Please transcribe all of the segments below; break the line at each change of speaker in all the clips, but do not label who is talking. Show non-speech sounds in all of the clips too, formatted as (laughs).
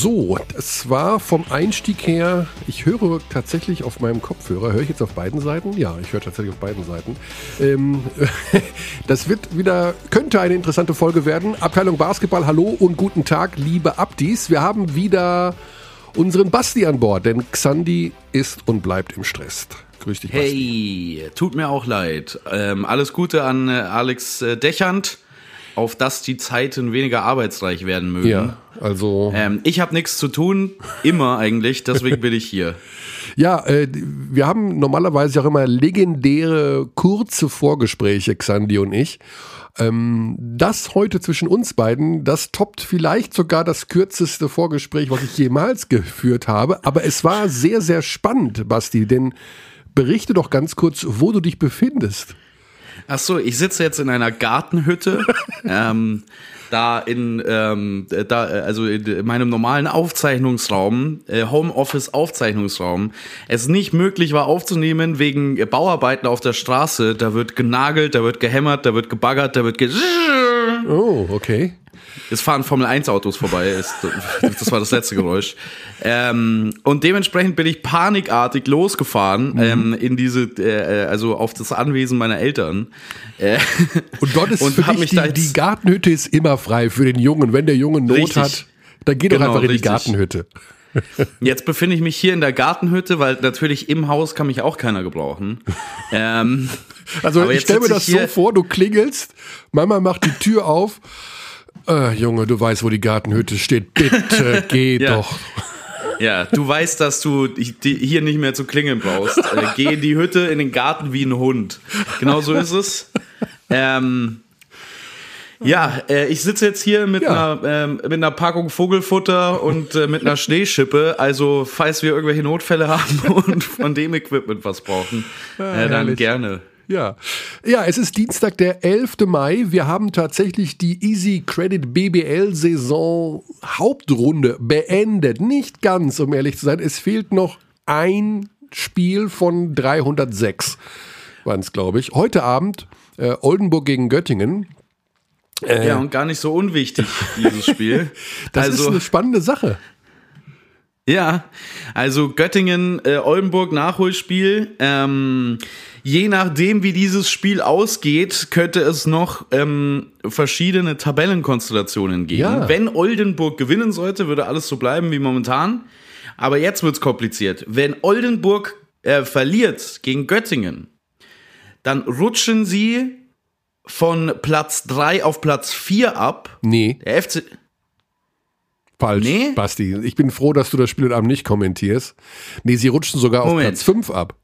So, das war vom Einstieg her, ich höre tatsächlich auf meinem Kopfhörer, höre ich jetzt auf beiden Seiten? Ja, ich höre tatsächlich auf beiden Seiten. Ähm, (laughs) das wird wieder, könnte eine interessante Folge werden. Abteilung Basketball, hallo und guten Tag, liebe Abdis. Wir haben wieder unseren Basti an Bord, denn Xandi ist und bleibt im Stress. Grüß dich,
Basti. Hey, tut mir auch leid. Ähm, alles Gute an äh, Alex äh, Dechand auf dass die Zeiten weniger arbeitsreich werden mögen. Ja,
also.
Ähm, ich habe nichts zu tun, immer eigentlich, deswegen bin ich hier. (laughs)
Ja, äh, wir haben normalerweise auch immer legendäre kurze Vorgespräche, Xandi und ich. Ähm, das heute zwischen uns beiden, das toppt vielleicht sogar das kürzeste Vorgespräch, was ich jemals geführt habe. Aber es war sehr, sehr spannend, Basti, denn berichte doch ganz kurz, wo du dich befindest.
Ach so, ich sitze jetzt in einer Gartenhütte. (laughs) ähm, da in, ähm, da, also in meinem normalen Aufzeichnungsraum, äh, Homeoffice Aufzeichnungsraum, es nicht möglich war aufzunehmen wegen Bauarbeiten auf der Straße. Da wird genagelt, da wird gehämmert, da wird gebaggert, da wird ge
Oh, okay.
Es fahren Formel 1 Autos vorbei. Das war das letzte Geräusch. Ähm, und dementsprechend bin ich panikartig losgefahren mhm. ähm, in diese, äh, also auf das Anwesen meiner Eltern.
Äh, und dort ist und für dich die, die, Gartenhütte ist immer frei für den Jungen. Wenn der Junge Not richtig. hat, dann geh doch genau, einfach in richtig. die Gartenhütte. (laughs)
Jetzt befinde ich mich hier in der Gartenhütte, weil natürlich im Haus kann mich auch keiner gebrauchen. ähm,
also ich stelle mir das so vor, du klingelst, Mama macht die Tür auf äh, Junge, du weißt, wo die Gartenhütte steht. Bitte (laughs) geh ja. doch.
Ja, du weißt, dass du hier nicht mehr zu klingeln brauchst. Äh, geh in die Hütte, in den Garten wie ein Hund. Genau so ist es. Ähm, ja, äh, ich sitze jetzt hier mit, ja. einer, ähm, mit einer Packung Vogelfutter und äh, mit einer Schneeschippe. Also, falls wir irgendwelche Notfälle haben (laughs) und von dem Equipment was brauchen, äh, dann gerne.
Ja. Ja, es ist Dienstag, der 11. Mai. Wir haben tatsächlich die Easy Credit BBL Saison Hauptrunde beendet. Nicht ganz, um ehrlich zu sein. Es fehlt noch ein Spiel von 306 waren es, glaube ich. Heute Abend äh, Oldenburg gegen Göttingen.
Äh, ja, und gar nicht so unwichtig, dieses Spiel. (laughs)
das also, ist eine spannende Sache.
Ja, also Göttingen, äh, Oldenburg Nachholspiel. Ähm, je nachdem, wie dieses Spiel ausgeht, könnte es noch ähm, verschiedene Tabellenkonstellationen geben. Ja. Wenn Oldenburg gewinnen sollte, würde alles so bleiben wie momentan. Aber jetzt wird's kompliziert. Wenn Oldenburg äh, verliert gegen Göttingen, dann rutschen sie von Platz 3 auf Platz 4 ab.
Nee. Der FC Falsch, nee? Basti. Ich bin froh, dass du das Spiel heute Abend nicht kommentierst. Nee, sie rutschen sogar Moment. auf Platz 5 ab.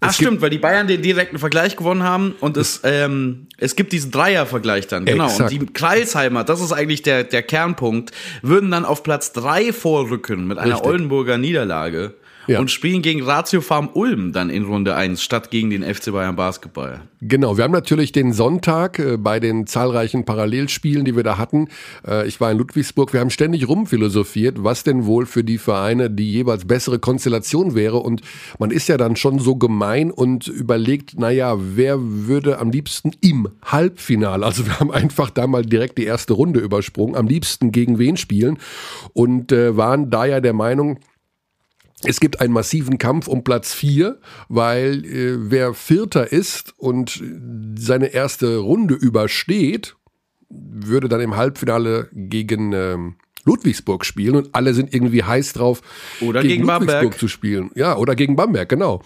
Ach stimmt, weil die Bayern den direkten Vergleich gewonnen haben und es, ähm, es gibt diesen Dreier-Vergleich dann, genau. Exakt. Und die Kreisheimer, das ist eigentlich der, der Kernpunkt, würden dann auf Platz 3 vorrücken mit einer Richtig. Oldenburger Niederlage ja. und spielen gegen Ratio Farm Ulm dann in Runde 1 statt gegen den FC Bayern Basketball.
Genau, wir haben natürlich den Sonntag äh, bei den zahlreichen Parallelspielen, die wir da hatten. Äh, ich war in Ludwigsburg, wir haben ständig rumphilosophiert, was denn wohl für die Vereine die jeweils bessere Konstellation wäre. Und man ist ja dann schon so gemein und überlegt, naja, wer würde am liebsten im Halbfinale, also wir haben einfach da mal direkt die erste Runde übersprungen, am liebsten gegen wen spielen und äh, waren da ja der Meinung, es gibt einen massiven Kampf um Platz vier, weil äh, wer Vierter ist und seine erste Runde übersteht, würde dann im Halbfinale gegen ähm, Ludwigsburg spielen und alle sind irgendwie heiß drauf,
oder gegen, gegen Ludwigsburg Bamberg.
zu spielen. Ja, oder gegen Bamberg, genau.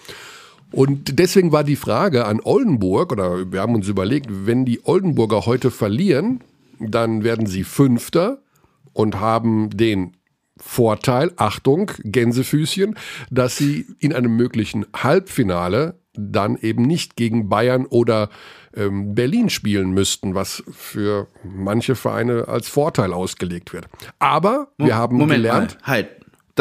Und deswegen war die Frage an Oldenburg, oder wir haben uns überlegt, wenn die Oldenburger heute verlieren, dann werden sie Fünfter und haben den Vorteil, Achtung, Gänsefüßchen, dass sie in einem möglichen Halbfinale dann eben nicht gegen Bayern oder ähm, Berlin spielen müssten, was für manche Vereine als Vorteil ausgelegt wird. Aber wir Mo haben
Moment
gelernt.
Mal, halt,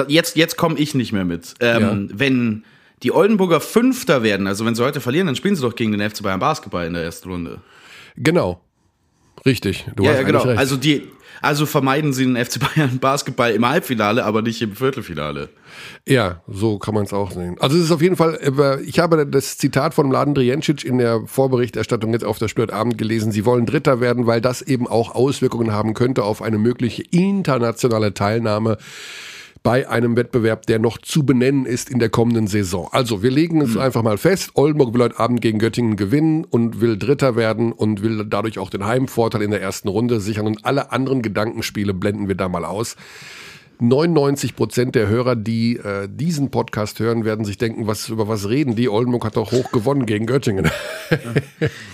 jetzt, jetzt komme ich nicht mehr mit. Ähm, ja. Wenn die Oldenburger Fünfter werden, also wenn sie heute verlieren, dann spielen sie doch gegen den FC Bayern Basketball in der ersten Runde.
Genau. Richtig,
du ja, hast ja, genau. recht. Also die, also vermeiden sie den FC Bayern Basketball im Halbfinale, aber nicht im Viertelfinale.
Ja, so kann man es auch sehen. Also es ist auf jeden Fall, äh, ich habe das Zitat von Mladen Drijancic in der Vorberichterstattung jetzt auf der Störtabend gelesen. Sie wollen Dritter werden, weil das eben auch Auswirkungen haben könnte auf eine mögliche internationale Teilnahme bei einem Wettbewerb, der noch zu benennen ist in der kommenden Saison. Also wir legen es mhm. einfach mal fest. Oldenburg will heute Abend gegen Göttingen gewinnen und will Dritter werden und will dadurch auch den Heimvorteil in der ersten Runde sichern. Und alle anderen Gedankenspiele blenden wir da mal aus. 99 Prozent der Hörer, die äh, diesen Podcast hören, werden sich denken, was über was reden die? Oldenburg hat doch hoch gewonnen gegen Göttingen.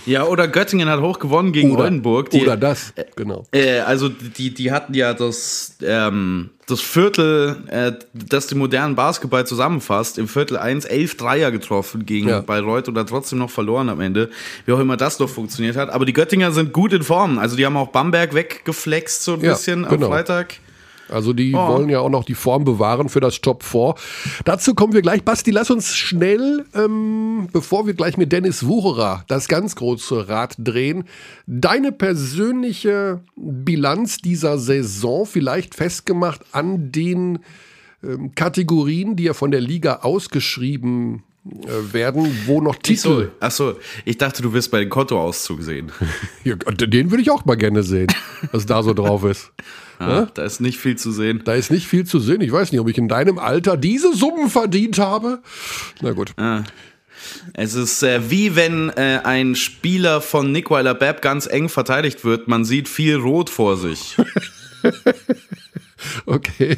ja, oder Göttingen hat hoch gewonnen gegen oder, Oldenburg.
Die, oder das, genau.
Äh, also die, die hatten ja das, ähm, das Viertel, äh, das den modernen Basketball zusammenfasst, im Viertel 1 elf Dreier getroffen gegen ja. Bayreuth oder trotzdem noch verloren am Ende. Wie auch immer das doch funktioniert hat. Aber die Göttinger sind gut in Form. Also die haben auch Bamberg weggeflext so ein ja, bisschen genau. am Freitag.
Also die oh. wollen ja auch noch die Form bewahren für das Top 4. Dazu kommen wir gleich. Basti, lass uns schnell, ähm, bevor wir gleich mit Dennis Wucherer das ganz große Rad drehen, deine persönliche Bilanz dieser Saison vielleicht festgemacht an den ähm, Kategorien, die ja von der Liga ausgeschrieben werden, wo noch Titel.
Achso, ich dachte, du wirst bei den Kontoauszug sehen. (laughs)
ja, den würde ich auch mal gerne sehen, was da so drauf ist. (laughs)
Ah, da ist nicht viel zu sehen.
Da ist nicht viel zu sehen. Ich weiß nicht, ob ich in deinem Alter diese Summen verdient habe. Na gut. Ah.
Es ist äh, wie wenn äh, ein Spieler von Nickweiler Bepp ganz eng verteidigt wird. Man sieht viel Rot vor sich. (laughs)
okay.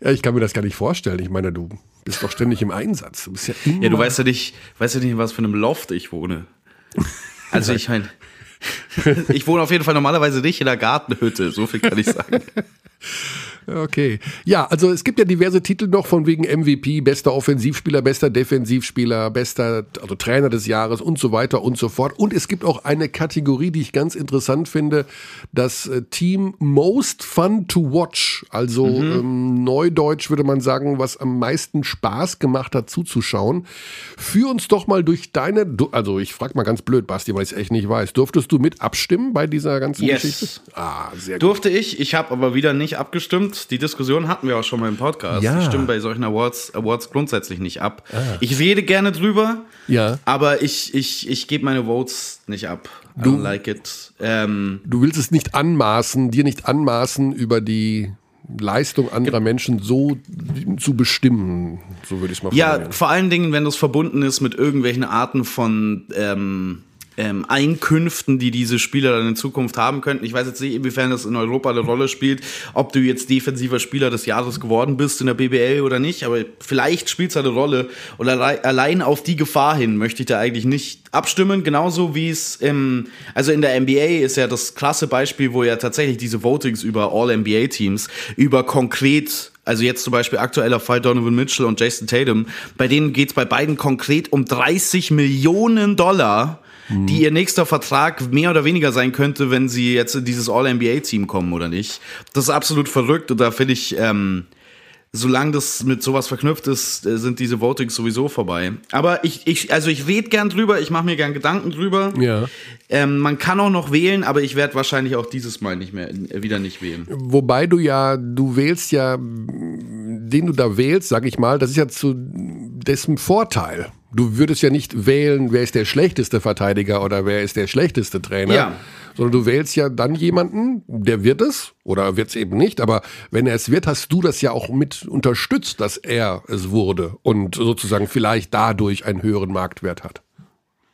Ja, ich kann mir das gar nicht vorstellen. Ich meine, du bist doch ständig im Einsatz. Du bist ja immer.
Ja, du weißt ja nicht, weißt ja nicht, in was für einem Loft ich wohne. Also ich meine, (laughs) ich wohne auf jeden Fall normalerweise nicht in der Gartenhütte, so viel kann ich sagen. (laughs)
Okay. Ja, also es gibt ja diverse Titel noch von wegen MVP, bester Offensivspieler, bester Defensivspieler, bester, also Trainer des Jahres und so weiter und so fort. Und es gibt auch eine Kategorie, die ich ganz interessant finde, das äh, Team Most Fun to Watch. Also mhm. ähm, neudeutsch würde man sagen, was am meisten Spaß gemacht hat zuzuschauen. Führ uns doch mal durch deine, also ich frage mal ganz blöd, Basti, weil ich es echt nicht weiß. Durftest du mit abstimmen bei dieser ganzen yes. Geschichte?
Ah, sehr gut. Durfte ich, ich habe aber wieder nicht abgestimmt die Diskussion hatten wir auch schon mal im Podcast. Ja. Ich stimme bei solchen Awards, Awards grundsätzlich nicht ab. Ah. Ich rede gerne drüber, ja. aber ich, ich, ich gebe meine Votes nicht ab. I du, like it. Ähm,
du willst es nicht anmaßen, dir nicht anmaßen, über die Leistung anderer Menschen so zu bestimmen, so würde ich es mal
Ja, vor allen Dingen, wenn das verbunden ist mit irgendwelchen Arten von ähm, ähm, Einkünften, die diese Spieler dann in Zukunft haben könnten. Ich weiß jetzt nicht, inwiefern das in Europa eine Rolle spielt, ob du jetzt defensiver Spieler des Jahres geworden bist in der BBL oder nicht, aber vielleicht spielt es eine Rolle. Und allein auf die Gefahr hin möchte ich da eigentlich nicht abstimmen, genauso wie es im, also in der NBA ist ja das klasse Beispiel, wo ja tatsächlich diese Votings über All-NBA-Teams, über konkret also jetzt zum Beispiel aktueller Fall Donovan Mitchell und Jason Tatum, bei denen geht es bei beiden konkret um 30 Millionen Dollar die ihr nächster Vertrag mehr oder weniger sein könnte, wenn sie jetzt in dieses All-NBA-Team kommen oder nicht. Das ist absolut verrückt und da finde ich, ähm, solange das mit sowas verknüpft ist, äh, sind diese Votings sowieso vorbei. Aber ich, ich also ich rede gern drüber, ich mache mir gern Gedanken drüber. Ja. Ähm, man kann auch noch wählen, aber ich werde wahrscheinlich auch dieses Mal nicht mehr äh, wieder nicht wählen.
Wobei du ja, du wählst ja, den du da wählst, sag ich mal, das ist ja zu dessen Vorteil. Du würdest ja nicht wählen, wer ist der schlechteste Verteidiger oder wer ist der schlechteste Trainer, ja. Sondern du wählst ja dann jemanden, der wird es oder wird es eben nicht. Aber wenn er es wird, hast du das ja auch mit unterstützt, dass er es wurde und sozusagen vielleicht dadurch einen höheren Marktwert hat.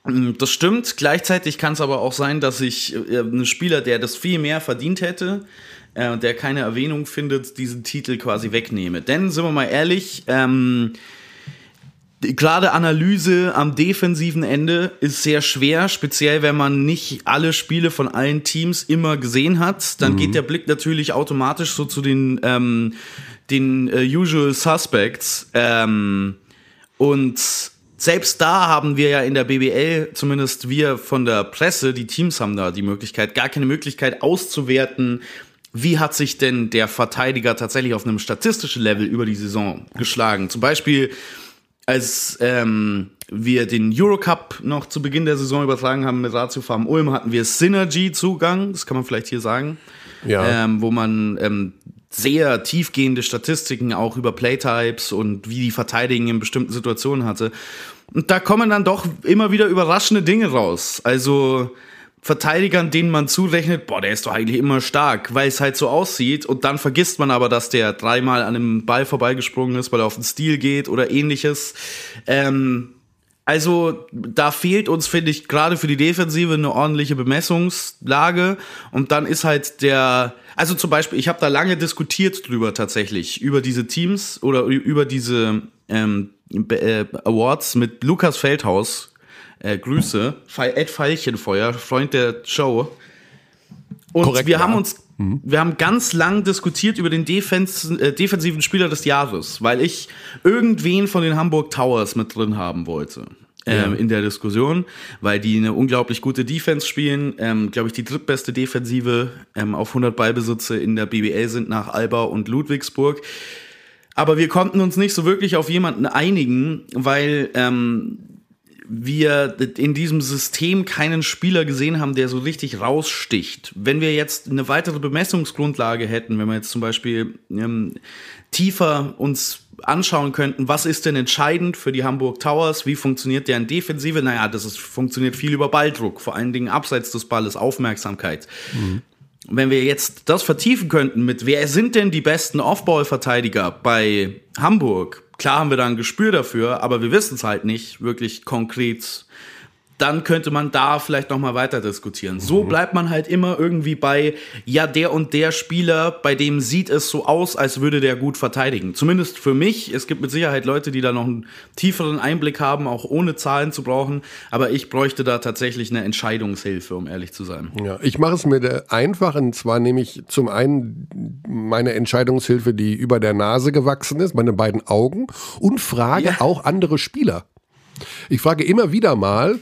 Mm, das stimmt. Gleichzeitig kann es aber auch sein, dass ich äh, einen Spieler, der das viel mehr verdient hätte, äh, der keine Erwähnung findet, diesen Titel quasi wegnehme. Denn, sind wir mal ehrlich, ähm, gerade Analyse am defensiven Ende ist sehr schwer, speziell wenn man nicht alle Spiele von allen Teams immer gesehen hat. Dann mhm. geht der Blick natürlich automatisch so zu den, ähm, den äh, Usual Suspects. Ähm, und selbst da haben wir ja in der BBL, zumindest wir von der Presse, die Teams haben da die Möglichkeit, gar keine Möglichkeit auszuwerten, wie hat sich denn der Verteidiger tatsächlich auf einem statistischen Level über die Saison geschlagen. Zum Beispiel als ähm, wir den Eurocup noch zu Beginn der Saison übertragen haben mit Ratio Farm Ulm, hatten wir Synergy-Zugang, das kann man vielleicht hier sagen,
Ja.
ähm, wo man ähm, sehr tiefgehende Statistiken auch über Playtypes und wie die verteidigen in bestimmten Situationen hatte. Und da kommen dann doch immer wieder überraschende Dinge raus. Also Verteidigern, denen man zurechnet, boah, der ist doch eigentlich immer stark, weil es halt so aussieht. Und dann vergisst man aber, dass der dreimal an einem Ball vorbeigesprungen ist, weil er auf den Stil geht oder ähnliches. Ähm, also da fehlt uns, finde ich, gerade für die Defensive eine ordentliche Bemessungslage. Und dann ist halt der, also zum Beispiel, ich habe da lange diskutiert drüber tatsächlich, über diese Teams oder über diese ähm, äh, Awards mit Lukas Feldhaus. Äh, Grüße, Ed Veilchenfeuer, Freund der Show. Und
Korrekt,
wir
ja.
haben uns, wir haben ganz lang diskutiert über den Defens äh, defensiven Spieler des Jahres, weil ich irgendwen von den Hamburg Towers mit drin haben wollte. Ähm, in der Diskussion, weil die eine unglaublich gute Defense spielen, ähm, glaube ich, die drittbeste Defensive ähm, auf 100 Ballbesitze in der BBL sind nach Alba und Ludwigsburg. Aber wir konnten uns nicht so wirklich auf jemanden einigen, weil ähm, wir in diesem System keinen Spieler gesehen haben, der so richtig raussticht. Wenn wir jetzt eine weitere Bemessungsgrundlage hätten, wenn wir jetzt zum Beispiel ähm, tiefer uns anschauen könnten, was ist denn entscheidend für die Hamburg Towers, wie funktioniert deren Defensive? Naja, das ist, funktioniert viel über Balldruck, vor allen Dingen abseits des Balles, Aufmerksamkeit. Und wenn wir jetzt das vertiefen könnten mit, wer sind denn die besten Off-Ball-Verteidiger bei Hamburg? Klar haben wir da ein Gespür dafür, aber wir wissen es halt nicht wirklich konkret. Dann könnte man da vielleicht noch mal weiter diskutieren. So bleibt man halt immer irgendwie bei, ja, der und der Spieler, bei dem sieht es so aus, als würde der gut verteidigen. Zumindest für mich. Es gibt mit Sicherheit Leute, die da noch einen tieferen Einblick haben, auch ohne Zahlen zu brauchen. Aber ich bräuchte da tatsächlich eine Entscheidungshilfe, um ehrlich zu sein.
Ja, ich mache es mir einfach, und zwar nehme ich zum einen meine Entscheidungshilfe, die über der Nase gewachsen ist, meine beiden Augen, und frage
Ja.
auch andere Spieler. Ich frage immer wieder mal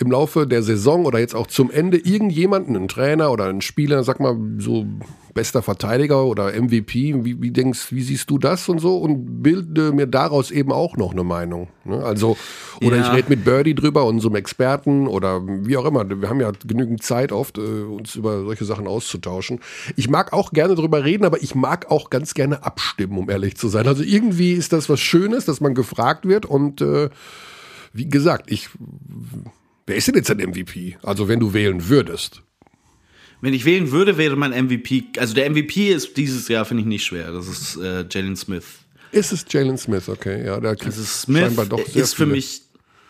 im Laufe der Saison oder jetzt auch zum Ende irgendjemanden, einen Trainer oder einen Spieler, sag mal so bester Verteidiger oder MVP, wie, wie denkst, wie siehst du das und so und bilde mir daraus eben auch noch eine Meinung. Ne? Also, oder
Ja.
ich rede mit Birdie drüber, unserem Experten oder wie auch immer. Wir haben ja genügend Zeit oft, äh, uns über solche Sachen auszutauschen. Ich mag auch gerne drüber reden, aber ich mag auch ganz gerne abstimmen, um ehrlich zu sein. Also irgendwie ist das was Schönes, dass man gefragt wird und äh, wie gesagt, ich Wer ist denn jetzt ein MVP? Also wenn du wählen würdest.
Wenn ich wählen würde, wäre mein MVP, also der MVP ist dieses Jahr, finde ich nicht schwer. Das ist äh, Jalen Smith.
Ist es Jalen Smith, okay. Ja, der
Also Smith
scheinbar doch sehr
ist für
viele.
mich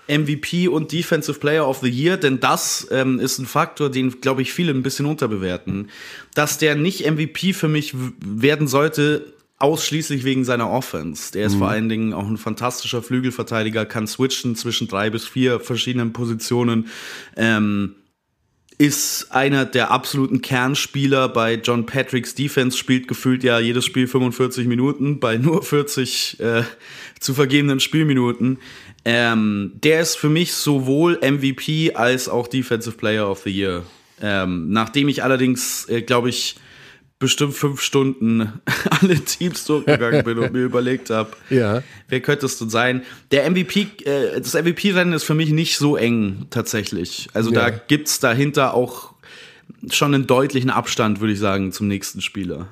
MVP und Defensive Player of the Year, denn das ähm, ist ein Faktor, den, glaube ich, viele ein bisschen unterbewerten. Dass der nicht MVP für mich werden sollte, ausschließlich wegen seiner Offense. Der ist vor allen Dingen auch ein fantastischer Flügelverteidiger, kann switchen zwischen drei bis vier verschiedenen Positionen. Ähm, ist einer der absoluten Kernspieler bei John Patricks Defense, spielt gefühlt ja jedes Spiel 45 Minuten bei nur 40 äh, zu vergebenen Spielminuten. Ähm, der ist für mich sowohl MVP als auch Defensive Player of the Year. Ähm, nachdem ich allerdings, äh, glaube ich, bestimmt fünf Stunden (laughs) alle Teams durchgegangen bin und mir überlegt habe, (laughs)
Ja.
wer könnte es denn sein? Der MVP, äh, das MVP-Rennen ist für mich nicht so eng tatsächlich. Also da
Ja.
gibt's dahinter auch schon einen deutlichen Abstand, würde ich sagen, zum nächsten Spieler.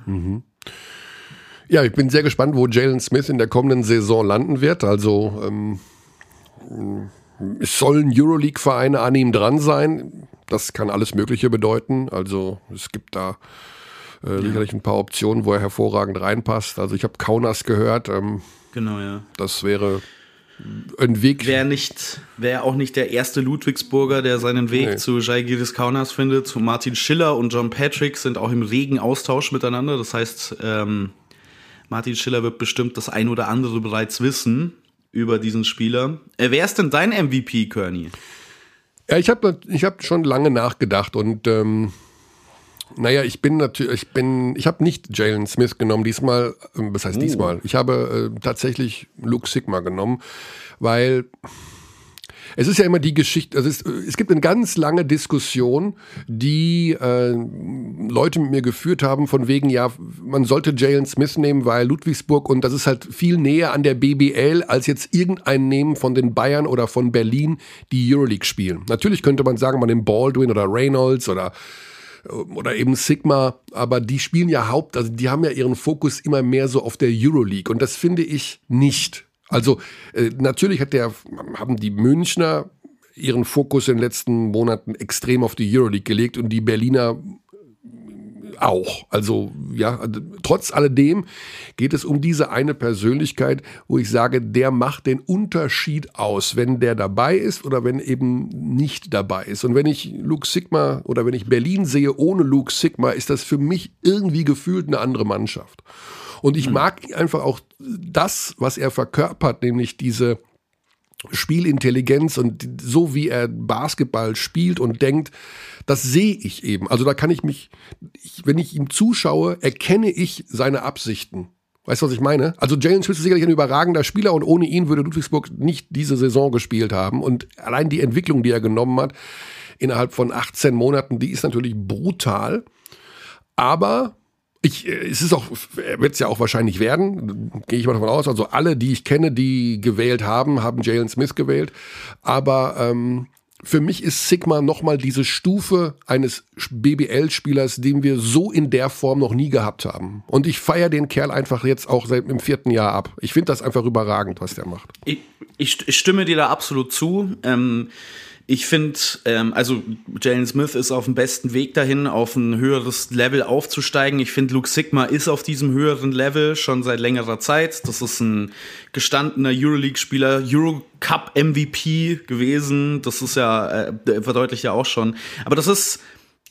Ja, ich bin sehr gespannt, wo Jalen Smith in der kommenden Saison landen wird. Also ähm, es sollen Euroleague-Vereine an ihm dran sein. Das kann alles Mögliche bedeuten. Also es gibt da äh, sicherlich ein paar Optionen, wo er hervorragend reinpasst. Also ich habe Kaunas gehört. Ähm,
Genau, ja.
das wäre ein Weg.
Wäre nicht, wäre auch nicht der erste Ludwigsburger, der seinen Weg
Nee.
zu Jaigiris Kaunas findet. Zu Martin Schiller und John Patrick sind auch im regen Austausch miteinander. Das heißt, ähm, Martin Schiller wird bestimmt das ein oder andere bereits wissen über diesen Spieler. Äh, wer ist denn dein MVP, Kearney?
Ja, ich habe ich hab schon lange nachgedacht und ähm, naja, ich bin natürlich, ich bin, ich habe nicht Jalen Smith genommen diesmal, ähm, was heißt diesmal? Ich habe äh, tatsächlich Luke Sigma genommen, weil Es ist ja immer die Geschichte, also es, es gibt eine ganz lange Diskussion, die äh, Leute mit mir geführt haben, von wegen, ja, man sollte Jalen Smith nehmen, weil Ludwigsburg und das ist halt viel näher an der BBL, als jetzt irgendeinen nehmen von den Bayern oder von Berlin, die Euroleague spielen. Natürlich könnte man sagen, man nimmt Baldwin oder Reynolds oder oder eben Sigma, aber die spielen ja Haupt, also die haben ja ihren Fokus immer mehr so auf der Euroleague und das finde ich nicht. Also äh, natürlich hat der, haben die Münchner ihren Fokus in den letzten Monaten extrem auf die Euroleague gelegt und die Berliner auch. Also ja, trotz alledem geht es um diese eine Persönlichkeit, wo ich sage, der macht den Unterschied aus, wenn der dabei ist oder wenn eben nicht dabei ist. Und wenn ich Luke Sigma oder wenn ich Berlin sehe ohne Luke Sigma, ist das für mich irgendwie gefühlt eine andere Mannschaft. Und ich hm. mag einfach auch das, was er verkörpert, nämlich diese Spielintelligenz und so wie er Basketball spielt und denkt, das sehe ich eben. Also da kann ich mich, ich, wenn ich ihm zuschaue, erkenne ich seine Absichten. Weißt du, was ich meine? Also Jalen Smith ist sicherlich ein überragender Spieler und ohne ihn würde Ludwigsburg nicht diese Saison gespielt haben. Und allein die Entwicklung, die er genommen hat, innerhalb von 18 Monaten, die ist natürlich brutal. Aber ich, äh, es ist auch, wird es ja auch wahrscheinlich werden, gehe ich mal davon aus. Also alle, die ich kenne, die gewählt haben, haben Jalen Smith gewählt. Aber ähm, für mich ist Sigma nochmal diese Stufe eines BBL-Spielers, den wir so in der Form noch nie gehabt haben. Und ich feiere den Kerl einfach jetzt auch seit im vierten Jahr ab. Ich finde das einfach überragend, was der macht.
Ich, ich, ich stimme dir da absolut zu. Ähm ich finde, ähm, also Jalen Smith ist auf dem besten Weg dahin, auf ein höheres Level aufzusteigen. Ich finde, Luke Sigma ist auf diesem höheren Level schon seit längerer Zeit. Das ist ein gestandener Euroleague-Spieler, Eurocup-MVP gewesen. Das ist ja, äh, verdeutlicht ja auch schon. Aber das ist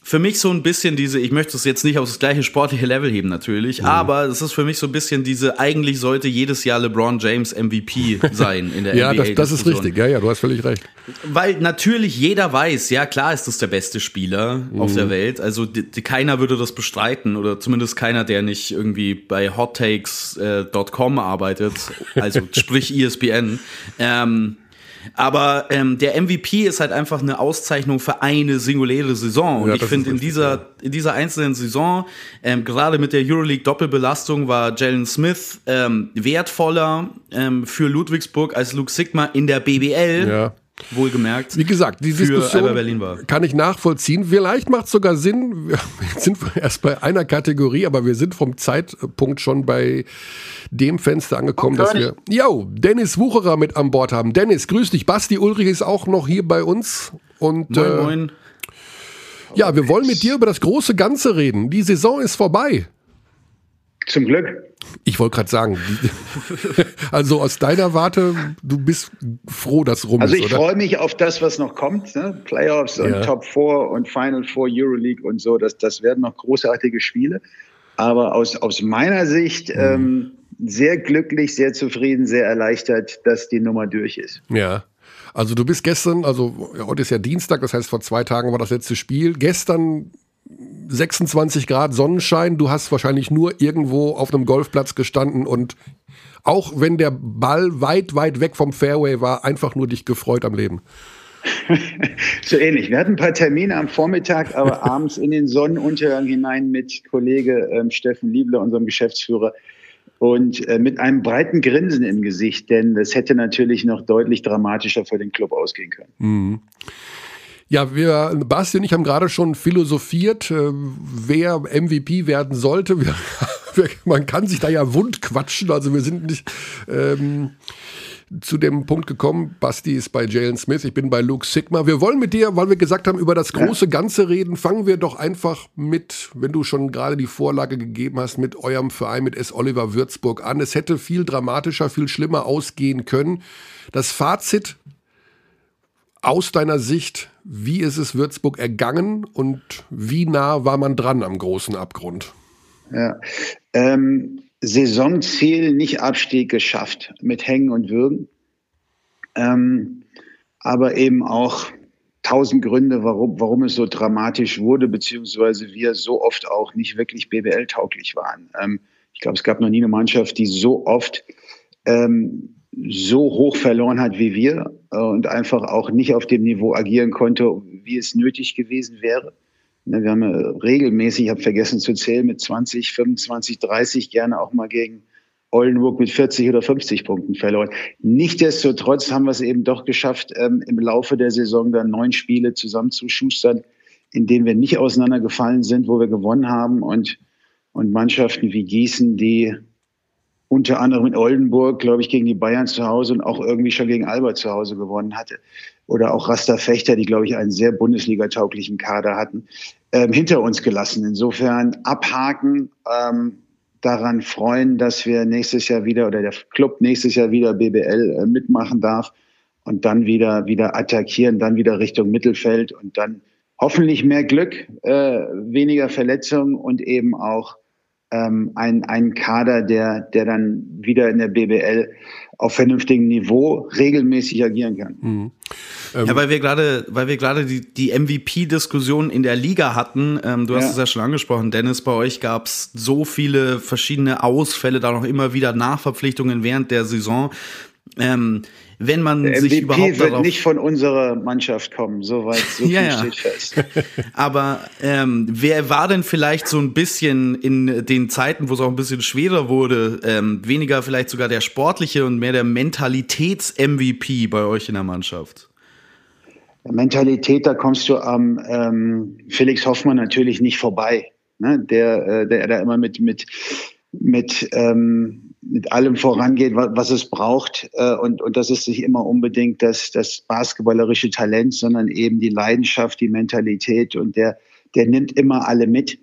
für mich so ein bisschen diese, ich möchte es jetzt nicht auf das gleiche sportliche Level heben natürlich, mhm. aber es ist für mich so ein bisschen diese, eigentlich sollte jedes Jahr LeBron James MVP (laughs) sein in der
ja,
NBA.
Ja, das, das ist richtig, ja, ja, du hast völlig recht.
Weil natürlich jeder weiß, ja klar ist das der beste Spieler mhm. auf der Welt, also die, die, keiner würde das bestreiten oder zumindest keiner, der nicht irgendwie bei hottakes.com äh, arbeitet, also (laughs) sprich ESPN. Ähm, aber ähm, der MVP ist halt einfach eine Auszeichnung für eine singuläre Saison. Und ja, ich finde, in dieser, in dieser einzelnen Saison, ähm, gerade mit der Euroleague Doppelbelastung, war Jalen Smith ähm, wertvoller ähm, für Ludwigsburg als Luke Sigma in der BBL. Ja. Wohlgemerkt.
Wie gesagt, die Diskussion kann ich nachvollziehen. Vielleicht macht es sogar Sinn, (laughs) jetzt sind wir erst bei einer Kategorie, aber wir sind vom Zeitpunkt schon bei dem Fenster angekommen, dass wir, yo, Dennis Wucherer mit an Bord haben. Dennis, grüß dich. Basti Ulrich ist auch noch hier bei uns. Und,
moin, äh, moin.
Ja, wir wollen mit dir über das große Ganze reden. Die Saison ist vorbei.
Zum Glück.
Ich wollte gerade sagen, (laughs) also aus deiner Warte, du bist froh, dass rum
also
ist,
Also ich freue mich auf das, was noch kommt. Ne? Playoffs und ja. Top 4 und Final 4 Euroleague und so. Das, das werden noch großartige Spiele. Aber aus, aus meiner Sicht mhm. ähm, sehr glücklich, sehr zufrieden, sehr erleichtert, dass die Nummer durch ist.
Ja. Also du bist gestern, also heute ist ja Dienstag, das heißt vor zwei Tagen war das letzte Spiel. Gestern 26 Grad Sonnenschein, du hast wahrscheinlich nur irgendwo auf einem Golfplatz gestanden und auch wenn der Ball weit, weit weg vom Fairway war, einfach nur dich gefreut am Leben. (laughs)
so ähnlich. Wir hatten ein paar Termine am Vormittag, aber (laughs) abends in den Sonnenuntergang hinein mit Kollege ähm, Steffen Liebler, unserem Geschäftsführer, und äh, mit einem breiten Grinsen im Gesicht, denn das hätte natürlich noch deutlich dramatischer für den Club ausgehen können.
Mhm. Ja, wir, Basti und ich haben gerade schon philosophiert, äh, wer MVP werden sollte. (laughs) Wir, man kann sich da ja wund quatschen, also wir sind nicht ähm, zu dem Punkt gekommen. Basti ist bei Jalen Smith, ich bin bei Luke Sigma. Wir wollen mit dir, weil wir gesagt haben, über das große Ganze reden, fangen wir doch einfach mit, wenn du schon gerade die Vorlage gegeben hast, mit eurem Verein, mit S. Oliver Würzburg an. Es hätte viel dramatischer, viel schlimmer ausgehen können. Das Fazit aus deiner Sicht, wie ist es Würzburg ergangen und wie nah war man dran am großen Abgrund?
Ja, ähm, Saisonziel nicht Abstieg geschafft mit Hängen und Würgen, ähm, aber eben auch tausend Gründe, warum, warum es so dramatisch wurde, beziehungsweise wir so oft auch nicht wirklich BBL-tauglich waren. Ähm, ich glaube, es gab noch nie eine Mannschaft, die so oft ähm, so hoch verloren hat wie wir und einfach auch nicht auf dem Niveau agieren konnte, wie es nötig gewesen wäre. Ne, wir haben regelmäßig, ich habe vergessen zu zählen, mit 20, 25, 30 gerne auch mal gegen Oldenburg mit 40 oder 50 Punkten verloren. Nichtsdestotrotz haben wir es eben doch geschafft, ähm, im Laufe der Saison dann neun Spiele zusammenzuschustern, in denen wir nicht auseinandergefallen sind, wo wir gewonnen haben und, und Mannschaften wie Gießen, die unter anderem in Oldenburg, glaube ich, gegen die Bayern zu Hause und auch irgendwie schon gegen Albert zu Hause gewonnen hatte. Oder auch Rasta Fechter, die, glaube ich, einen sehr Bundesliga-tauglichen Kader hatten, ähm, hinter uns gelassen. Insofern abhaken, ähm, daran freuen, dass wir nächstes Jahr wieder oder der Club nächstes Jahr wieder BBL äh, mitmachen darf und dann wieder, wieder attackieren, dann wieder Richtung Mittelfeld und dann hoffentlich mehr Glück, äh, weniger Verletzungen und eben auch ähm, ein, ein Kader, der, der dann wieder in der BBL auf vernünftigem Niveau regelmäßig agieren kann. Mhm.
Ähm, ja, weil wir gerade, weil wir gerade die, die MVP-Diskussion in der Liga hatten. Ähm, du hast ja. es ja schon angesprochen, Dennis. Bei euch gab es so viele verschiedene Ausfälle, da noch immer wieder Nachverpflichtungen während der Saison. Ähm, wenn man
der
sich
MVP
überhaupt
wird nicht von unserer Mannschaft kommen, soweit so viel (laughs)
ja, ja.
steht fest. (laughs)
Aber ähm, wer war denn vielleicht so ein bisschen in den Zeiten, wo es auch ein bisschen schwerer wurde, ähm, weniger vielleicht sogar der sportliche und mehr der Mentalitäts-MVP bei euch in der Mannschaft?
Mentalität, da kommst du am ähm, Felix Hoffmann natürlich nicht vorbei. Ne? Der, äh, der da immer mit, mit, mit ähm, mit allem vorangeht, was es braucht. Äh, und, und das ist nicht immer unbedingt das, das basketballerische Talent, sondern eben die Leidenschaft, die Mentalität. Und der, der nimmt immer alle mit.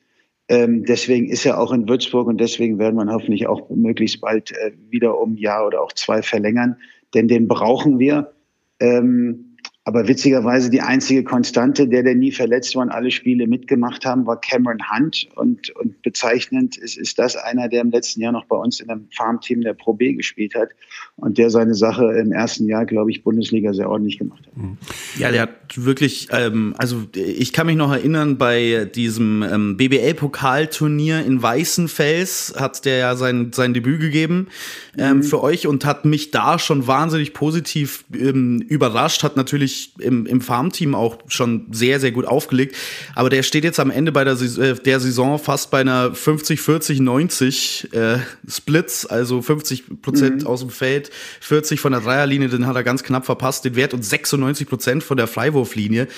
Ähm, deswegen ist er auch in Würzburg und deswegen werden wir hoffentlich auch möglichst bald äh, wieder um ein Jahr oder auch zwei verlängern. Denn den brauchen wir. Ähm, aber witzigerweise die einzige Konstante, der, der nie verletzt war und alle Spiele mitgemacht haben, war Cameron Hunt. Und, und bezeichnend ist, ist das einer, der im letzten Jahr noch bei uns in einem Farmteam der Pro B gespielt hat und der seine Sache im ersten Jahr, glaube ich, Bundesliga sehr ordentlich gemacht hat. Mhm.
Ja, der hat wirklich, ähm, also ich kann mich noch erinnern, bei diesem ähm, BBL-Pokalturnier in Weißenfels hat der ja sein, sein Debüt gegeben ähm, mhm. für euch und hat mich da schon wahnsinnig positiv ähm, überrascht, hat natürlich wirklich im, im Farmteam auch schon sehr, sehr gut aufgelegt. Aber der steht jetzt am Ende bei der, äh, der Saison fast bei einer 50, 40, 90 äh, Splits, also 50 Prozent mhm. aus dem Feld, 40 von der Dreierlinie, den hat er ganz knapp verpasst, den Wert und 96 Prozent von der Freiwurflinie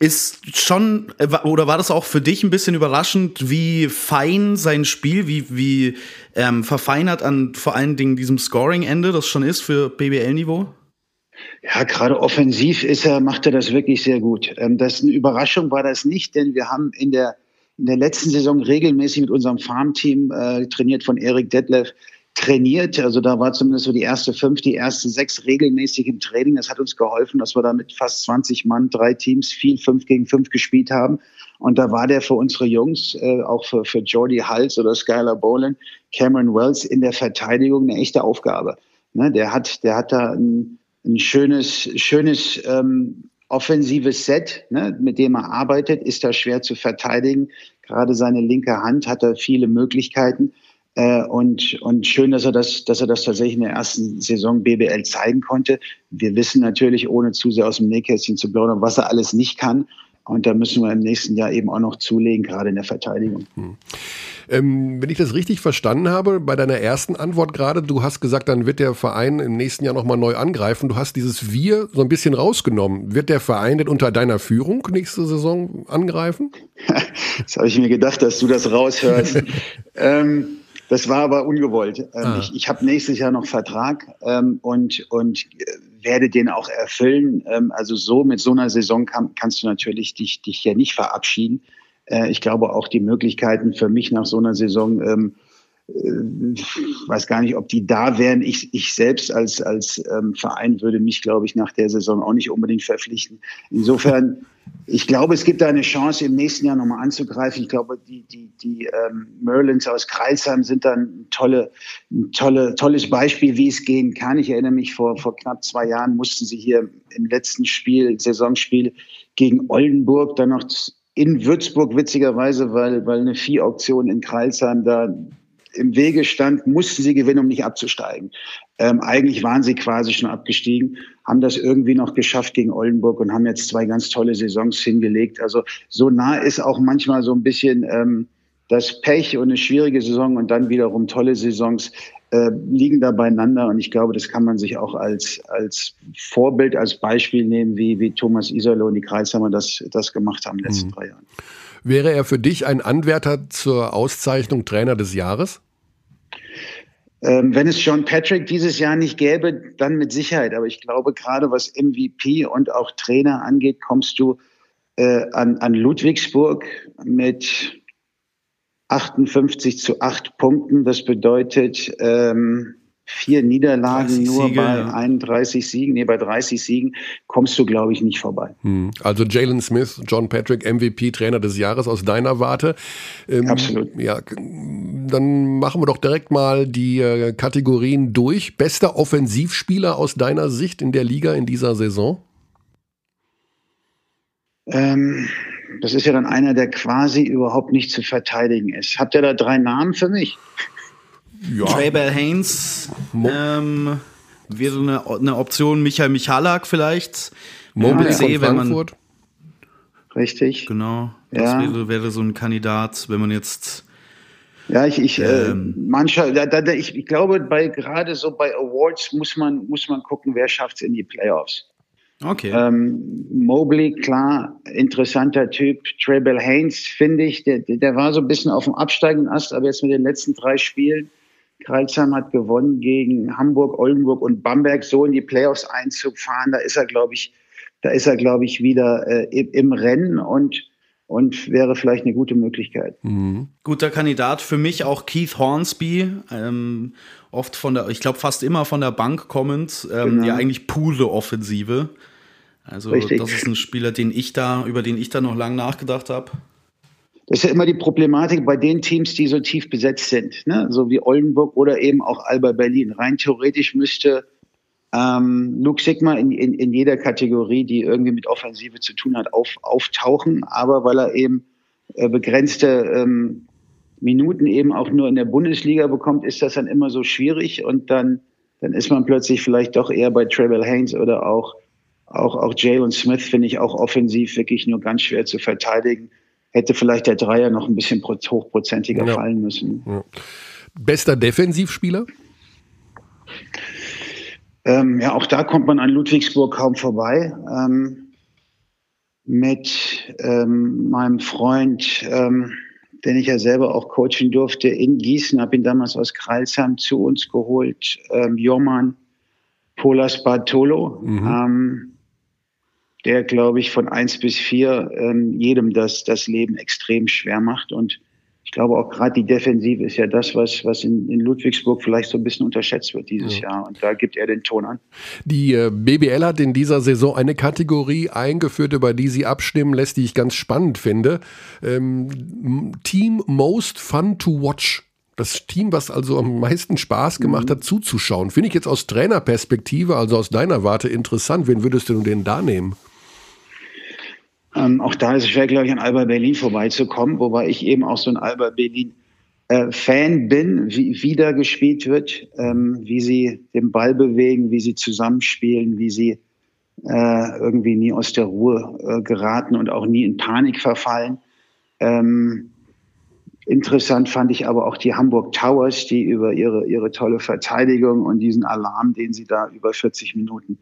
ist schon, äh, oder war das auch für dich ein bisschen überraschend, wie fein sein Spiel, wie, wie ähm, verfeinert an vor allen Dingen diesem Scoring-Ende das schon ist für BBL-Niveau?
Ja, gerade offensiv ist er, macht er das wirklich sehr gut. Ähm, das eine Überraschung war das nicht, denn wir haben in der, in der letzten Saison regelmäßig mit unserem Farmteam, äh, trainiert von Erik Detlef, trainiert. Also da war zumindest so die erste fünf, die ersten sechs regelmäßig im Training. Das hat uns geholfen, dass wir da mit fast 20 Mann, drei Teams, viel fünf gegen fünf gespielt haben. Und da war der für unsere Jungs, äh, auch für, für Jordi Hals oder Skylar Boland, Cameron Wells in der Verteidigung eine echte Aufgabe. Ne, der hat, der hat da ein, ein schönes, schönes ähm, offensives Set, ne, mit dem er arbeitet, ist da schwer zu verteidigen. Gerade seine linke Hand hat er viele Möglichkeiten. Äh, und, und schön, dass er das, dass er das tatsächlich in der ersten Saison BBL zeigen konnte. Wir wissen natürlich, ohne zu sehr aus dem Nähkästchen zu plaudern, was er alles nicht kann. Und da müssen wir im nächsten Jahr eben auch noch zulegen, gerade in der Verteidigung. Hm.
Ähm, wenn ich das richtig verstanden habe, bei deiner ersten Antwort gerade, du hast gesagt, dann wird der Verein im nächsten Jahr nochmal neu angreifen. Du hast dieses Wir so ein bisschen rausgenommen. Wird der Verein denn unter deiner Führung nächste Saison angreifen? (laughs)
das habe ich mir gedacht, dass du das raushörst. (laughs) ähm, das war aber ungewollt. Ähm, ah. Ich, ich habe nächstes Jahr noch Vertrag ähm, und, und werde den auch erfüllen. Ähm, also so mit so einer Saison kann, kannst du natürlich dich, dich ja nicht verabschieden. Äh, ich glaube auch die Möglichkeiten für mich nach so einer Saison, ähm, äh, weiß gar nicht, ob die da wären. Ich, ich selbst als, als ähm, Verein würde mich, glaube ich, nach der Saison auch nicht unbedingt verpflichten. Insofern, ich glaube, es gibt da eine Chance, im nächsten Jahr nochmal anzugreifen. Ich glaube, die, die, die ähm, Merlins aus Kreilsheim sind dann ein, tolle, ein tolle, tolles Beispiel, wie es gehen kann. Ich erinnere mich, vor, vor knapp zwei Jahren mussten sie hier im letzten Spiel, Saisonspiel gegen Oldenburg dann noch in Würzburg witzigerweise, weil, weil eine Viehauktion in Kreilsheim da im Wege stand, mussten sie gewinnen, um nicht abzusteigen. Ähm, eigentlich waren sie quasi schon abgestiegen, haben das irgendwie noch geschafft gegen Oldenburg und haben jetzt zwei ganz tolle Saisons hingelegt. Also so nah ist auch manchmal so ein bisschen ähm, das Pech und eine schwierige Saison und dann wiederum tolle Saisons äh, liegen da beieinander. Und ich glaube, das kann man sich auch als, als Vorbild, als Beispiel nehmen, wie, wie Thomas Iserloh und die Kreisheimer das, das gemacht haben in den letzten mhm. drei Jahren.
Wäre er für dich ein Anwärter zur Auszeichnung Trainer des Jahres?
Ähm, wenn es John Patrick dieses Jahr nicht gäbe, dann mit Sicherheit. Aber ich glaube, gerade was MVP und auch Trainer angeht, kommst du äh, an, an Ludwigsburg mit 58 zu 8 Punkten. Das bedeutet ähm, vier Niederlagen nur Siege, bei 31 Siegen. Nee, bei 30 Siegen kommst du, glaube ich, nicht vorbei.
Hm. Also Jalen Smith, John Patrick, MVP, Trainer des Jahres aus deiner Warte.
Ähm, Absolut.
Ja, dann machen wir doch direkt mal die äh, Kategorien durch. Bester Offensivspieler aus deiner Sicht in der Liga in dieser Saison?
Ähm, das ist ja dann einer, der quasi überhaupt nicht zu verteidigen ist. Habt ihr da drei Namen für mich?
Ja. Trey Bell Haynes ähm, wäre eine, eine Option. Michael Michalak vielleicht.
Mobley ja, von Frankfurt.
Richtig.
Genau. Das ja. wäre, wäre so ein Kandidat, wenn man jetzt
ja, ich, ich äh, ähm, äh, mancher, da, da, ich, ich glaube, bei gerade so bei Awards muss man muss man gucken, wer schafft es in die Playoffs.
Okay.
Ähm, Mobley, klar, interessanter Typ. Treble Haynes, finde ich, der, der war so ein bisschen auf dem absteigenden Ast, aber jetzt mit den letzten drei Spielen, Kreilsheim hat gewonnen gegen Hamburg, Oldenburg und Bamberg, so in die Playoffs einzufahren, da ist er, glaube ich, da ist er, glaube ich, wieder äh, im Rennen und und wäre vielleicht eine gute Möglichkeit.
Mhm. Guter Kandidat für mich auch Keith Hornsby, ähm, oft von der, ich glaube fast immer von der Bank kommend, ähm, genau. ja eigentlich pure Offensive. Also Richtig. das ist ein Spieler, den ich da, über den ich da noch lange nachgedacht habe.
Das ist ja immer die Problematik bei den Teams, die so tief besetzt sind, ne? so wie Oldenburg oder eben auch Alba Berlin. Rein theoretisch müsste ähm, Luke Sigma in, in, in jeder Kategorie, die irgendwie mit Offensive zu tun hat, auf, auftauchen, aber weil er eben äh, begrenzte ähm, Minuten eben auch nur in der Bundesliga bekommt, ist das dann immer so schwierig und dann, dann ist man plötzlich vielleicht doch eher bei Treble Haynes oder auch, auch, auch Jalen Smith, finde ich auch offensiv wirklich nur ganz schwer zu verteidigen. Hätte vielleicht der Dreier noch ein bisschen hochprozentiger ja. fallen müssen. Ja.
Bester Defensivspieler?
Ähm, ja, auch da kommt man an Ludwigsburg kaum vorbei. Ähm, mit ähm, meinem Freund, ähm, den ich ja selber auch coachen durfte, in Gießen, habe ihn damals aus Kreilsheim zu uns geholt, ähm, Joman Polas Bartolo, mhm. Der, glaube ich, von eins bis vier ähm, jedem das, das Leben extrem schwer macht und ich glaube auch gerade die Defensive ist ja das, was, was in, in Ludwigsburg vielleicht so ein bisschen unterschätzt wird dieses ja. Jahr. Und da gibt er den Ton an.
Die äh, BBL hat in dieser Saison eine Kategorie eingeführt, über die sie abstimmen lässt, die ich ganz spannend finde. Ähm, Team Most Fun to Watch. Das Team, was also am meisten Spaß gemacht mhm. hat, zuzuschauen. Finde ich jetzt aus Trainerperspektive, also aus deiner Warte interessant. Wen würdest du denn da nehmen?
Ähm, auch da ist es schwer, glaube ich, an Alba Berlin vorbeizukommen, wobei ich eben auch so ein Alba Berlin äh, Fan bin, wie, wie da gespielt wird, ähm, wie sie den Ball bewegen, wie sie zusammenspielen, wie sie äh, irgendwie nie aus der Ruhe äh, geraten und auch nie in Panik verfallen. Ähm, interessant fand ich aber auch die Hamburg Towers, die über ihre, ihre tolle Verteidigung und diesen Alarm, den sie da über 40 Minuten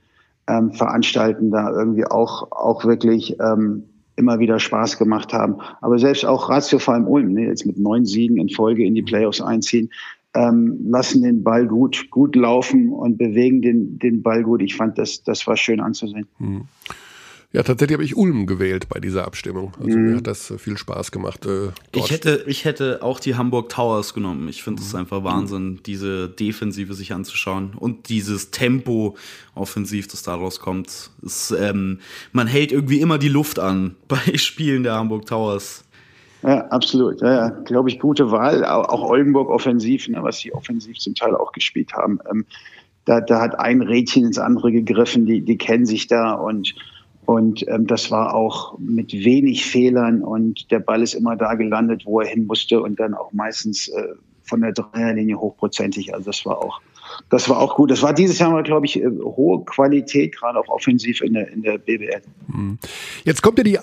ähm, veranstalten, da irgendwie auch, auch wirklich ähm, immer wieder Spaß gemacht haben. Aber selbst auch Ratio vor allem Ulm, ne, jetzt mit neun Siegen in Folge in die Playoffs einziehen, ähm, lassen den Ball gut, gut laufen und bewegen den, den Ball gut. Ich fand, das, das war schön anzusehen. Mhm.
Ja, tatsächlich habe ich Ulm gewählt bei dieser Abstimmung. Also mhm. mir hat das viel Spaß gemacht. Äh,
ich, hätte, ich hätte auch die Hamburg Towers genommen. Ich finde es mhm. einfach Wahnsinn, diese Defensive sich anzuschauen und dieses Tempo offensiv, das daraus kommt. Ist, ähm, man hält irgendwie immer die Luft an (laughs) bei Spielen der Hamburg Towers.
Ja, absolut. Ja, ja. glaube ich, gute Wahl. Auch Oldenburg offensiv, ne, was sie offensiv zum Teil auch gespielt haben. Ähm, da, da hat ein Rädchen ins andere gegriffen, die, die kennen sich da und und ähm, das war auch mit wenig Fehlern und der Ball ist immer da gelandet, wo er hin musste und dann auch meistens äh, von der Dreierlinie hochprozentig. Also das war auch, das war auch gut. Das war dieses Jahr mal, glaube ich, äh, hohe Qualität, gerade auch offensiv in der, in der BBL.
Hm. Jetzt kommt ja die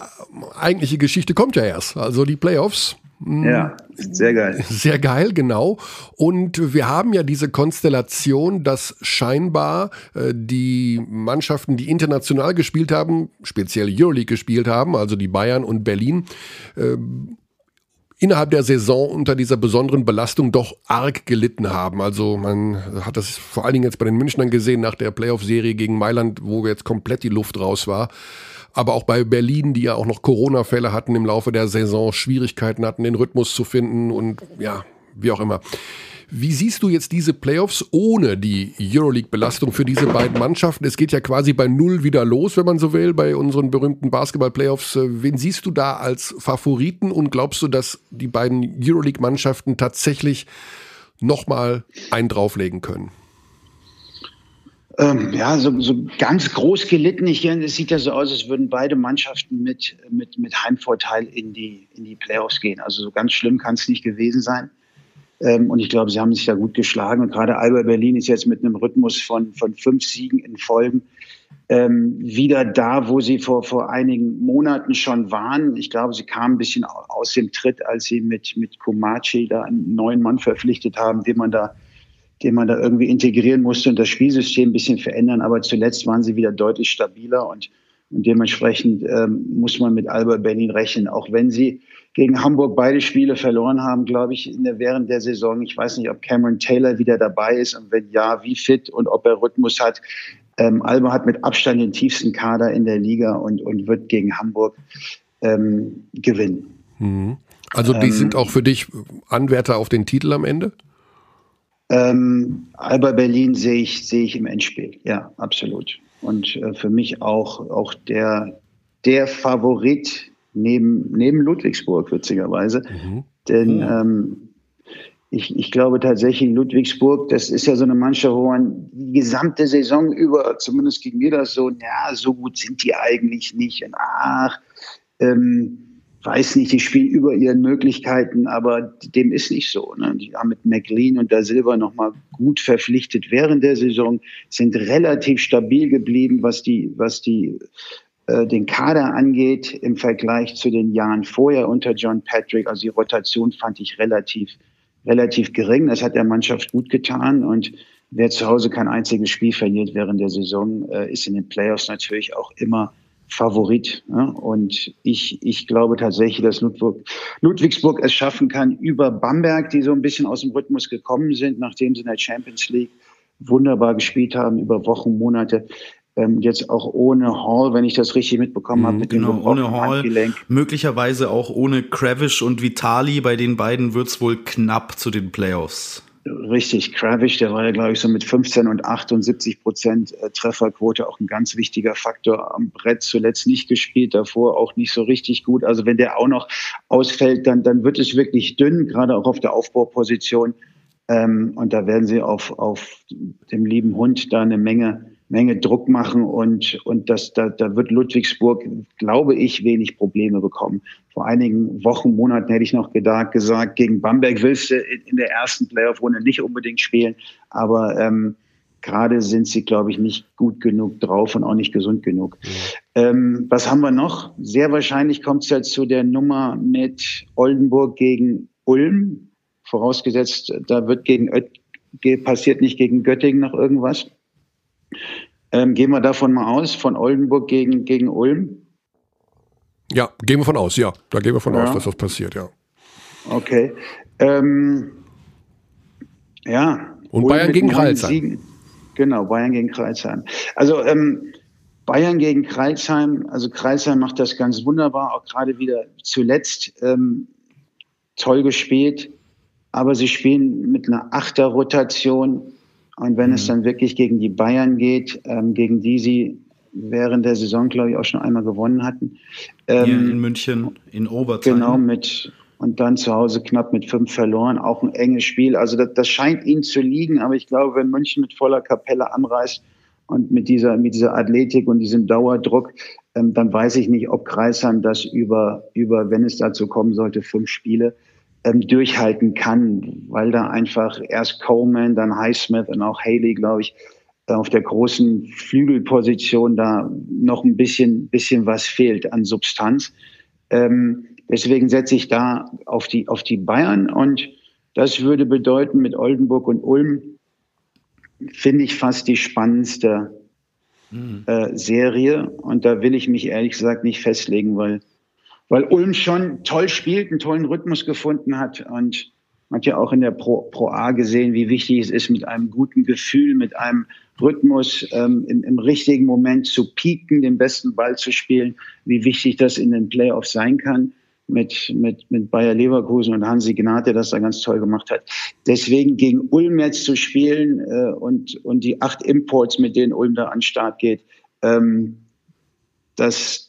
eigentliche Geschichte, kommt ja erst. Also die Playoffs.
Ja, sehr geil.
Sehr geil, genau. Und wir haben ja diese Konstellation, dass scheinbar äh, die Mannschaften, die international gespielt haben, speziell Euroleague gespielt haben, also die Bayern und Berlin, äh, innerhalb der Saison unter dieser besonderen Belastung doch arg gelitten haben. Also man hat das vor allen Dingen jetzt bei den Münchnern gesehen nach der Playoff-Serie gegen Mailand, wo jetzt komplett die Luft raus war. Aber auch bei Berlin, die ja auch noch Corona-Fälle hatten im Laufe der Saison, Schwierigkeiten hatten, den Rhythmus zu finden und ja, wie auch immer. Wie siehst du jetzt diese Playoffs ohne die Euroleague-Belastung für diese beiden Mannschaften? Es geht ja quasi bei Null wieder los, wenn man so will, bei unseren berühmten Basketball-Playoffs. Wen siehst du da als Favoriten und glaubst du, dass die beiden Euroleague-Mannschaften tatsächlich nochmal einen drauflegen können?
Ähm, ja, so, so ganz groß gelitten. Ich, es sieht ja so aus, als würden beide Mannschaften mit, mit, mit Heimvorteil in die, in die Playoffs gehen. Also so ganz schlimm kann es nicht gewesen sein. Ähm, und ich glaube, sie haben sich da gut geschlagen. Und gerade Alba Berlin ist jetzt mit einem Rhythmus von, von fünf Siegen in Folgen ähm, wieder da, wo sie vor, vor einigen Monaten schon waren. Ich glaube, sie kamen ein bisschen aus dem Tritt, als sie mit, mit Komachi da einen neuen Mann verpflichtet haben, den man da den man da irgendwie integrieren musste und das Spielsystem ein bisschen verändern. Aber zuletzt waren sie wieder deutlich stabiler und, und dementsprechend ähm, muss man mit Alba Berlin rechnen, auch wenn sie gegen Hamburg beide Spiele verloren haben, glaube ich, der, während der Saison. Ich weiß nicht, ob Cameron Taylor wieder dabei ist und wenn ja, wie fit und ob er Rhythmus hat. Ähm, Alba hat mit Abstand den tiefsten Kader in der Liga und, und wird gegen Hamburg ähm, gewinnen.
Mhm. Also die ähm, sind auch für dich Anwärter auf den Titel am Ende?
Ähm, Alba Berlin sehe ich, sehe ich im Endspiel, ja, absolut. Und äh, für mich auch, auch der, der Favorit neben, neben Ludwigsburg, witzigerweise. Mhm. Denn mhm. ähm, ich, ich glaube tatsächlich, Ludwigsburg, das ist ja so eine Mannschaft, wo man die gesamte Saison über, zumindest ging mir das so, ja, so gut sind die eigentlich nicht. Und ach, ähm, weiß nicht, die spielen über ihren Möglichkeiten, aber dem ist nicht so. Ne? Die haben mit McLean und da Silber nochmal gut verpflichtet während der Saison, sind relativ stabil geblieben, was die, was die äh, den Kader angeht im Vergleich zu den Jahren vorher unter John Patrick. Also die Rotation fand ich relativ, relativ gering. Das hat der Mannschaft gut getan und wer zu Hause kein einziges Spiel verliert während der Saison, äh, ist in den Playoffs natürlich auch immer Favorit. Ne? Und ich, ich glaube tatsächlich, dass Ludwig, Ludwigsburg es schaffen kann, über Bamberg, die so ein bisschen aus dem Rhythmus gekommen sind, nachdem sie in der Champions League wunderbar gespielt haben über Wochen, Monate, ähm, jetzt auch ohne Hall, wenn ich das richtig mitbekommen habe. Mit
genau, ohne Hall. Möglicherweise auch ohne Kravish und Vitali. Bei den beiden wird es wohl knapp zu den Playoffs.
Richtig, Kravish, der war ja, glaube ich, so mit 15 und 78 Prozent äh, Trefferquote auch ein ganz wichtiger Faktor. Am Brett zuletzt nicht gespielt, davor auch nicht so richtig gut. Also wenn der auch noch ausfällt, dann, dann wird es wirklich dünn, gerade auch auf der Aufbauposition. Ähm, und da werden sie auf, auf dem lieben Hund da eine Menge Menge Druck machen und, und das, da, da wird Ludwigsburg, glaube ich, wenig Probleme bekommen. Vor einigen Wochen, Monaten hätte ich noch gedacht, gesagt, gegen Bamberg willst du in der ersten Playoff-Runde nicht unbedingt spielen, aber ähm, gerade sind sie, glaube ich, nicht gut genug drauf und auch nicht gesund genug. Ähm, was haben wir noch? Sehr wahrscheinlich kommt es ja zu der Nummer mit Oldenburg gegen Ulm, vorausgesetzt, da wird gegen Oet passiert nicht gegen Göttingen noch irgendwas. Ähm, gehen wir davon mal aus, von Oldenburg gegen, gegen Ulm?
Ja, gehen wir von aus, ja. Da gehen wir von ja. aus, dass das passiert, ja.
Okay. Ähm, ja.
Und Ulm Bayern gegen Kreilsheim.
Genau, Bayern gegen Kreilsheim. Also ähm, Bayern gegen Kreilsheim, also Kreilsheim macht das ganz wunderbar, auch gerade wieder zuletzt ähm, toll gespielt, aber sie spielen mit einer Achterrotation und wenn mhm. es dann wirklich gegen die Bayern geht, ähm, gegen die sie während der Saison, glaube ich, auch schon einmal gewonnen hatten.
Ähm, Hier in München, in Oberzheim.
Genau, mit und dann zu Hause knapp mit fünf verloren. Auch ein enges Spiel. Also das, das scheint ihnen zu liegen, aber ich glaube, wenn München mit voller Kapelle anreist und mit dieser, mit dieser Athletik und diesem Dauerdruck, ähm, dann weiß ich nicht, ob Kreisheim das über, über, wenn es dazu kommen sollte, fünf Spiele ähm, durchhalten kann, weil da einfach erst Coleman, dann Highsmith und auch Haley, glaube ich, auf der großen Flügelposition da noch ein bisschen, bisschen was fehlt an Substanz. Ähm, deswegen setze ich da auf die, auf die Bayern und das würde bedeuten, mit Oldenburg und Ulm finde ich fast die spannendste mhm. äh, Serie. Und da will ich mich ehrlich gesagt nicht festlegen, weil, weil Ulm schon toll spielt, einen tollen Rhythmus gefunden hat und man hat ja auch in der Pro, Pro A gesehen, wie wichtig es ist, mit einem guten Gefühl, mit einem Rhythmus ähm, im, im richtigen Moment zu pieken, den besten Ball zu spielen, wie wichtig das in den Playoffs sein kann mit, mit, mit Bayer Leverkusen und Hansi Gnate, das da ganz toll gemacht hat. Deswegen gegen Ulm jetzt zu spielen äh, und, und die acht Imports, mit denen Ulm da an den Start geht, ähm, das,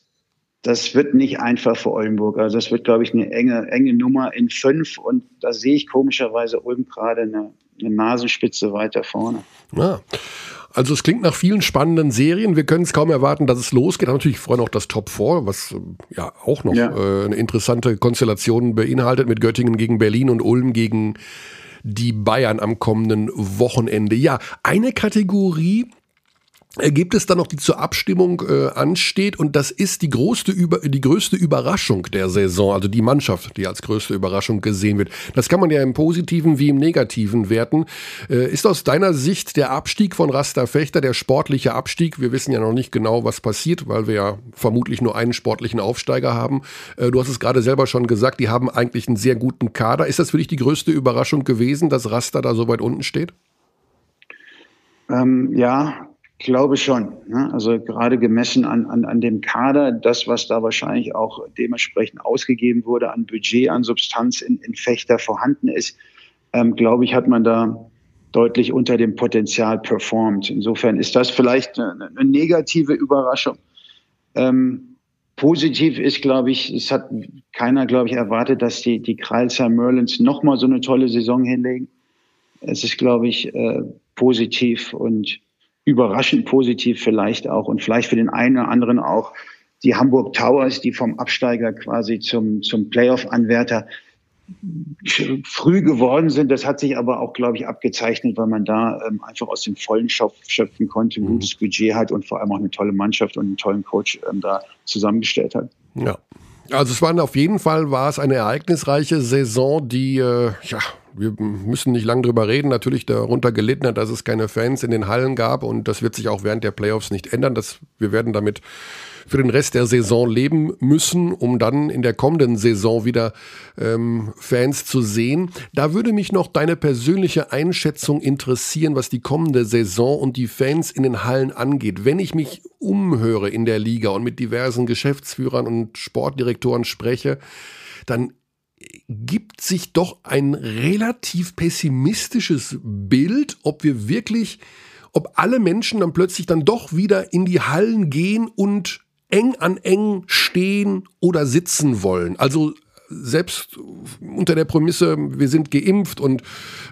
das wird nicht einfach für Oldenburg. Also das wird, glaube ich, eine enge, enge Nummer in fünf. Und da sehe ich komischerweise Ulm gerade eine, eine Nasenspitze weiter vorne.
Ja. Also es klingt nach vielen spannenden Serien. Wir können es kaum erwarten, dass es losgeht. Aber natürlich freuen auch das Top 4, was äh, ja auch noch ja. Äh, eine interessante Konstellation beinhaltet mit Göttingen gegen Berlin und Ulm gegen die Bayern am kommenden Wochenende. Ja, eine Kategorie, gibt es dann noch, die zur Abstimmung äh, ansteht und das ist die größte, über, die größte Überraschung der Saison, also die Mannschaft, die als größte Überraschung gesehen wird. Das kann man ja im Positiven wie im Negativen werten. Äh, ist aus deiner Sicht der Abstieg von Rasta Fechter, der sportliche Abstieg, wir wissen ja noch nicht genau, was passiert, weil wir ja vermutlich nur einen sportlichen Aufsteiger haben. Äh, du hast es gerade selber schon gesagt, die haben eigentlich einen sehr guten Kader. Ist das für dich die größte Überraschung gewesen, dass Rasta da so weit unten steht?
Ähm, ja, glaube schon. Ne? Also gerade gemessen an, an, an dem Kader, das, was da wahrscheinlich auch dementsprechend ausgegeben wurde an Budget, an Substanz in, in Fechter vorhanden ist, ähm, glaube ich, hat man da deutlich unter dem Potenzial performt. Insofern ist das vielleicht eine, eine negative Überraschung. Ähm, positiv ist, glaube ich, es hat keiner, glaube ich, erwartet, dass die, die Kreilsheim Merlins nochmal so eine tolle Saison hinlegen. Es ist, glaube ich, äh, positiv und überraschend positiv vielleicht auch und vielleicht für den einen oder anderen auch die Hamburg Towers, die vom Absteiger quasi zum, zum Playoff-Anwärter früh geworden sind. Das hat sich aber auch, glaube ich, abgezeichnet, weil man da ähm, einfach aus dem vollen Schopf schöpfen konnte, ein mhm. gutes Budget hat und vor allem auch eine tolle Mannschaft und einen tollen Coach ähm, da zusammengestellt hat.
Ja. Also es war auf jeden Fall war es eine ereignisreiche Saison, die äh, ja wir müssen nicht lange drüber reden, natürlich darunter gelitten hat, dass es keine Fans in den Hallen gab und das wird sich auch während der Playoffs nicht ändern. Das, wir werden damit für den Rest der Saison leben müssen, um dann in der kommenden Saison wieder ähm, Fans zu sehen. Da würde mich noch deine persönliche Einschätzung interessieren, was die kommende Saison und die Fans in den Hallen angeht. Wenn ich mich umhöre in der Liga und mit diversen Geschäftsführern und Sportdirektoren spreche, dann gibt sich doch ein relativ pessimistisches Bild, ob wir wirklich, ob alle Menschen dann plötzlich dann doch wieder in die Hallen gehen und eng an eng stehen oder sitzen wollen. Also selbst unter der Prämisse, wir sind geimpft und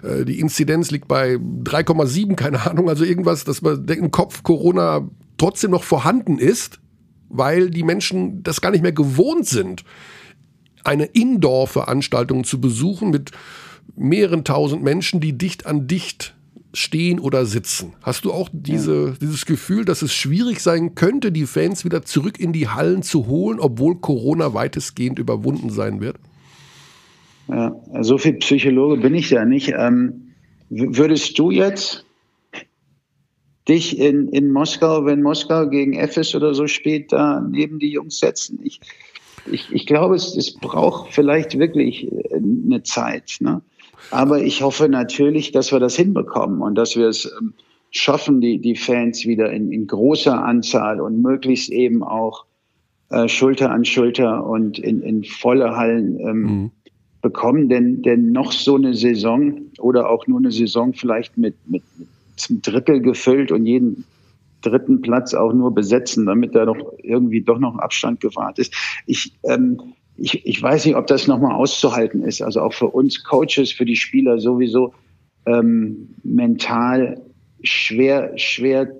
äh, die Inzidenz liegt bei 3,7, keine Ahnung, also irgendwas, dass man im Kopf Corona trotzdem noch vorhanden ist, weil die Menschen das gar nicht mehr gewohnt sind eine Indoor-Veranstaltung zu besuchen mit mehreren tausend Menschen, die dicht an dicht stehen oder sitzen. Hast du auch diese, ja. dieses Gefühl, dass es schwierig sein könnte, die Fans wieder zurück in die Hallen zu holen, obwohl Corona weitestgehend überwunden sein wird?
Ja, so viel Psychologe bin ich ja nicht. Ähm, würdest du jetzt dich in, in Moskau, wenn Moskau gegen Efes oder so spielt, da neben die Jungs setzen? Ich, ich, ich glaube, es, es braucht vielleicht wirklich äh, eine Zeit. Ne? Aber ich hoffe natürlich, dass wir das hinbekommen und dass wir es ähm, schaffen, die, die Fans wieder in, in großer Anzahl und möglichst eben auch äh, Schulter an Schulter und in, in volle Hallen ähm, mhm. bekommen. Denn, denn noch so eine Saison oder auch nur eine Saison vielleicht mit, mit, mit zum Drittel gefüllt und jeden dritten Platz auch nur besetzen, damit da doch irgendwie doch noch Abstand gewahrt ist. Ich, ähm, ich, ich weiß nicht, ob das nochmal auszuhalten ist. Also auch für uns Coaches, für die Spieler sowieso ähm, mental schwer, schwer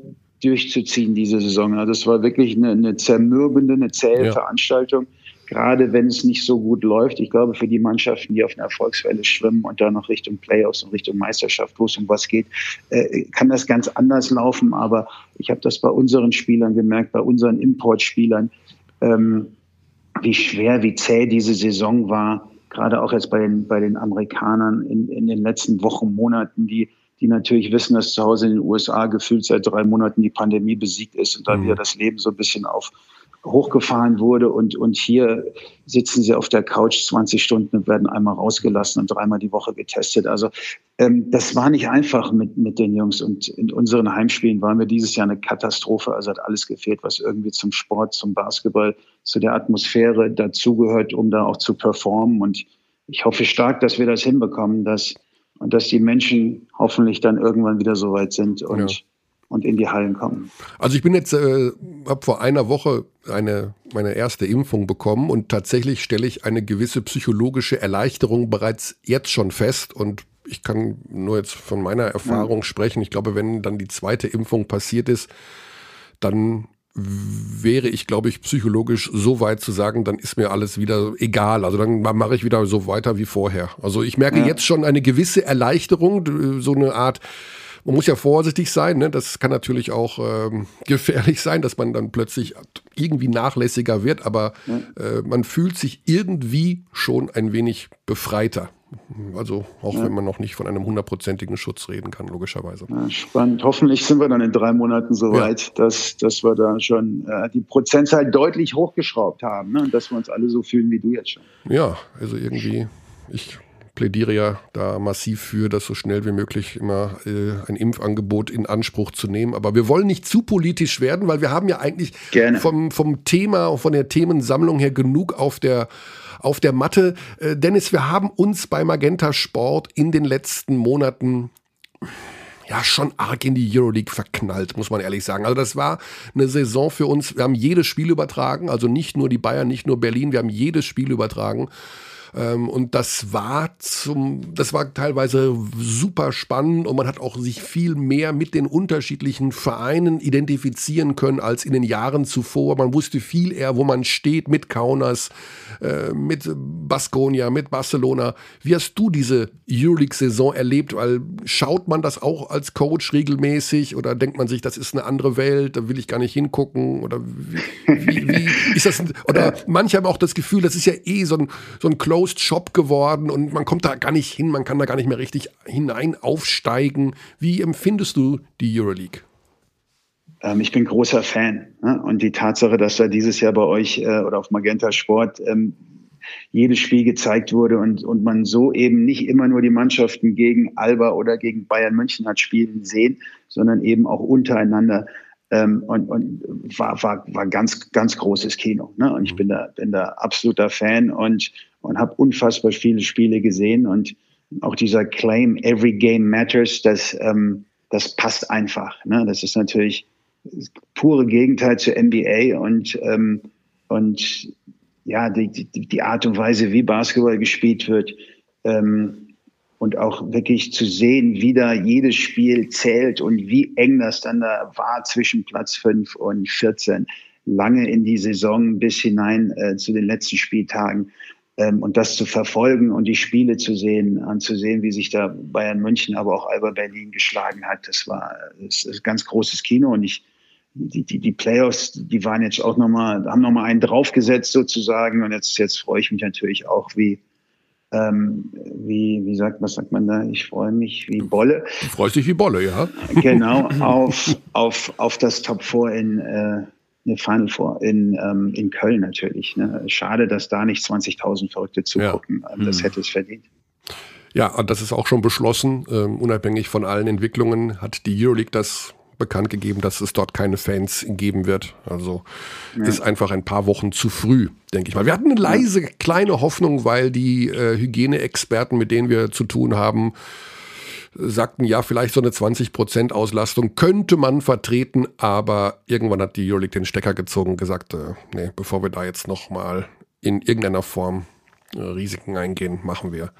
durchzuziehen diese Saison. Also es war wirklich eine, eine zermürbende, eine zähe ja. Veranstaltung. Gerade wenn es nicht so gut läuft. Ich glaube, für die Mannschaften, die auf einer Erfolgswelle schwimmen und dann noch Richtung Playoffs und Richtung Meisterschaft, wo es um was geht, äh, kann das ganz anders laufen. Aber ich habe das bei unseren Spielern gemerkt, bei unseren Importspielern, ähm, wie schwer, wie zäh diese Saison war. Gerade auch jetzt bei den, bei den Amerikanern in, in den letzten Wochen, Monaten, die die natürlich wissen, dass zu Hause in den USA gefühlt seit drei Monaten die Pandemie besiegt ist und da mhm. wieder das Leben so ein bisschen auf, hochgefahren wurde und, und hier sitzen sie auf der Couch 20 Stunden und werden einmal rausgelassen und dreimal die Woche getestet. Also ähm, das war nicht einfach mit, mit den Jungs und in unseren Heimspielen waren wir dieses Jahr eine Katastrophe. Also hat alles gefehlt, was irgendwie zum Sport, zum Basketball, zu der Atmosphäre dazugehört, um da auch zu performen und ich hoffe stark, dass wir das hinbekommen, dass, und dass die Menschen hoffentlich dann irgendwann wieder so weit sind und ja und in die Hallen kommen.
Also ich bin jetzt, äh, habe vor einer Woche eine meine erste Impfung bekommen und tatsächlich stelle ich eine gewisse psychologische Erleichterung bereits jetzt schon fest und ich kann nur jetzt von meiner Erfahrung ja. sprechen. Ich glaube, wenn dann die zweite Impfung passiert ist, dann wäre ich, glaube ich, psychologisch so weit zu sagen, dann ist mir alles wieder egal. Also dann mache ich wieder so weiter wie vorher. Also ich merke ja. jetzt schon eine gewisse Erleichterung, so eine Art man muss ja vorsichtig sein, ne? das kann natürlich auch ähm, (laughs) gefährlich sein, dass man dann plötzlich irgendwie nachlässiger wird, aber äh, man fühlt sich irgendwie schon ein wenig befreiter. Also auch ja. wenn man noch nicht von einem hundertprozentigen Schutz reden kann, logischerweise.
Ja, spannend. Hoffentlich sind wir dann in drei Monaten so weit, ja. dass, dass wir da schon äh, die Prozentzahl deutlich hochgeschraubt haben ne? und dass wir uns alle so fühlen wie du jetzt schon.
Ja, also irgendwie, ich plädiere ja da massiv für, das so schnell wie möglich immer äh, ein Impfangebot in Anspruch zu nehmen. Aber wir wollen nicht zu politisch werden, weil wir haben ja eigentlich vom, vom Thema, von der Themensammlung her genug auf der auf der Matte. Äh, Dennis, wir haben uns bei Magenta Sport in den letzten Monaten ja schon arg in die Euroleague verknallt, muss man ehrlich sagen. Also das war eine Saison für uns. Wir haben jedes Spiel übertragen, also nicht nur die Bayern, nicht nur Berlin, wir haben jedes Spiel übertragen. Ähm, und das war zum, das war teilweise super spannend und man hat auch sich viel mehr mit den unterschiedlichen Vereinen identifizieren können als in den Jahren zuvor. Man wusste viel eher, wo man steht mit Kaunas, äh, mit Baskonia, mit Barcelona. Wie hast du diese Euroleague-Saison erlebt? Weil schaut man das auch als Coach regelmäßig oder denkt man sich, das ist eine andere Welt, da will ich gar nicht hingucken? Oder wie, wie, wie (laughs) ist das? Oder manche haben auch das Gefühl, das ist ja eh so ein, so ein Close Closed Shop geworden und man kommt da gar nicht hin, man kann da gar nicht mehr richtig hinein aufsteigen. Wie empfindest du die Euroleague?
Ähm, ich bin großer Fan. Ne? Und die Tatsache, dass da dieses Jahr bei euch äh, oder auf Magenta Sport ähm, jedes Spiel gezeigt wurde und, und man so eben nicht immer nur die Mannschaften gegen Alba oder gegen Bayern München hat spielen sehen, sondern eben auch untereinander. Ähm, und und war, war, war ganz, ganz großes Kino. Ne? Und ich mhm. bin da, bin da absoluter Fan und, und habe unfassbar viele Spiele gesehen. Und auch dieser Claim, every game matters, das, ähm, das passt einfach. Ne? Das ist natürlich das pure Gegenteil zur NBA und, ähm, und ja, die, die, die Art und Weise, wie Basketball gespielt wird, ähm, und auch wirklich zu sehen, wie da jedes Spiel zählt und wie eng das dann da war zwischen Platz 5 und 14, lange in die Saison bis hinein äh, zu den letzten Spieltagen. Ähm, und das zu verfolgen und die Spiele zu sehen, anzusehen, wie sich da Bayern München, aber auch Alba Berlin geschlagen hat, das war das ist ganz großes Kino. Und ich, die, die, die Playoffs, die waren jetzt auch nochmal, haben nochmal einen draufgesetzt sozusagen. Und jetzt, jetzt freue ich mich natürlich auch, wie, ähm, wie, wie sagt, was sagt man da? Ich freue mich wie Bolle.
Du freust dich wie Bolle, ja.
Genau, (laughs) auf, auf, auf das Top 4 in, äh, eine Final Four in, ähm, in Köln natürlich. Ne? Schade, dass da nicht 20.000 Verrückte zugucken. Ja. Das hm. hätte es verdient.
Ja, und das ist auch schon beschlossen. Ähm, unabhängig von allen Entwicklungen hat die Euroleague das bekannt gegeben, dass es dort keine Fans geben wird. Also ja. ist einfach ein paar Wochen zu früh, denke ich mal. Wir hatten eine leise kleine Hoffnung, weil die äh, Hygieneexperten, mit denen wir zu tun haben, sagten, ja, vielleicht so eine 20% Auslastung könnte man vertreten, aber irgendwann hat die Euroleague den Stecker gezogen und gesagt, äh, nee, bevor wir da jetzt nochmal in irgendeiner Form äh, Risiken eingehen, machen wir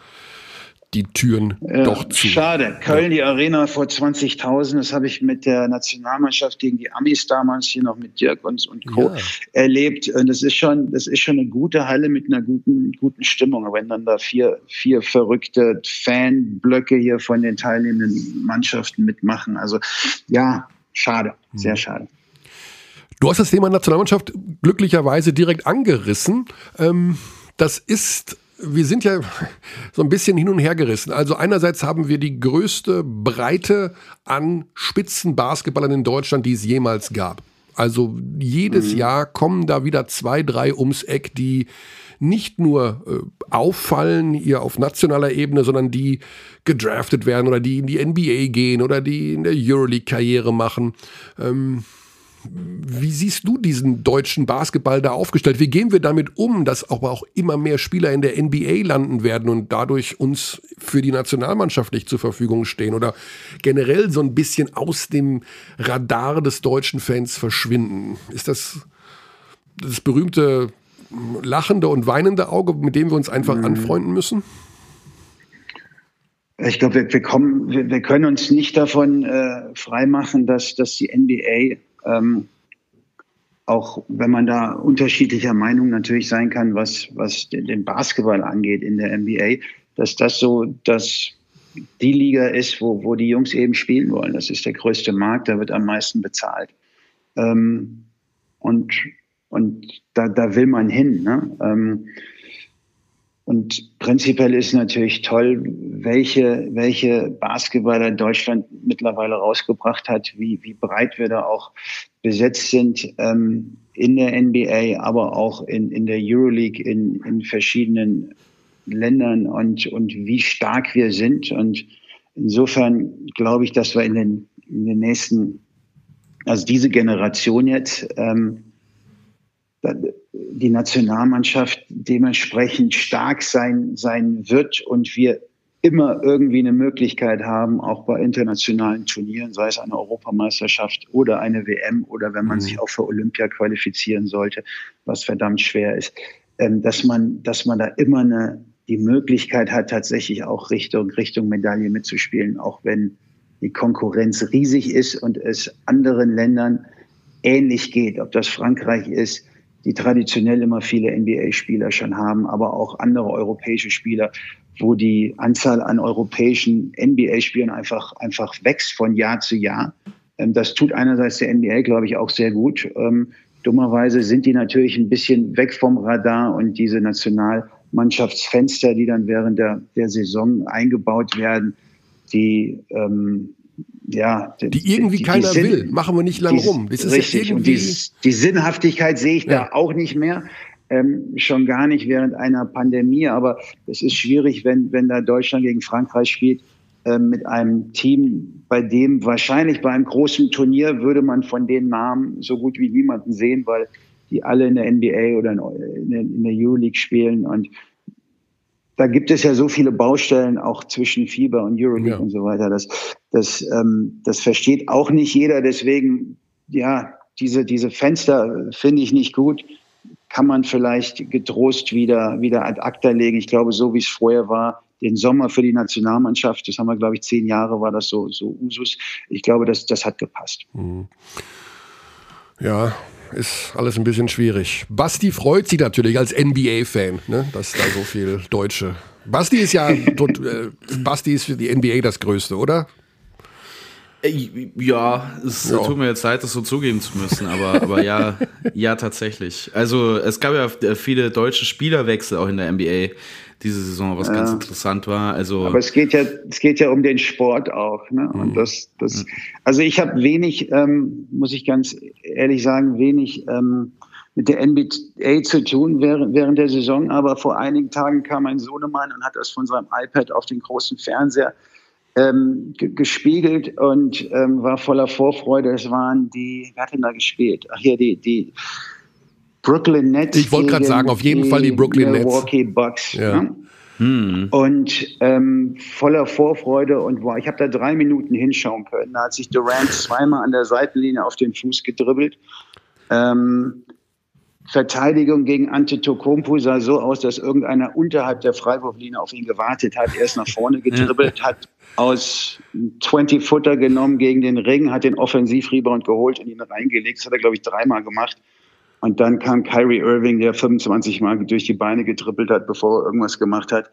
die Türen
Ja,
doch zu.
Schade. Köln, die Arena vor 20.000, das habe ich mit der Nationalmannschaft gegen die Amis damals hier noch mit Dirk und, und Co.
Ja.
erlebt. Und das ist schon, das ist schon eine gute Halle mit einer guten, guten Stimmung. Wenn dann da vier, vier verrückte Fanblöcke hier von den teilnehmenden Mannschaften mitmachen, also ja, schade, sehr schade.
Du hast das Thema Nationalmannschaft glücklicherweise direkt angerissen. Ähm, das ist, wir sind ja (laughs) so ein bisschen hin und her gerissen. Also einerseits haben wir die größte Breite an Spitzenbasketballern in Deutschland, die es jemals gab. Also jedes Jahr kommen da wieder zwei, drei ums Eck, die nicht nur äh, auffallen hier auf nationaler Ebene, sondern die gedraftet werden oder die in die NBA gehen oder die in der Euroleague Karriere machen. Ähm, wie siehst du diesen deutschen Basketball da aufgestellt? Wie gehen wir damit um, dass aber auch immer mehr Spieler in der NBA landen werden und dadurch uns für die Nationalmannschaft nicht zur Verfügung stehen oder generell so ein bisschen aus dem Radar des deutschen Fans verschwinden? Ist das das berühmte lachende und weinende Auge, mit dem wir uns einfach anfreunden müssen?
Ich glaube, wir, wir, kommen, wir, wir können uns nicht davon äh, freimachen, dass, dass die NBA, ähm, auch wenn man da unterschiedlicher Meinung natürlich sein kann, was, was den, Basketball angeht in der NBA, dass das so dass die Liga ist, wo, wo die Jungs eben spielen wollen. Das ist der größte Markt, da wird am meisten bezahlt. Ähm, und und da, da will man hin. Ne? Ähm, und prinzipiell ist natürlich toll, welche, welche Basketballer Deutschland mittlerweile rausgebracht hat, wie, wie breit wir da auch besetzt sind ähm, in der NBA, aber auch in, in der Euroleague, in, in verschiedenen Ländern und, und wie stark wir sind. Und insofern glaube ich, dass wir in den, in den nächsten, also diese Generation jetzt, ähm, die Nationalmannschaft dementsprechend stark sein, sein wird und wir immer irgendwie eine Möglichkeit haben, auch bei internationalen Turnieren, sei es eine Europameisterschaft oder eine WM oder wenn man mhm. sich auch für Olympia qualifizieren sollte, was verdammt schwer ist, ähm, dass man, dass man da immer eine, die Möglichkeit hat, tatsächlich auch Richtung, Richtung Medaille mitzuspielen, auch wenn die Konkurrenz riesig ist und es anderen Ländern ähnlich geht, ob das Frankreich ist, die traditionell immer viele NBA-Spieler schon haben, aber auch andere europäische Spieler, wo die Anzahl an europäischen NBA-Spielern einfach, einfach wächst von Jahr zu Jahr. Ähm, das tut einerseits der NBA, glaube ich, auch sehr gut. Ähm, dummerweise sind die natürlich ein bisschen weg vom Radar und diese Nationalmannschaftsfenster, die dann während der, der Saison eingebaut werden, die ähm, ja,
die irgendwie die, keiner die will, machen wir nicht lang rum.
Das ist richtig. Ja und die, die, Sinnhaftigkeit sehe ich ja. da auch nicht mehr. Ähm, schon gar nicht während einer Pandemie, aber es ist schwierig, wenn, wenn da Deutschland gegen Frankreich spielt, äh, mit einem Team, bei dem wahrscheinlich bei einem großen Turnier würde man von den Namen so gut wie niemanden sehen, weil die alle in der NBA oder in der, in der Euroleague spielen und da gibt es ja so viele Baustellen auch zwischen Fieber und Euroleague ja. und so weiter. Das, das, ähm, das versteht auch nicht jeder. Deswegen, ja, diese, diese Fenster finde ich nicht gut. Kann man vielleicht getrost wieder, wieder ad acta legen. Ich glaube, so wie es vorher war, den Sommer für die Nationalmannschaft, das haben wir, glaube ich, zehn Jahre war das so, so Usus. Ich glaube, das, das hat gepasst. Mhm.
Ja, ist alles ein bisschen schwierig. Basti freut sich natürlich als NBA-Fan, ne, dass da so viel Deutsche. Basti ist ja, dort, äh, Basti ist für die NBA das Größte, oder?
Äh, ja, es ja. tut mir jetzt leid, das so zugeben zu müssen, aber, aber ja, (laughs) ja, tatsächlich. Also es gab ja viele deutsche Spielerwechsel auch in der NBA diese Saison, was ja. ganz interessant war. Also
aber es geht ja, es geht ja um den Sport auch, ne? Und mhm. das, das, also ich habe wenig, ähm, muss ich ganz ehrlich sagen, wenig ähm, mit der NBA zu tun während, während der Saison. Aber vor einigen Tagen kam mein Sohnemann und hat das von seinem iPad auf den großen Fernseher ähm, gespiegelt und ähm, war voller Vorfreude. Es waren die, wer hat denn da gespielt? Ach hier, die, die Brooklyn Nets.
Ich wollte gerade sagen, auf jeden Fall die Brooklyn
Milwaukee Nets. Bucks. Ja. Ne? Hm. Und ähm, voller Vorfreude und wow, ich habe da drei Minuten hinschauen können. Da hat sich Durant zweimal an der Seitenlinie auf den Fuß gedribbelt. Ähm, Verteidigung gegen Antetokounmpo sah so aus, dass irgendeiner unterhalb der Freiwurflinie auf ihn gewartet hat, erst nach vorne (laughs) gedribbelt, hat aus 20-Footer genommen gegen den Ring, hat den Offensivrebound geholt und ihn reingelegt. Das hat er, glaube ich, dreimal gemacht. Und dann kam Kyrie Irving, der 25 Mal durch die Beine getrippelt hat, bevor er irgendwas gemacht hat.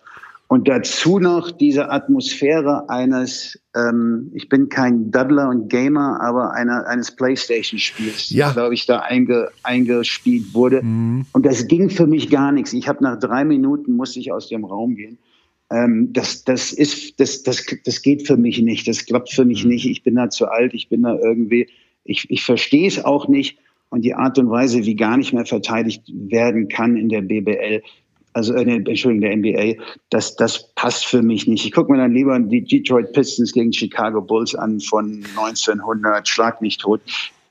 Und dazu noch diese Atmosphäre eines, ähm, ich bin kein Duddler und Gamer, aber einer, eines Playstation-Spiels, ja. glaube ich, da einge, eingespielt wurde. Mhm. Und das ging für mich gar nichts. Ich habe nach drei Minuten musste ich aus dem Raum gehen. Ähm, das, das ist, das, das, das geht für mich nicht. Das klappt für mich mhm. nicht. Ich bin da zu alt. Ich bin da irgendwie, ich, ich verstehe es auch nicht. Und die Art und Weise, wie gar nicht mehr verteidigt werden kann in der BBL, also äh, Entschuldigung, der NBA, das, das passt für mich nicht. Ich gucke mir dann lieber die Detroit Pistons gegen Chicago Bulls an von 1900, schlag mich tot.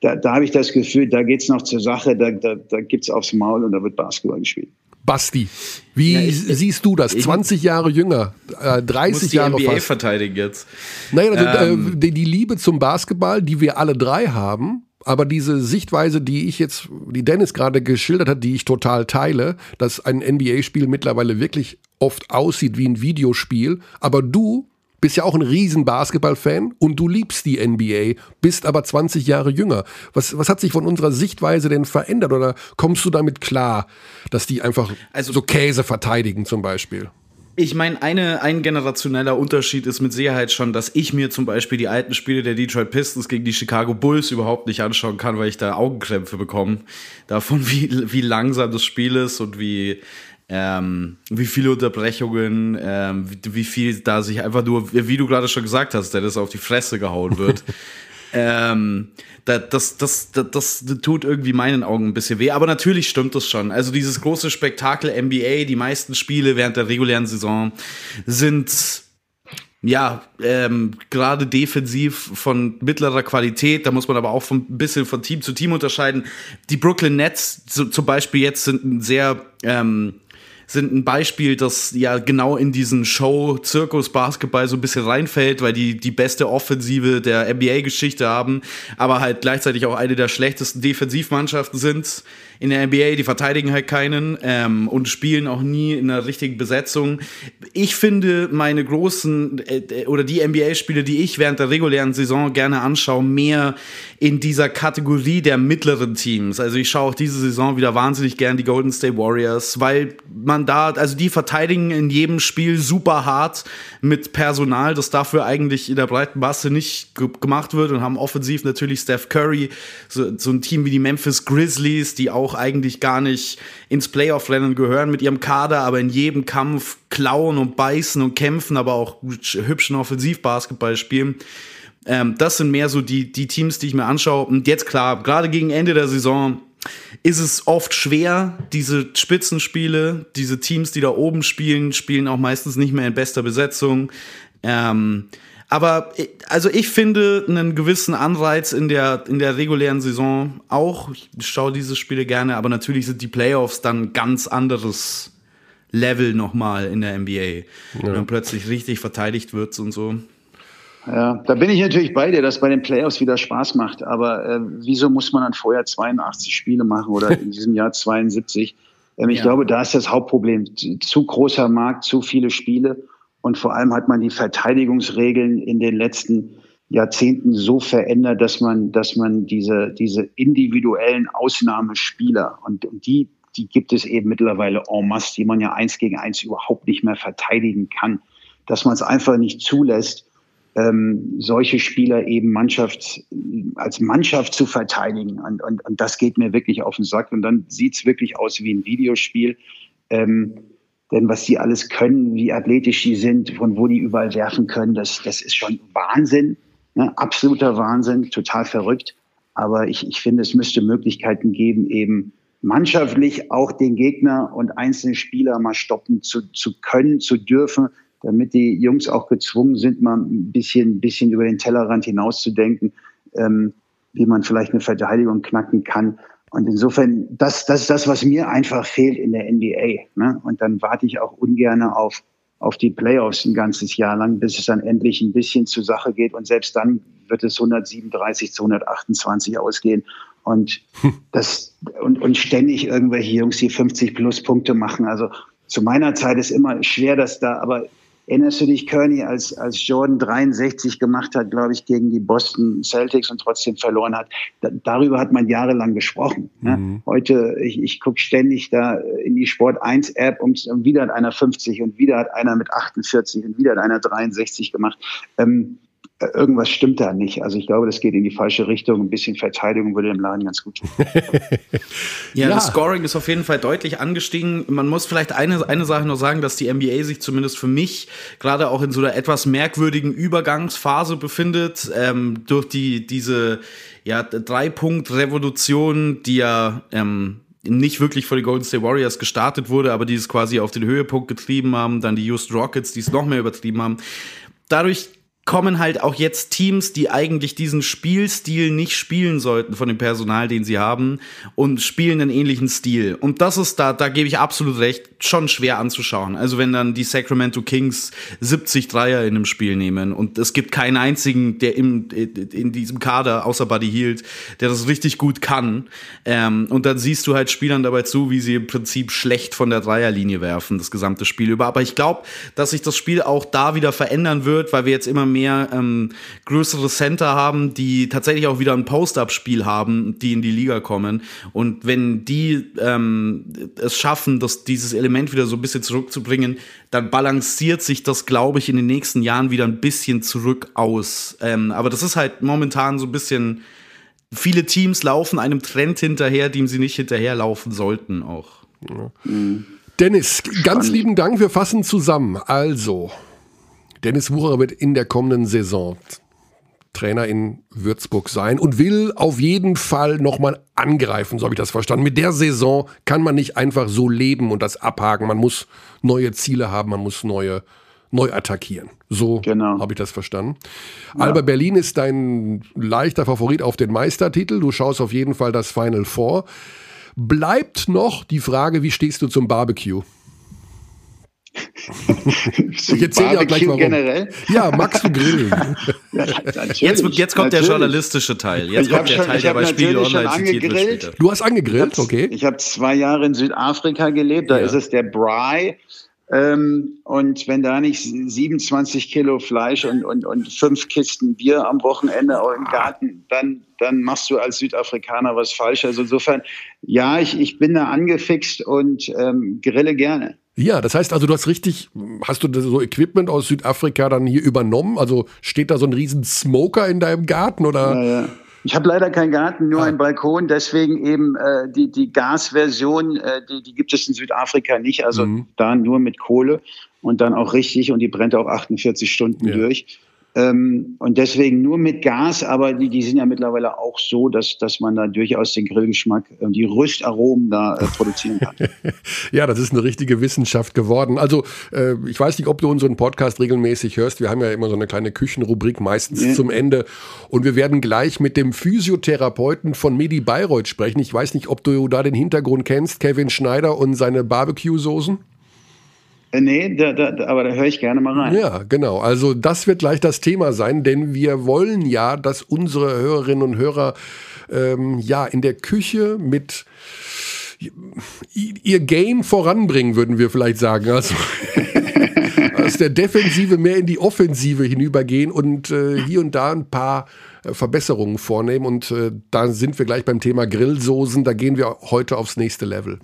Da, da habe ich das Gefühl, da geht's noch zur Sache, da, da, da gibt's aufs Maul und da wird Basketball gespielt.
Basti, wie ja, ich, siehst du das? 20 Jahre jünger, äh, 30 muss die Jahre
NBA fast. verteidigen jetzt.
Naja, also, ähm, äh, die, die Liebe zum Basketball, die wir alle drei haben, aber diese Sichtweise, die ich jetzt, die Dennis gerade geschildert hat, die ich total teile, dass ein NBA-Spiel mittlerweile wirklich oft aussieht wie ein Videospiel, aber du bist ja auch ein riesen Basketball-Fan und du liebst die NBA, bist aber 20 Jahre jünger. Was, was hat sich von unserer Sichtweise denn verändert oder kommst du damit klar, dass die einfach also, so Käse verteidigen zum Beispiel?
Ich meine, eine, ein generationeller Unterschied ist mit Sicherheit schon, dass ich mir zum Beispiel die alten Spiele der Detroit Pistons gegen die Chicago Bulls überhaupt nicht anschauen kann, weil ich da Augenkrämpfe bekomme. Davon, wie, wie langsam das Spiel ist und wie, ähm, wie viele Unterbrechungen, ähm, wie, wie, viel da sich einfach nur, wie du gerade schon gesagt hast, der das auf die Fresse gehauen wird. (laughs) ähm, das, das, das, das tut irgendwie meinen Augen ein bisschen weh. Aber natürlich stimmt das schon. Also dieses große Spektakel NBA, die meisten Spiele während der regulären Saison sind ja, ähm, gerade defensiv von mittlerer Qualität, da muss man aber auch ein bisschen von Team zu Team unterscheiden. Die Brooklyn Nets so, zum Beispiel jetzt sind ein sehr ähm, sind ein Beispiel, das ja genau in diesen Show-Zirkus-Basketball so ein bisschen reinfällt, weil die die beste Offensive der NBA-Geschichte haben, aber halt gleichzeitig auch eine der schlechtesten Defensivmannschaften sind in der NBA, die verteidigen halt keinen ähm, und spielen auch nie in einer richtigen Besetzung. Ich finde meine großen äh, äh oder die NBA-Spiele, die ich während der regulären Saison gerne anschaue, mehr in dieser Kategorie der mittleren Teams. Also ich schaue auch diese Saison wieder wahnsinnig gern die Golden State Warriors, weil man da, also die verteidigen in jedem Spiel super hart mit Personal, das dafür eigentlich in der breiten Masse nicht gemacht wird und haben offensiv natürlich Steph Curry, so, so ein Team wie die Memphis Grizzlies, die auch eigentlich gar nicht ins Playoff-Rennen gehören mit ihrem Kader, aber in jedem Kampf klauen und beißen und kämpfen, aber auch hübschen Offensivbasketball spielen. Ähm, das sind mehr so die, die Teams, die ich mir anschaue. Und jetzt klar, gerade gegen Ende der Saison ist es oft schwer, diese Spitzenspiele, diese Teams, die da oben spielen, spielen auch meistens nicht mehr in bester Besetzung. Ähm, aber also ich finde einen gewissen Anreiz in der, in der regulären Saison auch. Ich schaue diese Spiele gerne, aber natürlich sind die Playoffs dann ganz anderes Level nochmal in der NBA. Ja. Wenn man plötzlich richtig verteidigt wird und so.
Ja, da bin ich natürlich bei dir, dass bei den Playoffs wieder Spaß macht. Aber äh, wieso muss man dann vorher 82 Spiele machen oder in diesem Jahr 72? Ähm, ich ja. glaube, da ist das Hauptproblem. Zu großer Markt, zu viele Spiele. Und vor allem hat man die Verteidigungsregeln in den letzten Jahrzehnten so verändert, dass man, dass man diese, diese individuellen Ausnahmespieler und, und die, die gibt es eben mittlerweile en masse, die man ja eins gegen eins überhaupt nicht mehr verteidigen kann, dass man es einfach nicht zulässt ähm, solche Spieler eben Mannschaft, als Mannschaft zu verteidigen. Und, und, und das geht mir wirklich auf den Sack. Und dann sieht's wirklich aus wie ein Videospiel. Ähm, denn was die alles können, wie athletisch die sind, von wo die überall werfen können, das, das ist schon Wahnsinn. Ne? Absoluter Wahnsinn, total verrückt. Aber ich, ich finde, es müsste Möglichkeiten geben, eben mannschaftlich auch den Gegner und einzelne Spieler mal stoppen zu, zu können, zu dürfen, damit die Jungs auch gezwungen sind, mal ein bisschen, bisschen über den Tellerrand hinauszudenken, ähm, wie man vielleicht eine Verteidigung knacken kann. Und insofern, das, das ist das, was mir einfach fehlt in der NBA. Ne? Und dann warte ich auch ungern auf, auf die Playoffs ein ganzes Jahr lang, bis es dann endlich ein bisschen zur Sache geht. Und selbst dann wird es 137 zu 128 ausgehen. Und das, und, und ständig irgendwelche Jungs, die 50 plus Punkte machen. Also zu meiner Zeit ist immer schwer, dass da, aber Erinnerst du dich, Kearney, als, als Jordan 63 gemacht hat, glaube ich, gegen die Boston Celtics und trotzdem verloren hat? Da, darüber hat man jahrelang gesprochen. Ne? Mhm. Heute, ich, ich gucke ständig da in die Sport 1 App und, wieder hat einer 50 und wieder hat einer mit 48 und wieder hat einer 63 gemacht. Ähm, irgendwas stimmt da nicht. Also ich glaube, das geht in die falsche Richtung. Ein bisschen Verteidigung würde dem Laden ganz gut tun. (laughs)
ja, ja, das Scoring ist auf jeden Fall deutlich angestiegen. Man muss vielleicht eine, eine Sache noch sagen, dass die NBA sich zumindest für mich gerade auch in so einer etwas merkwürdigen Übergangsphase befindet. Ähm, durch die, diese ja, Drei-Punkt-Revolution, die ja ähm, nicht wirklich von den Golden State Warriors gestartet wurde, aber die es quasi auf den Höhepunkt getrieben haben, dann die Houston Rockets, die es noch mehr übertrieben haben. Dadurch kommen halt auch jetzt Teams, die eigentlich diesen Spielstil nicht spielen sollten von dem Personal, den sie haben, und spielen einen ähnlichen Stil. Und das ist da, da gebe ich absolut recht, schon schwer anzuschauen. Also wenn dann die Sacramento Kings 70 Dreier in einem Spiel nehmen und es gibt keinen einzigen, der im, in diesem Kader, außer Buddy Hield, der das richtig gut kann. Ähm, und dann siehst du halt Spielern dabei zu, wie sie im Prinzip schlecht von der Dreierlinie werfen, das gesamte Spiel über. Aber ich glaube, dass sich das Spiel auch da wieder verändern wird, weil wir jetzt immer mehr ähm, größere Center haben, die tatsächlich auch wieder ein Post-Up-Spiel haben, die in die Liga kommen. Und wenn die ähm, es schaffen, dass dieses Element wieder so ein bisschen zurückzubringen, dann balanciert sich das, glaube ich, in den nächsten Jahren wieder ein bisschen zurück aus. Ähm, aber das ist halt momentan so ein bisschen viele Teams laufen einem Trend hinterher, dem sie nicht hinterherlaufen sollten auch. Ja.
Dennis, ganz lieben Dank, wir fassen zusammen. Also, Dennis Wucherer wird in der kommenden Saison Trainer in Würzburg sein und will auf jeden Fall nochmal angreifen, so habe ich das verstanden. Mit der Saison kann man nicht einfach so leben und das abhaken. Man muss neue Ziele haben, man muss neue neu attackieren. So genau. habe ich das verstanden. Ja. Alba Berlin ist dein leichter Favorit auf den Meistertitel. Du schaust auf jeden Fall das Final Four. Bleibt noch die Frage, wie stehst du zum Barbecue?
Ich erzähle dir auch gleich warum. Generell?
Ja, magst du grillen? (laughs)
ja, jetzt, jetzt kommt der journalistische Teil. Jetzt kommt der schon, Teil, der bei Spiegel Online zitiert
wird. Du hast angegrillt, okay.
Ich habe zwei Jahre in Südafrika gelebt, da ja. ist es der Bry. Ähm, und wenn da nicht 27 Kilo Fleisch und, und, und fünf Kisten Bier am Wochenende auch im Garten, dann, dann machst du als Südafrikaner was falsch. Also insofern, ja, ich, ich bin da angefixt und ähm, grille gerne.
Ja, das heißt also, du hast richtig, hast du so Equipment aus Südafrika dann hier übernommen? Also steht da so ein riesen Smoker in deinem Garten oder? Ja, ja.
Ich habe leider keinen Garten, nur ah. einen Balkon, deswegen eben äh, die, die Gasversion, äh, die, die gibt es in Südafrika nicht, also mhm. da nur mit Kohle und dann auch richtig und die brennt auch 48 Stunden ja. durch. Ähm, und deswegen nur mit Gas, aber die, die sind ja mittlerweile auch so, dass, dass man da durchaus den Grillgeschmack, äh, die Röstaromen da äh, produzieren kann. (laughs)
ja, das ist eine richtige Wissenschaft geworden. Also äh, ich weiß nicht, ob du unseren Podcast regelmäßig hörst. Wir haben ja immer so eine kleine Küchenrubrik, meistens ja. zum Ende. Und wir werden gleich mit dem Physiotherapeuten von Medi Bayreuth sprechen. Ich weiß nicht, ob du da den Hintergrund kennst, Kevin Schneider und seine Barbecue-Soßen.
Äh, nee, da, da, aber da höre ich gerne mal rein.
Ja, genau. Also das wird gleich das Thema sein, denn wir wollen ja, dass unsere Hörerinnen und Hörer ähm, ja in der Küche mit ihr Game voranbringen, würden wir vielleicht sagen. Also (laughs) aus der Defensive mehr in die Offensive hinübergehen und äh, hier und da ein paar äh, Verbesserungen vornehmen. Und äh, da sind wir gleich beim Thema Grillsoßen. Da gehen wir heute aufs nächste Level.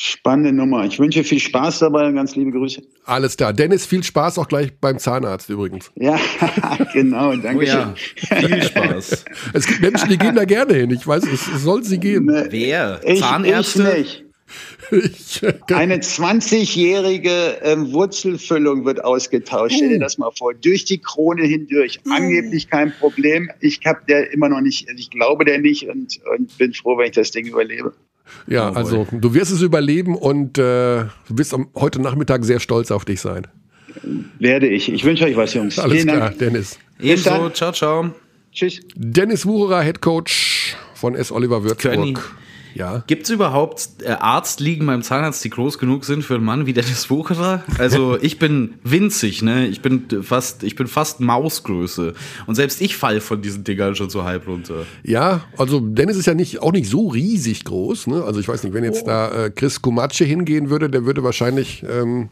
Spannende Nummer. Ich wünsche viel Spaß dabei und ganz liebe Grüße.
Alles klar. Dennis, viel Spaß auch gleich beim Zahnarzt übrigens.
Ja, (laughs) genau. Danke oh ja,
Viel Spaß.
es gibt Menschen, die gehen da gerne hin. Ich weiß, es, es soll sie geben. Ne,
Wer?
Ich, Zahnärzte? Ich nicht. Ich, äh, Eine 20-jährige ähm, Wurzelfüllung wird ausgetauscht. Stell dir das mal vor. Durch die Krone hindurch. Angeblich kein Problem. Ich habe der immer noch nicht, ich glaube der nicht und, und bin froh, wenn ich das Ding überlebe.
Ja, oh also du wirst es überleben und äh, du wirst am, heute Nachmittag sehr stolz auf dich sein.
Werde ich. Ich wünsche euch was, Jungs.
Alles Vielen klar, Dank. Dennis.
Ebenso. Ciao, ciao.
Tschüss. Dennis Wucherer, Head Coach von S. Oliver Würzburg. Ja.
Gibt es überhaupt äh, Arztliegen beim Zahnarzt, die groß genug sind für einen Mann wie Dennis Wucherer? Also (laughs) ich bin winzig, ne? Ich bin fast, ich bin fast Mausgröße. Und selbst ich fall von diesen Dingern schon so halb runter.
Ja, also Dennis ist ja nicht, auch nicht so riesig groß. Ne? Also ich weiß nicht, wenn jetzt
Oh.
da äh, Chris Kumatsche hingehen würde, der würde wahrscheinlich, ähm,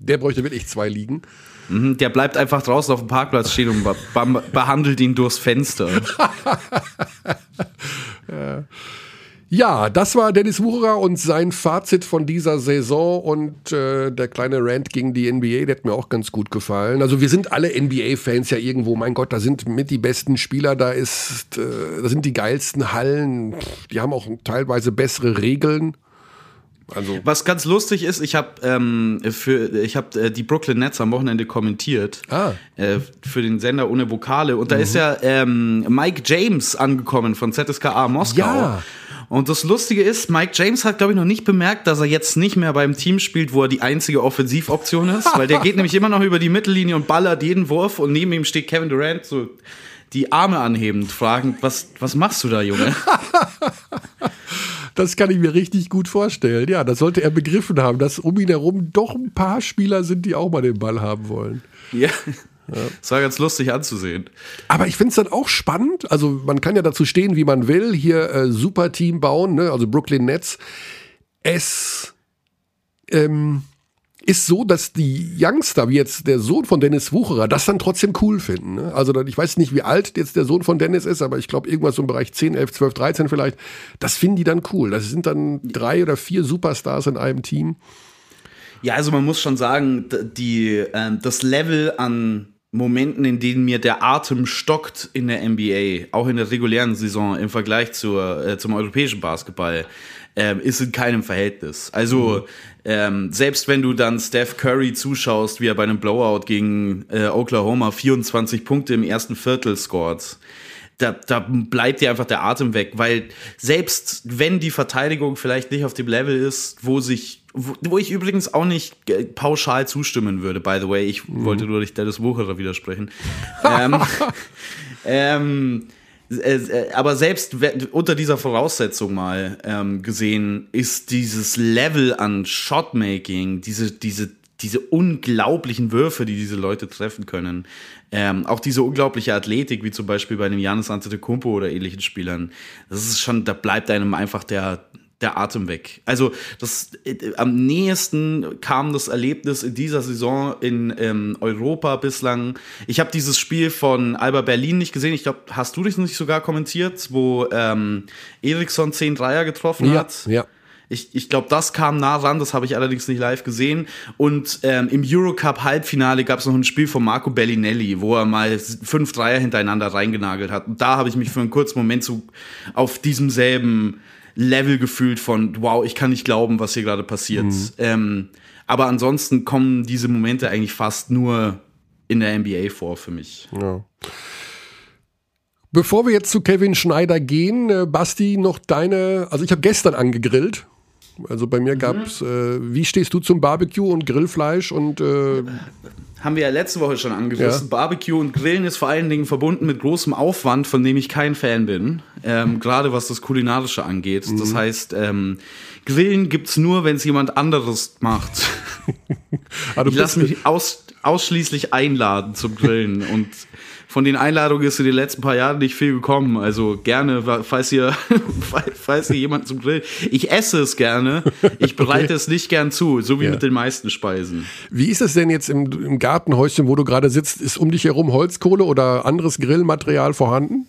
der bräuchte wirklich zwei Liegen.
Mhm, Der bleibt einfach draußen auf dem Parkplatz stehen und be be behandelt ihn durchs Fenster. (laughs) (laughs)
Ja, das war Dennis Wucherer und sein Fazit von dieser Saison und äh, der kleine Rant gegen die NBA, der hat mir auch ganz gut gefallen. Also wir sind alle NBA-Fans ja irgendwo, mein Gott, da sind mit die besten Spieler, da ist, äh, da sind die geilsten Hallen, die haben auch teilweise bessere Regeln. Also
Was ganz lustig ist, ich habe ähm, für ich habe äh, die Brooklyn Nets am Wochenende kommentiert
Ah.
äh, für den Sender ohne Vokale und da ist ja ähm, Mike James angekommen von ZSKA Moskau.
Ja.
Und das Lustige ist, Mike James hat, glaube ich, noch nicht bemerkt, dass er jetzt nicht mehr beim Team spielt, wo er die einzige Offensivoption ist, weil der geht (laughs) nämlich immer noch über die Mittellinie und ballert jeden Wurf und neben ihm steht Kevin Durant so die Arme anhebend, fragend, was, was machst du da, Junge?
Das kann ich mir richtig gut vorstellen. Ja, das sollte er begriffen haben, dass um ihn herum doch ein paar Spieler sind, die auch mal den Ball haben wollen.
ja. Das war ganz lustig anzusehen.
Aber ich finde es dann auch spannend. Also man kann ja dazu stehen, wie man will. Hier äh, super Team bauen, ne? also Brooklyn Nets. Es ähm, ist so, dass die Youngster, wie jetzt der Sohn von Dennis Wucherer, das dann trotzdem cool finden. Ne? Also ich weiß nicht, wie alt jetzt der Sohn von Dennis ist, aber ich glaube irgendwas so im Bereich 10, 11, 12, 13 vielleicht. Das finden die dann cool. Das sind dann drei oder vier Superstars in einem Team.
Ja, also man muss schon sagen, die, ähm, das Level an Momenten, in denen mir der Atem stockt in der NBA, auch in der regulären Saison im Vergleich zur, äh, zum europäischen Basketball, ähm, ist in keinem Verhältnis. Also ähm, selbst wenn du dann Steph Curry zuschaust, wie er bei einem Blowout gegen äh, Oklahoma 24 Punkte im ersten Viertel scored, da, da bleibt dir einfach der Atem weg, weil selbst wenn die Verteidigung vielleicht nicht auf dem Level ist, wo sich, wo, ich übrigens auch nicht äh, pauschal zustimmen würde, by the way, ich wollte nur nicht Dennis Wucherer widersprechen. (laughs) ähm, ähm, äh, äh, aber selbst unter dieser Voraussetzung mal ähm, gesehen, ist dieses Level an Shotmaking, diese, diese, diese unglaublichen Würfe, die diese Leute treffen können, ähm, auch diese unglaubliche Athletik, wie zum Beispiel bei einem Janis Antetokounmpo oder ähnlichen Spielern, das ist schon, da bleibt einem einfach der, der Atem weg. Also das äh, am nächsten kam das Erlebnis in dieser Saison in ähm, Europa bislang. Ich habe dieses Spiel von Alba Berlin nicht gesehen. Ich glaube, hast du dich nicht sogar kommentiert, wo ähm, Eriksson 10 Dreier getroffen
Ja,
hat?
ja.
Ich, ich glaube, das kam nah ran, das habe ich allerdings nicht live gesehen. Und ähm, im Eurocup-Halbfinale gab es noch ein Spiel von Marco Bellinelli, wo er mal fünf Dreier hintereinander reingenagelt hat. Und da habe ich mich für einen kurzen Moment so auf diesem selben Level gefühlt von, wow, ich kann nicht glauben, was hier gerade passiert. Ähm, aber ansonsten kommen diese Momente eigentlich fast nur in der NBA vor für mich.
Ja. Bevor wir jetzt zu Kevin Schneider gehen, äh, Basti, noch deine, also ich habe gestern angegrillt. Also bei mir gab's, äh, wie stehst du zum Barbecue und Grillfleisch und äh,
Haben wir ja letzte Woche schon angerissen.
Ja.
Barbecue und Grillen ist vor allen Dingen verbunden mit großem Aufwand, von dem ich kein Fan bin. Ähm, Gerade was das Kulinarische angeht. Das
Mhm.
heißt, ähm, Grillen gibt's nur, wenn es jemand anderes macht. (laughs)
ah,
Ich lasse mich aus, ausschließlich einladen zum Grillen. und von den Einladungen ist in den letzten paar Jahren nicht viel gekommen. Also gerne, falls ihr, (laughs) falls ihr jemanden zum Grillen. Ich esse es gerne. Ich bereite es nicht gern zu, so wie
Ja.
mit den meisten Speisen.
Wie ist es denn jetzt im, im Gartenhäuschen, wo du gerade sitzt? Ist um dich herum Holzkohle oder anderes Grillmaterial vorhanden?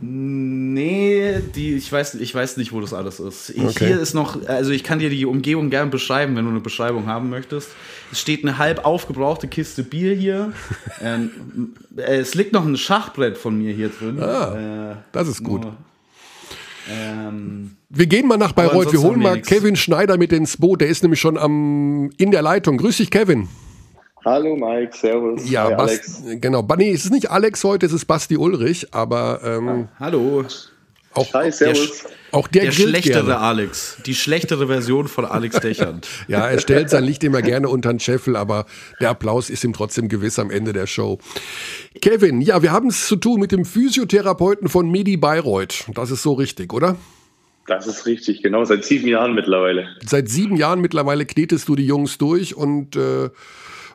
Nee, die, ich weiß, ich weiß nicht, wo das alles ist. Ich,
Okay.
Hier ist noch, also ich kann dir die Umgebung gern beschreiben, wenn du eine Beschreibung haben möchtest. Es steht eine halb aufgebrauchte Kiste Bier hier. (laughs) ähm, äh, es liegt noch ein Schachbrett von mir hier drin.
Ah,
äh,
das ist gut.
nur, ähm,
Wir gehen mal nach Bayreuth. Wir holen
wir
mal
nix.
Kevin Schneider mit ins Boot. Der ist nämlich schon am, in der Leitung. Grüß dich, Kevin.
Hallo Mike, Servus.
Ja,
Hi,
Bas-
Alex.
genau. Nee, es ist nicht Alex heute, es ist Basti Ulrich, aber ähm,
hallo.
auch,
Hi, Servus.
auch der,
Der schlechtere
gerne.
Alex. Die schlechtere Version von Alex Dechand. (laughs)
Ja, er stellt sein (laughs) Licht immer gerne unter den Scheffel, aber der Applaus ist ihm trotzdem gewiss am Ende der Show. Kevin, ja, wir haben es zu tun mit dem Physiotherapeuten von Medi Bayreuth. Das ist so richtig, oder?
Das ist richtig, genau, seit sieben Jahren mittlerweile.
Seit sieben Jahren mittlerweile knetest du die Jungs durch und äh,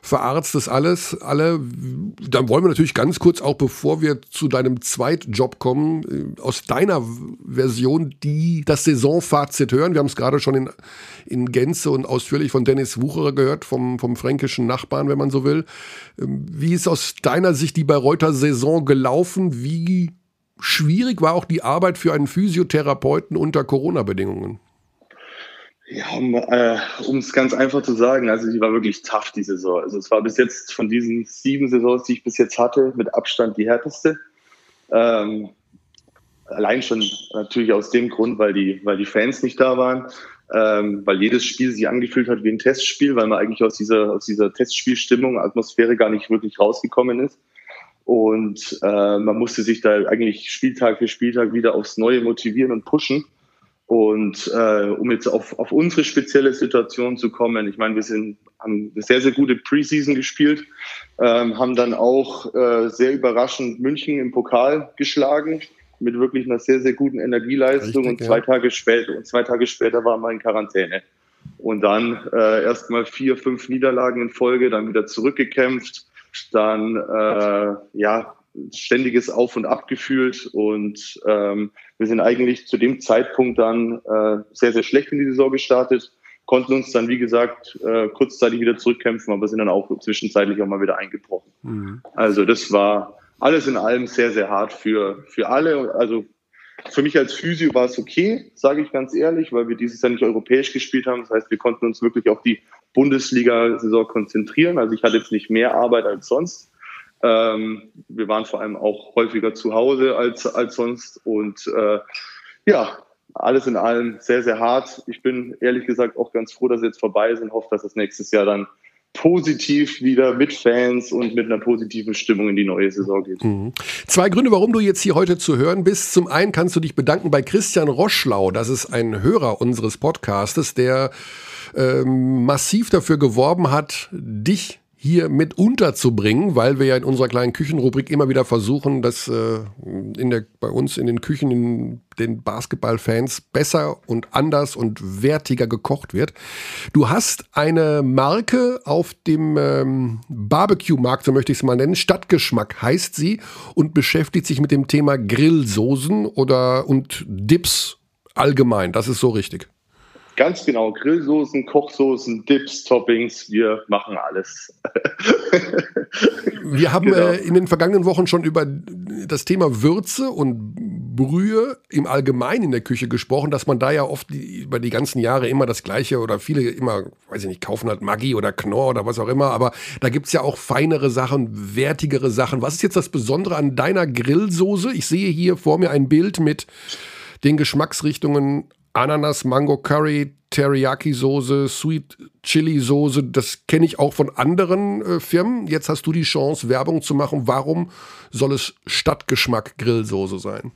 verarztest alles, alle. Dann wollen wir natürlich ganz kurz, auch bevor wir zu deinem Zweitjob kommen, äh, aus deiner Version die das Saisonfazit hören. Wir haben es gerade schon in, in Gänze und ausführlich von Dennis Wucherer gehört, vom, vom fränkischen Nachbarn, wenn man so will. Ähm, wie ist aus deiner Sicht die Bayreuther Saison gelaufen? Wie schwierig war auch die Arbeit für einen Physiotherapeuten unter Corona-Bedingungen?
Ja, um äh, es ganz einfach zu sagen, also die war wirklich tough, die Saison. Also es war bis jetzt von diesen sieben Saisons, die ich bis jetzt hatte, mit Abstand die härteste. Ähm, allein schon natürlich aus dem Grund, weil die, weil die Fans nicht da waren, ähm, weil jedes Spiel sich angefühlt hat wie ein Testspiel, weil man eigentlich aus dieser, aus dieser Testspielstimmung, Atmosphäre gar nicht wirklich rausgekommen ist. Und äh, man musste sich da eigentlich Spieltag für Spieltag wieder aufs Neue motivieren und pushen. Und äh, um jetzt auf, auf unsere spezielle Situation zu kommen, ich meine, wir sind, haben eine sehr, sehr gute Preseason gespielt, ähm, haben dann auch äh, sehr überraschend München im Pokal geschlagen mit wirklich einer sehr, sehr guten Energieleistung. Richtig, und zwei ja. Tage später, und zwei Tage später waren wir in Quarantäne. Und dann äh, erstmal vier, fünf Niederlagen in Folge, dann wieder zurückgekämpft dann äh, ja ständiges Auf und Ab gefühlt und ähm, wir sind eigentlich zu dem Zeitpunkt dann äh, sehr, sehr schlecht in die Saison gestartet, konnten uns dann, wie gesagt, äh, kurzzeitig wieder zurückkämpfen, aber sind dann auch zwischenzeitlich auch mal wieder eingebrochen. Mhm. Also das war alles in allem sehr, sehr hart für, für alle. Also für mich als Physio war es okay, sage ich ganz ehrlich, weil wir dieses Jahr nicht europäisch gespielt haben. Das heißt, wir konnten uns wirklich auf die Bundesliga-Saison konzentrieren. Also ich hatte jetzt nicht mehr Arbeit als sonst. Ähm, wir waren vor allem auch häufiger zu Hause als, als sonst. Und äh, ja, alles in allem sehr, sehr hart. Ich bin ehrlich gesagt auch ganz froh, dass sie jetzt vorbei sind. Hoffe, dass es nächstes Jahr dann positiv wieder mit Fans und mit einer positiven Stimmung in die neue Saison geht. Mhm.
Zwei Gründe, warum du jetzt hier heute zu hören bist. Zum einen kannst du dich bedanken bei Christian Roschlau. Das ist ein Hörer unseres Podcastes, der ähm, massiv dafür geworben hat, dich hier mit unterzubringen, weil wir ja in unserer kleinen Küchenrubrik immer wieder versuchen, dass äh, in der, bei uns in den Küchen in den Basketballfans besser und anders und wertiger gekocht wird. Du hast eine Marke auf dem ähm, Barbecue-Markt, so möchte ich es mal nennen, Stadtgeschmack heißt sie und beschäftigt sich mit dem Thema Grillsoßen oder und Dips allgemein. Das ist so richtig.
Ganz genau, Grillsoßen, Kochsoßen, Dips, Toppings, wir machen alles. (laughs)
wir haben genau. äh, in den vergangenen Wochen schon über das Thema Würze und Brühe im Allgemeinen in der Küche gesprochen, dass man da ja oft die, über die ganzen Jahre immer das Gleiche oder viele immer, weiß ich nicht, kaufen halt Maggi oder Knorr oder was auch immer, aber da gibt es ja auch feinere Sachen, wertigere Sachen. Was ist jetzt das Besondere an deiner Grillsoße? Ich sehe hier vor mir ein Bild mit den Geschmacksrichtungen Ananas, Mango Curry, Teriyaki-Soße, Sweet Chili-Soße, das kenne ich auch von anderen äh, Firmen. Jetzt hast du die Chance, Werbung zu machen. Warum soll es Stadtgeschmack Grillsoße sein?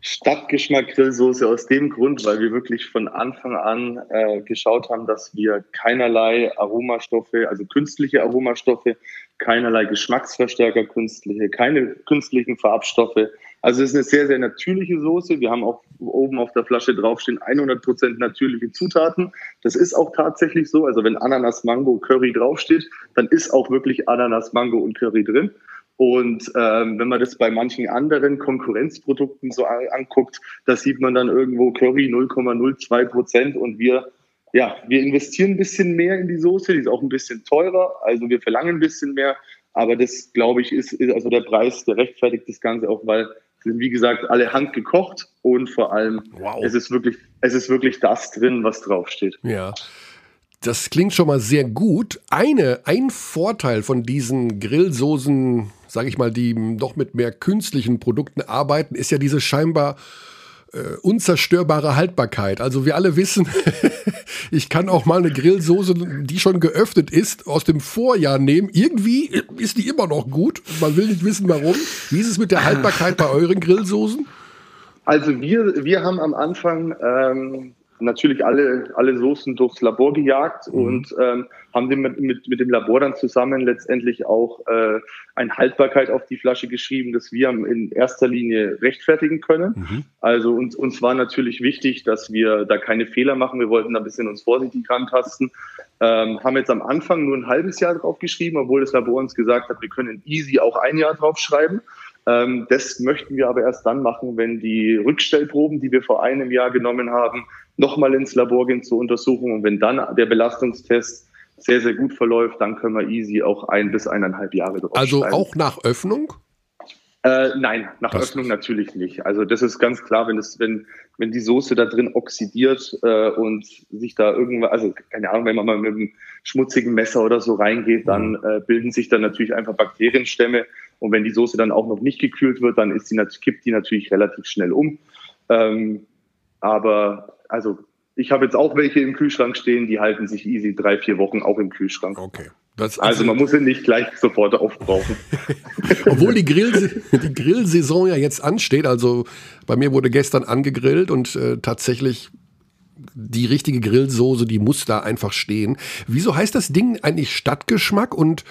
Stadtgeschmack Grillsoße aus dem Grund, weil wir wirklich von Anfang an äh, geschaut haben, dass wir keinerlei Aromastoffe, also künstliche Aromastoffe, keinerlei Geschmacksverstärker künstliche, keine künstlichen Farbstoffe, also es ist eine sehr, sehr natürliche Soße. Wir haben auch oben auf der Flasche draufstehen 100% natürliche Zutaten. Das ist auch tatsächlich so. Also wenn Ananas, Mango, Curry draufsteht, dann ist auch wirklich Ananas, Mango und Curry drin. Und ähm, wenn man das bei manchen anderen Konkurrenzprodukten so anguckt, da sieht man dann irgendwo Curry 0,02 Prozent und wir, ja, wir investieren ein bisschen mehr in die Soße, die ist auch ein bisschen teurer, also wir verlangen ein bisschen mehr, aber das, glaube ich, ist, ist also der Preis, der rechtfertigt das Ganze auch, weil sind wie gesagt alle handgekocht und vor allem wow. es ist wirklich es ist wirklich das drin, was draufsteht.
Ja. Das klingt schon mal sehr gut. Eine, ein Vorteil von diesen Grillsoßen, sage ich mal, die doch mit mehr künstlichen Produkten arbeiten, ist ja diese scheinbar äh, unzerstörbare Haltbarkeit. Also wir alle wissen, (laughs) ich kann auch mal eine Grillsoße, die schon geöffnet ist, aus dem Vorjahr nehmen. Irgendwie ist die immer noch gut. Man will nicht wissen, warum. Wie ist es mit der Haltbarkeit bei euren Grillsoßen?
Also wir, wir haben am Anfang ähm, natürlich alle, alle Soßen durchs Labor gejagt mhm. und ähm, haben dem mit, mit, mit dem Labor dann zusammen letztendlich auch äh, eine Haltbarkeit auf die Flasche geschrieben, dass wir in erster Linie rechtfertigen können. Mhm. Also uns, uns war natürlich wichtig, dass wir da keine Fehler machen. Wir wollten da ein bisschen uns vorsichtig rantasten. Ähm, haben jetzt am Anfang nur ein halbes Jahr drauf geschrieben, obwohl das Labor uns gesagt hat, wir können easy auch ein Jahr drauf schreiben. Ähm, das möchten wir aber erst dann machen, wenn die Rückstellproben, die wir vor einem Jahr genommen haben, nochmal ins Labor gehen zur Untersuchung. Und wenn dann der Belastungstest sehr, sehr gut verläuft, dann können wir easy auch ein bis eineinhalb Jahre drauf
Also auch nach Öffnung?
Äh, nein, nach das Öffnung natürlich nicht. Also das ist ganz klar, wenn das, wenn, wenn die Soße da drin oxidiert äh, und sich da irgendwas, also keine Ahnung, wenn man mal mit einem schmutzigen Messer oder so reingeht, dann mhm. äh, bilden sich dann natürlich einfach Bakterienstämme. Und wenn die Soße dann auch noch nicht gekühlt wird, dann ist die, kippt die natürlich relativ schnell um. Ähm, aber also ich habe jetzt auch welche im Kühlschrank stehen, die halten sich easy drei, vier Wochen auch im Kühlschrank.
Okay.
also, also man muss sie nicht gleich sofort aufbrauchen. (laughs)
Obwohl die, Grill, die Grillsaison ja jetzt ansteht, also bei mir wurde gestern angegrillt und äh, tatsächlich die richtige Grillsoße, die muss da einfach stehen. Wieso heißt das Ding eigentlich Stadtgeschmack und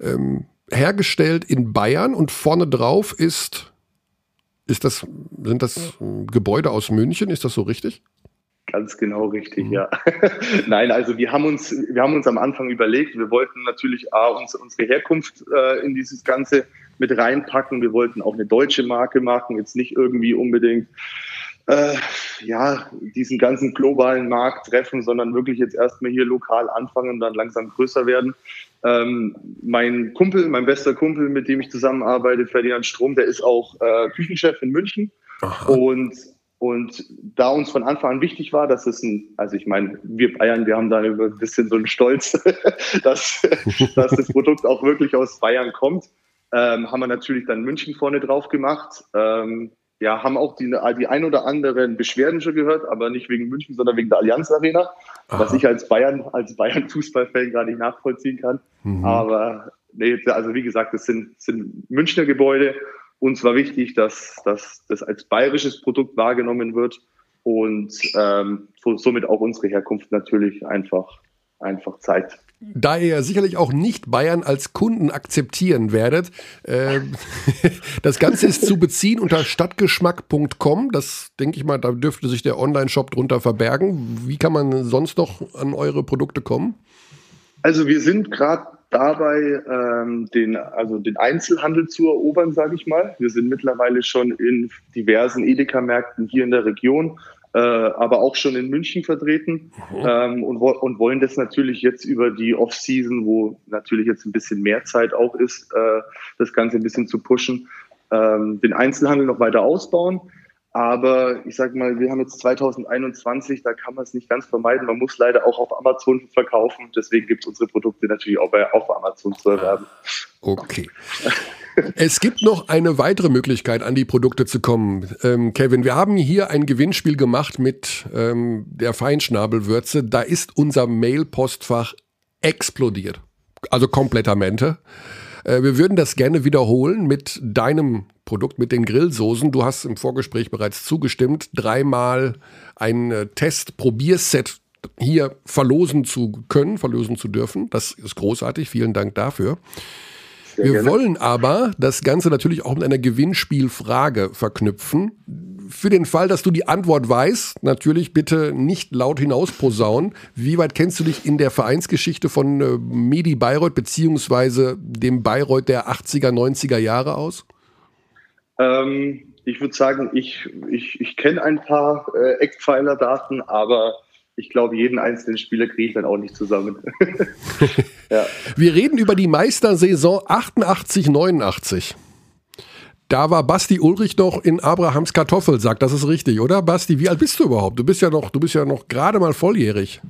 ähm, hergestellt in Bayern und vorne drauf ist, ist das, sind das Gebäude aus München? Ist das so richtig?
Ganz genau richtig, mhm. ja. (laughs) Nein, also wir haben uns, wir haben uns am Anfang überlegt, wir wollten natürlich A, uns, unsere Herkunft äh, in dieses Ganze mit reinpacken. Wir wollten auch eine deutsche Marke machen, jetzt nicht irgendwie unbedingt äh, ja, diesen ganzen globalen Markt treffen, sondern wirklich jetzt erstmal hier lokal anfangen und dann langsam größer werden. Ähm, mein Kumpel, mein bester Kumpel, mit dem ich zusammenarbeite, Ferdinand Strom, der ist auch äh, Küchenchef in München. Aha. Und und da uns von Anfang an wichtig war, dass es ein, also ich meine, wir Bayern, wir haben da ein bisschen so einen Stolz, (laughs) dass, dass das Produkt auch wirklich aus Bayern kommt, ähm, haben wir natürlich dann München vorne drauf gemacht. Ähm, ja, haben auch die, die ein oder anderen Beschwerden schon gehört, aber nicht wegen München, sondern wegen der Allianz Arena, Aha. was ich als Bayern, als Bayern Fußballfan gar nicht nachvollziehen kann. Mhm. Aber nee, also wie gesagt, das sind, sind Münchner Gebäude uns war wichtig, dass, dass das als bayerisches Produkt wahrgenommen wird und ähm, somit auch unsere Herkunft natürlich einfach, einfach zeigt.
Da ihr sicherlich auch nicht Bayern als Kunden akzeptieren werdet, äh, (laughs) das Ganze ist zu beziehen unter stadtgeschmack.com. Das denke ich mal, da dürfte sich der Online-Shop drunter verbergen. Wie kann man sonst noch an eure Produkte kommen?
Also wir sind gerade dabei, ähm, den, also den Einzelhandel zu erobern, sage ich mal. Wir sind mittlerweile schon in diversen Edeka-Märkten hier in der Region, äh, aber auch schon in München vertreten mhm. ähm, und, und wollen das natürlich jetzt über die Off-Season, wo natürlich jetzt ein bisschen mehr Zeit auch ist, äh, das Ganze ein bisschen zu pushen, ähm, den Einzelhandel noch weiter ausbauen. Aber ich sage mal, wir haben jetzt 2021, da kann man es nicht ganz vermeiden. Man muss leider auch auf Amazon verkaufen. Deswegen gibt es unsere Produkte natürlich auch bei, auf Amazon zu erwerben.
Okay. es gibt noch eine weitere Möglichkeit, an die Produkte zu kommen. Ähm, Kevin, wir haben hier ein Gewinnspiel gemacht mit ähm, der Feinschnabelwürze. Da ist unser Mail-Postfach explodiert. Also komplettamente. Äh, wir würden das gerne wiederholen mit deinem Produkt, mit den Grillsoßen. Du hast im Vorgespräch bereits zugestimmt, dreimal ein äh, Test-Probierset hier verlosen zu können, verlosen zu dürfen. Das ist großartig. Vielen Dank dafür. Sehr Wir gerne. wollen aber das Ganze natürlich auch mit einer Gewinnspielfrage verknüpfen für den Fall, dass du die Antwort weißt, natürlich bitte nicht laut hinaus posaunen. Wie weit kennst du dich in der Vereinsgeschichte von äh, Medi Bayreuth beziehungsweise dem Bayreuth der 80er, 90er Jahre aus?
Ähm, ich würde sagen, ich, ich, ich kenne ein paar äh, Eckpfeiler-Daten, aber ich glaube, jeden einzelnen Spieler kriege ich dann auch nicht zusammen. (laughs) (laughs)
ja. Wir reden über die Meistersaison 88, 89. Da war Basti Ulrich noch in Abrahams Kartoffelsack, das ist richtig, oder? Basti, wie alt bist du überhaupt? Du bist ja noch, du bist ja noch gerade mal volljährig.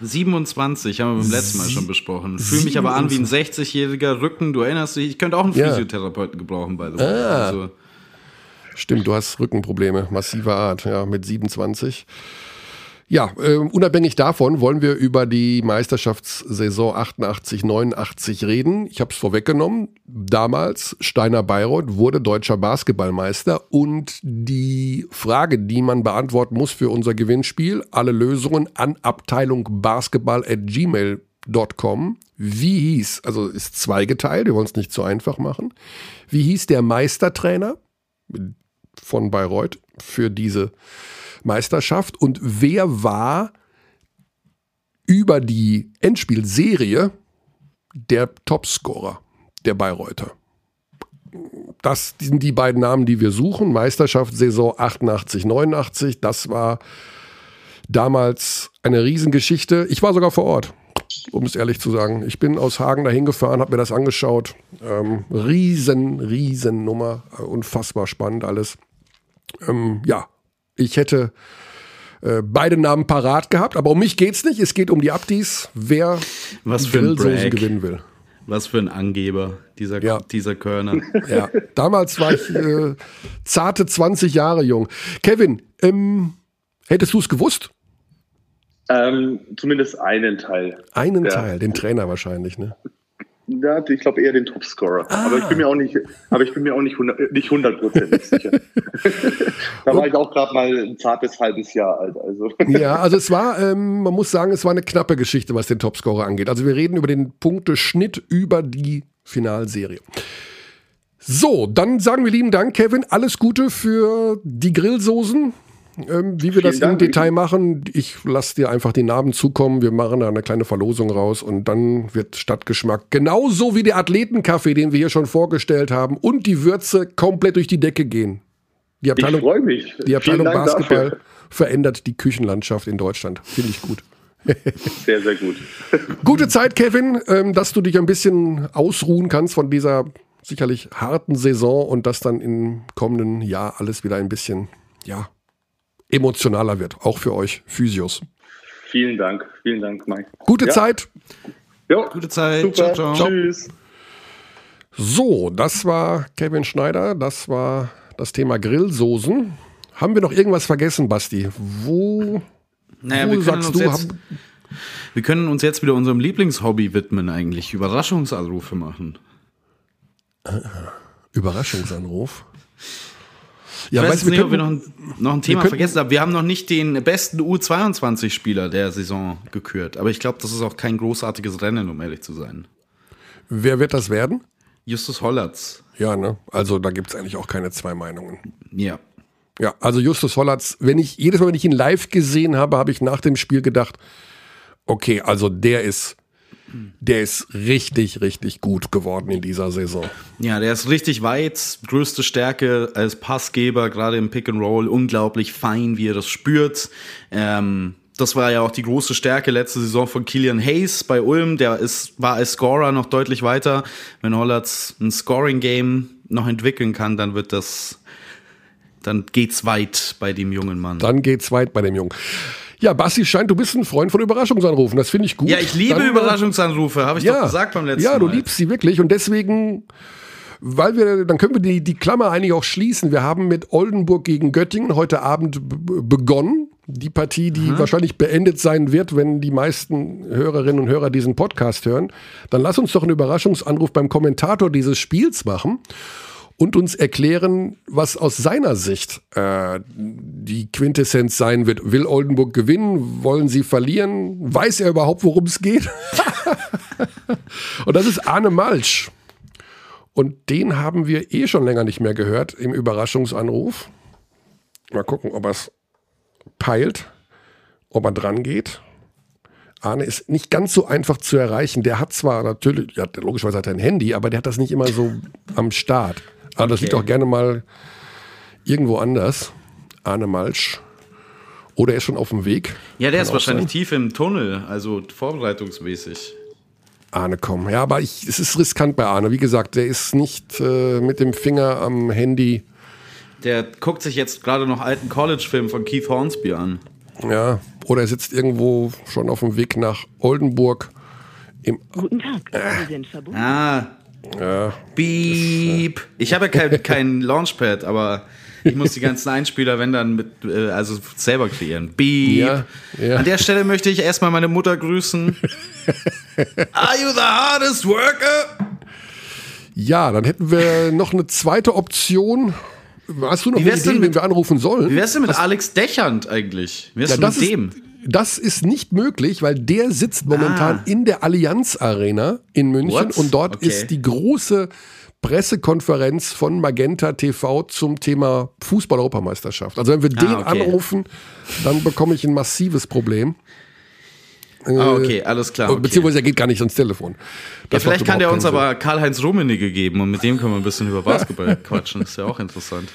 27, haben wir beim letzten Mal schon besprochen. Fühle mich aber an wie ein 60-jähriger Rücken. Du erinnerst dich, ich könnte auch einen Physiotherapeuten gebrauchen, by the way. Ah. Also.
Stimmt, du hast Rückenprobleme, massiver Art, ja, mit 27. Ja, äh, unabhängig davon wollen wir über die Meisterschaftssaison 88, 89 reden. Ich habe es vorweggenommen. Damals, Steiner Bayreuth wurde deutscher Basketballmeister und die Frage, die man beantworten muss für unser Gewinnspiel, alle Lösungen an Abteilung Basketball at gmail.com. Wie hieß, also ist zweigeteilt, wir wollen es nicht zu einfach machen. Wie hieß der Meistertrainer von Bayreuth für diese Meisterschaft und wer war über die Endspielserie der Topscorer der Bayreuther. Das sind die beiden Namen, die wir suchen. Meisterschaft Saison 88, 89. Das war damals eine Riesengeschichte. Ich war sogar vor Ort, um es ehrlich zu sagen. Ich bin aus Hagen dahin gefahren, habe mir das angeschaut. Ähm, riesen, riesen Nummer. Unfassbar spannend alles. Ähm, ja, ich hätte äh, beide Namen parat gehabt, aber um mich geht's nicht. Es geht um die Abdis, wer
Was für ein Brag.
gewinnen will.
Was für ein Angeber, dieser,
Ja.
dieser Körner. (laughs)
Ja, damals war ich äh, zarte 20 Jahre jung. Kevin, ähm, hättest du es gewusst?
Ähm, zumindest einen Teil.
Einen
Ja.
Teil, den Trainer wahrscheinlich, ne?
Ja, ich glaube eher den Topscorer. Aber ich bin mir auch nicht, aber ich bin mir auch nicht nicht hundertprozentig sicher. (laughs) (laughs) da war ich auch gerade mal ein zartes halbes Jahr alt. Also
Ja, also es war, ähm, man muss sagen, es war eine knappe Geschichte, was den Topscorer angeht. Also wir reden über den Punkteschnitt über die Finalserie. So, dann sagen wir lieben Dank, Kevin. Alles Gute für die Grillsoßen. Ähm, wie wir das
Vielen
im
Dank.
Detail machen, ich lasse dir einfach die Namen zukommen. Wir machen da eine kleine Verlosung raus und dann wird Stadtgeschmack genauso wie der Athletenkaffee, den wir hier schon vorgestellt haben, und die Würze komplett durch die Decke gehen. Die
ich
Abteilung
freue mich.
die Abteilung Basketball
dafür.
verändert die Küchenlandschaft in Deutschland. Finde ich gut. (laughs)
Sehr, sehr gut.
Gute Zeit, Kevin, ähm, dass du dich ein bisschen ausruhen kannst von dieser sicherlich harten Saison und dass dann im kommenden Jahr alles wieder ein bisschen, ja, emotionaler wird. Auch für euch Physios.
Vielen Dank. Vielen Dank, Mike.
Gute
Ja.
Zeit.
Jo,
Gute Zeit.
super.
Ciao, ciao.
Tschüss.
So, das war Kevin Schneider. Das war das Thema Grillsoßen. Haben wir noch irgendwas vergessen, Basti? Wo,
Naja,
wo
wir
sagst du,
jetzt,
haben,
wir können uns jetzt wieder unserem Lieblingshobby widmen, eigentlich. Überraschungsanrufe machen.
Überraschungsanruf?
Ich
Ja,
weiß jetzt
du,
nicht, ob wir noch ein, noch ein Thema vergessen haben. Wir haben noch nicht den besten U22-Spieler der Saison gekürt. Aber ich glaube, das ist auch kein großartiges Rennen, um ehrlich zu sein.
wer wird das werden?
Justus Hollatz.
Ja, ne? Also da gibt es eigentlich auch keine zwei Meinungen.
Ja.
Ja, also Justus Hollatz, wenn ich jedes Mal, wenn ich ihn live gesehen habe, habe ich nach dem Spiel gedacht, okay, also der ist, der ist richtig, richtig gut geworden in dieser Saison.
Ja, der ist richtig weit. Größte Stärke als Passgeber, gerade im Pick and Roll. Unglaublich fein, wie er das spürt. Ähm, das war ja auch die große Stärke letzte Saison von Killian Hayes bei Ulm. Der ist, war als Scorer noch deutlich weiter. Wenn Hollatz ein Scoring-Game noch entwickeln kann, dann wird das, dann geht's weit bei dem jungen Mann.
Dann geht's weit bei dem Jungen. Ja, Basti scheint, du bist ein Freund von Überraschungsanrufen. Das finde ich gut.
ja, ich liebe
Dann, äh,
Überraschungsanrufe, habe ich doch gesagt beim letzten
Ja,
Mal.
du liebst sie wirklich und deswegen, weil wir, dann können wir die, die Klammer eigentlich auch schließen. Wir haben mit Oldenburg gegen Göttingen heute Abend begonnen. Die Partie, die wahrscheinlich beendet sein wird, wenn die meisten Hörerinnen und Hörer diesen Podcast hören. Dann lass uns doch einen Überraschungsanruf beim Kommentator dieses Spiels machen und uns erklären, was aus seiner Sicht äh, die Quintessenz sein wird. Will Oldenburg gewinnen? Wollen sie verlieren? Weiß er überhaupt, worum es geht? (laughs) und das ist Arne Malsch. Und den haben wir eh schon länger nicht mehr gehört im Überraschungsanruf. Mal gucken, ob er es peilt, ob er dran geht. Arne ist nicht ganz so einfach zu erreichen. Der hat zwar natürlich, ja, logischerweise hat er ein Handy, aber der hat das nicht immer so am Start. Aber das
Okay.
liegt auch gerne mal irgendwo anders. Arne Malsch. Oder er ist schon auf dem Weg.
Ja, der
Kann
ist wahrscheinlich
sein.
tief im Tunnel, also vorbereitungsmäßig.
Arne kommen. Ja, aber ich, es ist riskant bei Arne. Wie gesagt, der ist nicht äh, mit dem Finger am Handy.
Der guckt sich jetzt gerade noch alten College-Film von Keith Hornsby an.
Ja, oder er sitzt irgendwo schon auf dem Weg nach Oldenburg. Im,
Guten Tag, Sie sind verbunden.
Ah,
ja,
Beep. Ich habe ja kein, kein Launchpad, aber Ich muss die ganzen Einspieler, wenn dann mit, äh, also selber kreieren. Beep.
Ja, ja.
An der Stelle möchte ich erstmal meine Mutter grüßen. (laughs) Are you the hardest worker?
Ja, dann hätten wir noch eine zweite Option. Hast du noch
Wie
eine Idee, wen wir anrufen sollen?
Wie wär's denn mit Alex Dächernd eigentlich? Wie wär's
Ja,
denn mit
ist,
dem?
Das ist nicht möglich, weil der sitzt momentan
Ah.
in der Allianz Arena in München
What?
und dort
Okay.
ist die große Pressekonferenz von Magenta TV zum Thema Fußball-Europameisterschaft. Also wenn wir den
Ah, okay.
anrufen, dann bekomme ich ein massives Problem.
Ah, okay, alles klar. Okay.
Beziehungsweise er geht gar nicht ans Telefon.
Ja, vielleicht kann der uns aber Karl-Heinz Rummenigge geben und mit dem können wir ein bisschen über (laughs) Basketball quatschen. Das ist ja auch interessant.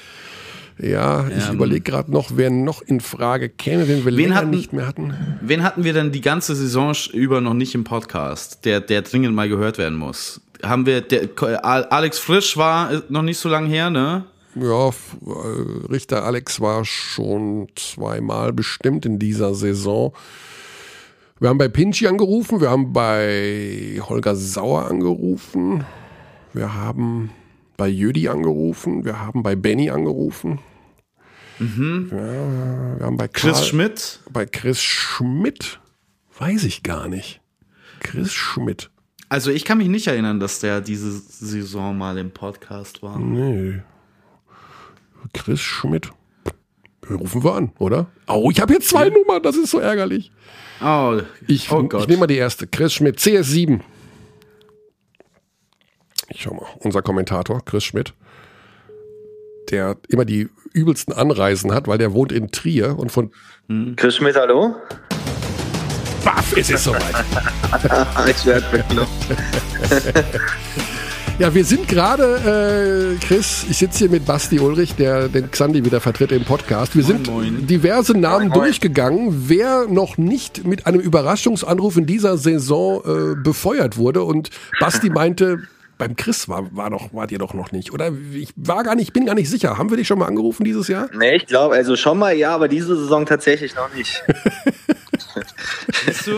Ja, ich
Ähm,
überlege gerade noch, wer noch in Frage käme, wenn wir länger
hatten-
nicht mehr hatten.
Wen hatten wir denn die ganze Saison über noch nicht im Podcast, der, der dringend mal gehört werden muss? Haben wir, der, Alex Frisch war äh, noch nicht so lange her, ne?
Ja, äh, Richter Alex war schon zweimal bestimmt in dieser Saison. Wir haben bei Pinchi angerufen, wir haben bei Holger Sauer angerufen, wir haben bei Jödi angerufen, wir haben bei Benny angerufen. Ja, wir haben bei
Mhm. Chris
Karl-
Schmidt.
Bei Chris Schmidt weiß ich gar nicht. Chris Schmidt.
Also ich kann mich nicht erinnern, dass der diese Saison mal im Podcast war.
Nee. Chris Schmidt. Rufen wir an, oder? Oh, ich habe hier zwei Nummern, das ist so ärgerlich.
Oh,
Ich,
oh
ich
Gott.
nehme mal die erste. Chris Schmidt, CS7. Ich schau mal, unser Kommentator, Chris Schmidt, der immer die übelsten Anreisen hat, weil der wohnt in Trier und von
Chris Schmidt, hallo?
Baff, es ist soweit. (laughs) (laughs)
Ich werde.
Ja, wir sind gerade, äh, Chris, ich sitze hier mit Basti Ulrich, der den Xandi wieder vertritt im Podcast. Wir sind
moin.
diverse Namen
Moin, moin.
durchgegangen, wer noch nicht mit einem Überraschungsanruf in dieser Saison äh, befeuert wurde. Und Basti meinte, beim Chris war, war doch, wart ihr doch noch nicht. Oder ich war gar nicht, bin gar nicht sicher. Haben wir dich schon mal angerufen dieses Jahr?
Nee, ich glaube, also schon mal ja, aber diese Saison tatsächlich noch nicht.
Siehst du?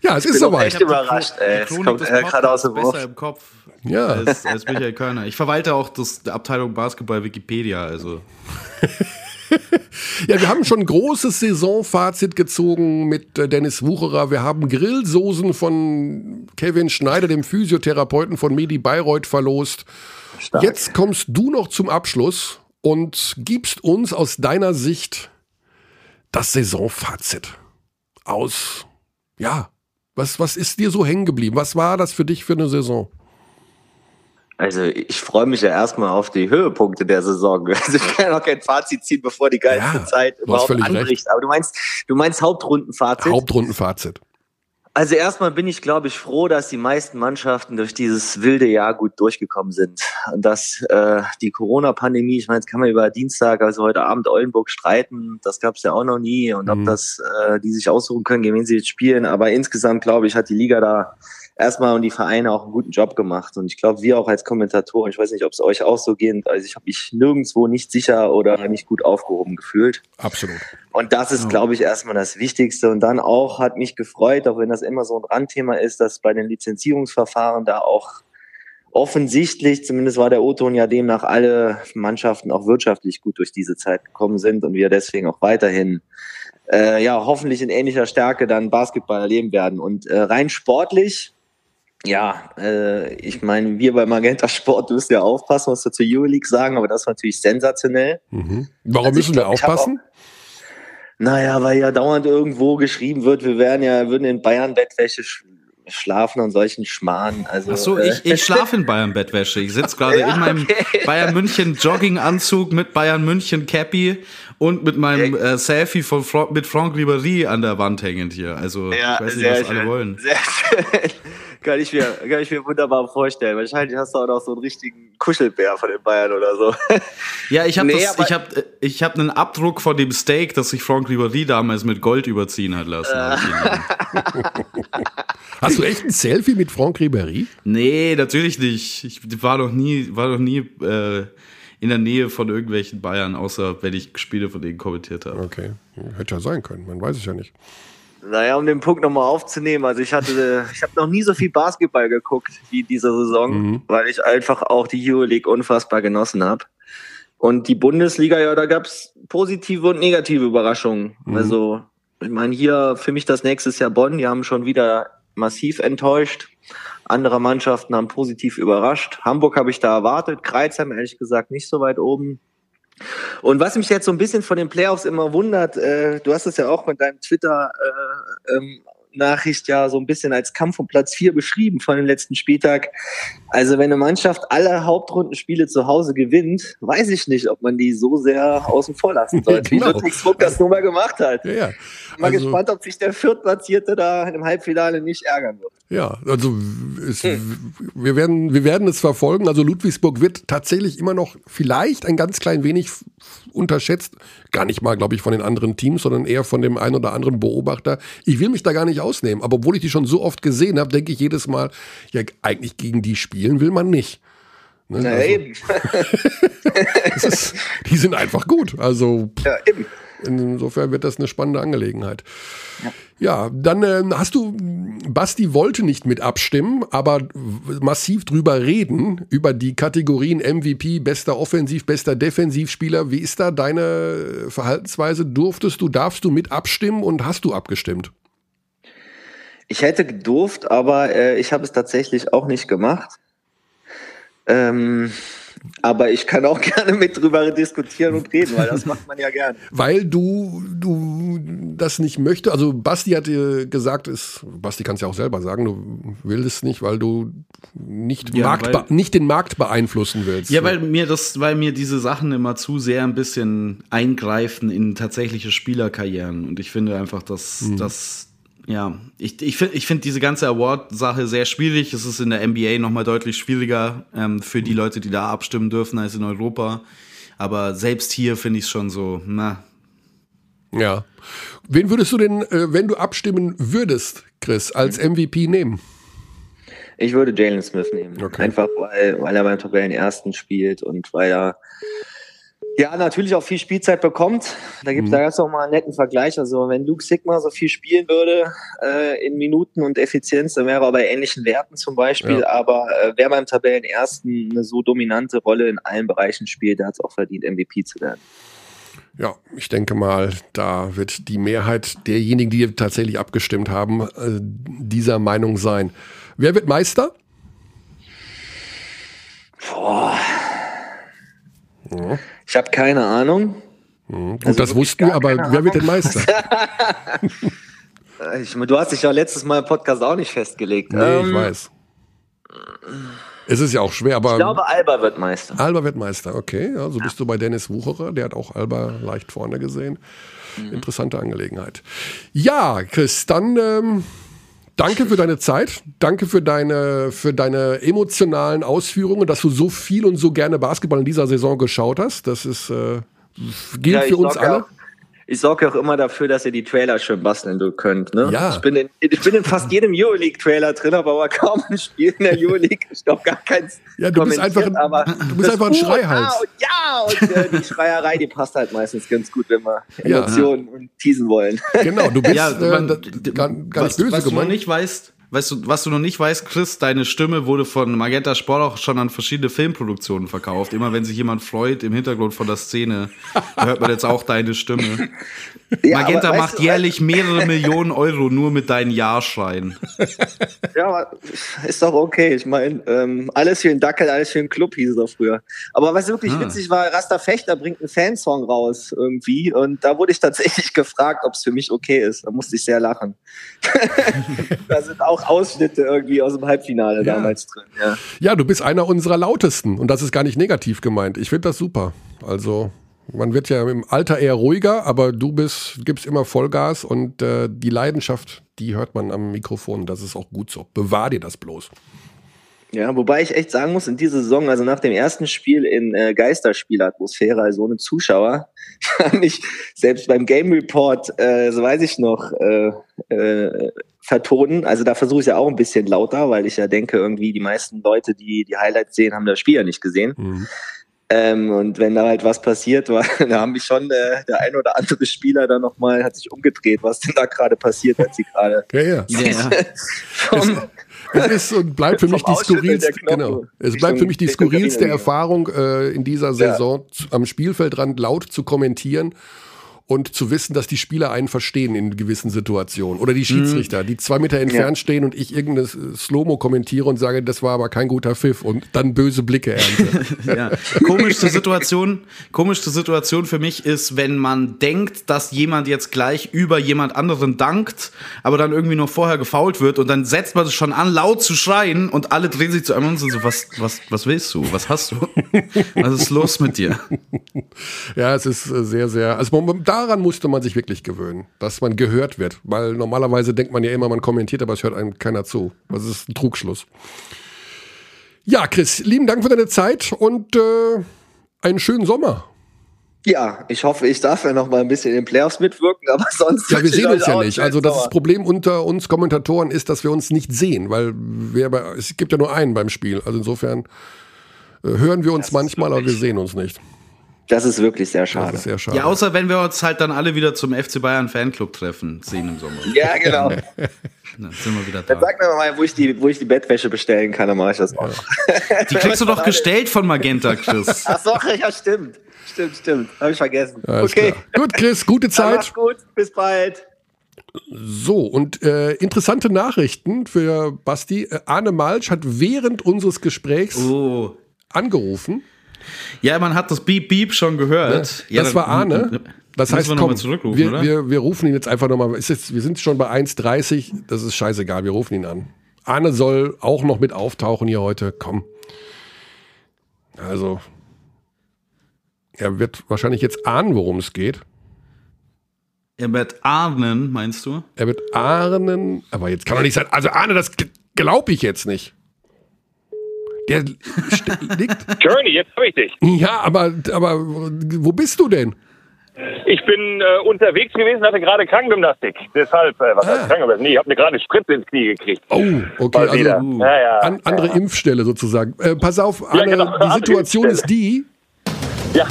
Ja, es ist
bin auch
soweit.
echt überrascht, ey. Es kommt äh, gerade aus dem
besser
Wurf.
im Kopf
Ja.
als, als Michael Körner. Ich verwalte auch das, die Abteilung Basketball Wikipedia, also. (laughs) (laughs)
Ja, wir haben schon ein großes Saisonfazit gezogen mit äh, Dennis Wucherer. Wir haben Grillsoßen von Kevin Schneider, dem Physiotherapeuten von Medi Bayreuth, verlost.
Stark.
Jetzt kommst du noch zum Abschluss und gibst uns aus deiner Sicht das Saisonfazit aus. Ja, was, was ist dir so hängen geblieben? Was war das für dich für eine Saison?
Also ich freue mich ja erstmal auf die Höhepunkte der Saison. (laughs) Also ich kann ja noch kein Fazit ziehen, bevor die geilste
Ja,
Zeit überhaupt anbricht. Aber du meinst, du meinst Hauptrundenfazit?
Hauptrundenfazit.
Also erstmal bin ich, glaube ich, froh, dass die meisten Mannschaften durch dieses wilde Jahr gut durchgekommen sind. Und dass äh, die Corona-Pandemie, ich meine, jetzt kann man über Dienstag, also heute Abend Oldenburg streiten, das gab es ja auch noch nie. Und ob
Mhm.
das äh, die sich aussuchen können, gegen wen sie jetzt spielen. Aber insgesamt, glaube ich, hat die Liga da erstmal und die Vereine auch einen guten Job gemacht. Und ich glaube, wir auch als Kommentatoren, ich weiß nicht, ob es euch auch so geht, also ich habe mich nirgendwo nicht sicher oder nicht gut aufgehoben gefühlt.
Absolut.
Und das ist, glaube ich, erstmal das Wichtigste. Und dann auch hat mich gefreut, auch wenn das immer so ein Randthema ist, dass bei den Lizenzierungsverfahren da auch offensichtlich, zumindest war der O-Ton ja demnach, alle Mannschaften auch wirtschaftlich gut durch diese Zeit gekommen sind und wir deswegen auch weiterhin äh, ja hoffentlich in ähnlicher Stärke dann Basketball erleben werden. Und äh, rein sportlich, ja, äh, ich meine, wir bei Magenta Sport müssen ja aufpassen, was wir zur Euroleague sagen, aber das war natürlich sensationell.
Mhm. Warum
Also
müssen wir
glaub, ich hab
aufpassen?
Naja, weil ja dauernd irgendwo geschrieben wird, wir wären ja, würden in Bayern Bettwäsche sch schlafen und solchen Schmarrn. Also,
Ach so,
äh,
ich, ich schlafe in Bayern Bettwäsche. Ich sitze (laughs) gerade
Ja,
in meinem
okay.
Bayern München Jogginganzug mit Bayern München Cappy und mit meinem äh, Selfie von Fra mit Franck Ribéry an der Wand hängend hier. Also
ja,
ich weiß nicht, was alle
schön.
wollen.
Sehr schön. (laughs) kann, ich mir, kann ich mir wunderbar vorstellen. Wahrscheinlich hast du auch noch so einen richtigen Kuschelbär von den Bayern oder so. (laughs)
Ja, ich habe
Nee,
das, ich habe, ich habe einen Abdruck von dem Steak, das sich Franck Ribéry damals mit Gold überziehen hat lassen. Hab (laughs)
Hast du echt ein Selfie mit Franck Ribéry?
nee, natürlich nicht. Ich war noch nie, war noch nie äh, in der Nähe von irgendwelchen Bayern, außer wenn ich Spiele von denen kommentiert habe.
Okay, hätte ja sein können, man weiß es ja nicht.
Naja, um den Punkt nochmal aufzunehmen, also ich hatte, (laughs) ich habe noch nie so viel Basketball geguckt wie in dieser Saison,
Mhm.
weil ich einfach auch die Euroleague unfassbar genossen habe. Und die Bundesliga, ja, da gab's positive und negative Überraschungen.
Mhm.
Also, ich meine, hier für mich das nächstes Jahr Bonn, die haben schon wieder massiv enttäuscht. Andere Mannschaften haben positiv überrascht. Hamburg habe ich da erwartet, Kreuzheim ehrlich gesagt nicht so weit oben. Und was mich jetzt so ein bisschen von den Playoffs immer wundert, äh, du hast es ja auch mit deinem Twitter äh, ähm, Nachricht ja so ein bisschen als Kampf um Platz 4 beschrieben von dem letzten Spieltag. Also wenn eine Mannschaft alle Hauptrundenspiele zu Hause gewinnt, weiß ich nicht, ob man die so sehr außen vor lassen sollte,
Genau. (laughs)
wie Ludwigsburg das nun mal gemacht hat.
Ja, ja.
Mal
Also-
gespannt, ob sich der Viertplatzierte da im Halbfinale nicht ärgern wird.
Ja, also es, wir, werden, wir werden es verfolgen. Also Ludwigsburg wird tatsächlich immer noch vielleicht ein ganz klein wenig unterschätzt. Gar nicht mal, glaube ich, von den anderen Teams, sondern eher von dem einen oder anderen Beobachter. Ich will mich da gar nicht ausnehmen. Aber obwohl ich die schon so oft gesehen habe, denke ich jedes Mal, ja, eigentlich gegen die spielen will man nicht. Ne?
Na
Also,
eben. (laughs)
ist, die sind einfach gut. Also
Ja, eben.
Insofern wird das eine spannende Angelegenheit. Ja, dann ähm, hast du, Basti wollte nicht mit abstimmen, aber massiv drüber reden, über die Kategorien MVP, bester Offensiv, bester Defensivspieler. Wie ist da deine Verhaltensweise? Durftest du, darfst du mit abstimmen und hast du abgestimmt?
Ich hätte gedurft, aber äh, ich habe es tatsächlich auch nicht gemacht. Ähm, aber ich kann auch (laughs) gerne mit drüber diskutieren und reden, weil das macht man ja gerne.
Weil du, du das nicht möchtest. Also Basti hat dir gesagt, ist, Basti kann es ja auch selber sagen, du willst nicht, weil du nicht,
Ja,
Markt,
weil-
nicht den Markt beeinflussen willst.
Ja, weil mir das, weil mir diese Sachen immer zu sehr ein bisschen eingreifen in tatsächliche Spielerkarrieren. Und ich finde einfach, dass das, ja, ich, ich finde ich finde diese ganze Award-Sache sehr schwierig. Es ist in der NBA nochmal deutlich schwieriger ähm, für die Leute, die da abstimmen dürfen, als in Europa. Aber selbst hier finde ich es schon so, na,
Ja. Wen würdest du denn, äh, wenn du abstimmen würdest, Chris, als MVP nehmen?
Ich würde Jalen Smith nehmen.
Okay.
Einfach weil, weil er beim Tabellenersten spielt und weil er ja natürlich auch viel Spielzeit bekommt. Da gibt es
Mhm.
da gab's auch mal einen netten Vergleich. Also wenn Luke Sigma so viel spielen würde äh, in Minuten und Effizienz, dann wäre er bei ähnlichen Werten zum Beispiel.
Ja.
Aber äh, wer beim Tabellenersten eine so dominante Rolle in allen Bereichen spielt, der hat es auch verdient, MVP zu werden.
Ja, ich denke mal, da wird die Mehrheit derjenigen, die tatsächlich abgestimmt haben, äh, dieser Meinung sein. Wer wird Meister?
Boah. Ich habe keine Ahnung.
Hm, Gut,
Also
das wussten wir, aber wer wird denn Meister? (laughs)
Ich, du hast dich ja letztes Mal im Podcast auch nicht festgelegt.
Nee, ich
Ähm,
weiß. Es ist ja auch schwer, aber
Ich glaube, Alba wird Meister.
Alba wird Meister, okay. Also bist du bei Dennis Wucherer, der hat auch Alba leicht vorne gesehen. Interessante Angelegenheit. Ja, Chris, dann ähm, danke für deine Zeit, danke für deine, für deine emotionalen Ausführungen, dass du so viel und so gerne Basketball in dieser Saison geschaut hast. Das ist äh, gilt
Ja,
für uns alle.
Auch, ich sorge ja auch immer dafür, dass ihr die Trailer schön basteln könnt. Ne?
Ja.
Ich, bin in, ich bin in fast jedem Euroleague-Trailer drin, aber kaum ein Spiel in der Euroleague. Ich glaube gar keins.
Ja, du bist einfach ein-
aber
du bist einfach ein
und
Schreihals.
Ah und ja, und äh, die Schreierei, die passt halt meistens ganz gut, wenn wir
Ja.
Emotionen und teasen wollen.
Genau, du bist
ja,
äh,
man, d-
gar, gar
was,
nicht böse
was du
gemeint.
nicht weißt, weißt du, was du noch nicht weißt, Chris, deine Stimme wurde von Magenta Sport auch schon an verschiedene Filmproduktionen verkauft. Immer wenn sich jemand freut im Hintergrund von der Szene, hört man jetzt auch deine Stimme.
Ja,
Magenta macht
du,
jährlich mehrere Millionen Euro nur mit deinen Ja-Schreien.
Ja, ist doch okay. Ich meine, ähm, alles für den Dackel, alles für den Club hieß es doch früher. Aber was wirklich
Ah.
witzig war, Rasta Fechter bringt einen Fansong raus irgendwie und da wurde ich tatsächlich (laughs) gefragt, ob es für mich okay ist. Da musste ich sehr lachen. (laughs) da sind auch Ausschnitte irgendwie aus dem Halbfinale
Ja.
damals drin. Ja.
Ja, du bist einer unserer lautesten und das ist gar nicht negativ gemeint. Ich finde das super. Also man wird ja im Alter eher ruhiger, aber du bist gibst immer Vollgas und äh, die Leidenschaft, die hört man am Mikrofon. Das ist auch gut so. Bewahr dir das bloß.
ja, wobei ich echt sagen muss, in dieser Saison, also nach dem ersten Spiel in äh, Geisterspielatmosphäre, also ohne Zuschauer, (laughs) fand ich selbst beim Game Report, äh, so weiß ich noch, äh, äh, vertonen. Also da versuche ich ja auch ein bisschen lauter, weil ich ja denke, irgendwie die meisten Leute, die die Highlights sehen, haben das Spiel ja nicht gesehen.
Mhm.
Ähm, und wenn da halt was passiert war, (laughs) da haben mich schon äh, der ein oder andere Spieler dann nochmal, hat sich umgedreht, was denn da gerade passiert, als sie gerade (laughs)
Ja, ja.
Ja. (laughs)
vom,
Es ist und bleibt für mich die skurrilste, genau. Es bleibt für mich die skurrilste Erfahrung äh, in dieser Saison zu- am Spielfeldrand laut zu kommentieren und zu wissen, dass die Spieler einen verstehen in gewissen Situationen. Oder die Schiedsrichter, die zwei Meter entfernt stehen und ich irgendeine Slow-Mo kommentiere und sage, das war aber kein guter Pfiff und dann böse Blicke ernte. (laughs)
Ja. Komischste Situation, komischste Situation für mich ist, wenn man denkt, dass jemand jetzt gleich über jemand anderen dankt, aber dann irgendwie noch vorher gefault wird und dann setzt man sich schon an, laut zu schreien und alle drehen sich zu einem und sind so, was, was, was willst du? Was hast du? Was ist los mit dir? (laughs)
Ja, es ist äh, sehr, sehr. Also man- daran musste man sich wirklich gewöhnen, dass man gehört wird. Weil normalerweise denkt man ja immer, man kommentiert, aber es hört einem keiner zu. Das ist ein Trugschluss. Ja, Chris, lieben Dank für deine Zeit und äh, einen schönen Sommer.
ja, ich hoffe, ich darf ja noch mal ein bisschen in den Playoffs mitwirken, aber (laughs) sonst.
Ja, wir sehen uns ja nicht. Also das
Sommer.
Problem unter uns Kommentatoren ist, dass wir uns nicht sehen, weil wir bei, es gibt ja nur einen beim Spiel. Also insofern äh, hören wir uns manchmal, aber wir sehen uns nicht.
Das ist wirklich sehr
Das
schade.
ist sehr schade.
Ja, außer wenn wir uns halt dann alle wieder zum FC Bayern Fanclub treffen, sehen im Sommer.
Ja, genau. (laughs)
Dann sind wir wieder
Dann
da.
sag mir mal, wo ich die, wo ich die Bettwäsche bestellen kann, dann mache ich das auch.
Die kriegst du doch gestellt von Magenta, Chris. (laughs)
Ach so, ja, stimmt. Stimmt, stimmt. Habe ich vergessen.
Alles
okay.
klar. Gut, Chris, gute
Dann
Zeit.
mach's gut. Bis bald.
So, und äh, interessante Nachrichten für Basti. Äh, Arne Malsch hat während unseres Gesprächs
Oh.
angerufen.
Ja, man hat das Beep Beep schon gehört. Ja,
das war Arne. Das heißt,
wir
komm, wir,
oder?
wir, wir rufen ihn jetzt einfach nochmal. Wir sind schon bei 1,30. Das ist scheißegal. Wir rufen ihn an. Arne soll auch noch mit auftauchen hier heute. Komm. Also, er wird wahrscheinlich jetzt ahnen, worum es geht.
Er wird ahnen, meinst du?
Er wird ahnen, aber jetzt kann doch nicht sein. Also Arne, das glaube ich jetzt nicht. Der liegt. (laughs)
Journey, jetzt habe ich dich.
Ja, aber, aber wo bist du denn?
Ich bin äh, unterwegs gewesen, hatte gerade Krankengymnastik. Deshalb, äh, was
Ah.
heißt Krankengymnastik? Nee, ich habe mir gerade Spritze ins Knie gekriegt.
Oh, okay, also
ja, ja.
an, andere Impfstelle sozusagen. Äh, pass auf, Arne,
genau,
die Situation ist die,
ja.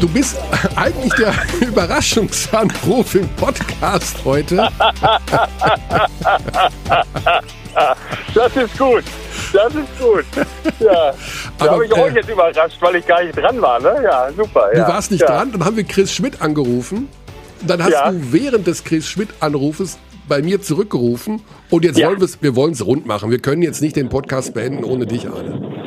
Du bist (laughs) eigentlich der (laughs) Überraschungsanruf im Podcast heute. (laughs)
Das ist gut. Das ist gut. Ja. Da
Aber,
habe ich
äh,
euch jetzt überrascht, weil ich gar nicht dran war, ne? Ja, super.
Du
ja.
warst nicht
ja.
dran, dann haben wir Chris Schmidt angerufen. Dann hast
Ja.
du während des Chris Schmidt-Anrufes bei mir zurückgerufen und jetzt wollen wir es, wir wollen es rund machen. Wir können jetzt nicht den Podcast beenden ohne dich, Arne.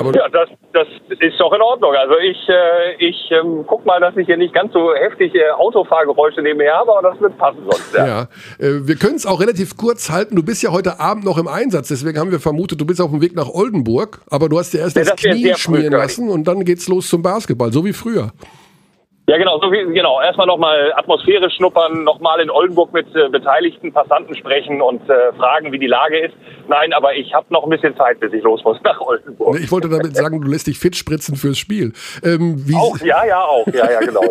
Aber
Ja, das, das ist doch in Ordnung. Also ich, äh, ich ähm, guck mal, dass ich hier nicht ganz so heftig äh, Autofahrgeräusche nebenher habe, aber das wird passen sonst. Ja.
ja, äh, wir können es auch relativ kurz halten. Du bist ja heute Abend noch im Einsatz, deswegen haben wir vermutet, du bist auf dem Weg nach Oldenburg, aber du hast dir erst
Ja,
das
das
Knie schmieren lassen und dann geht's los zum Basketball, so wie früher.
Ja, genau, so wie, genau. Erstmal nochmal Atmosphäre schnuppern, nochmal in Oldenburg mit äh, beteiligten Passanten sprechen und äh, fragen, wie die Lage ist. Nein, aber ich habe noch ein bisschen Zeit, bis ich los muss nach Oldenburg.
Ich wollte damit sagen, du lässt dich fit spritzen fürs Spiel. Ähm, wie,
Auch, ja, ja, auch. Ja, ja, genau, ja.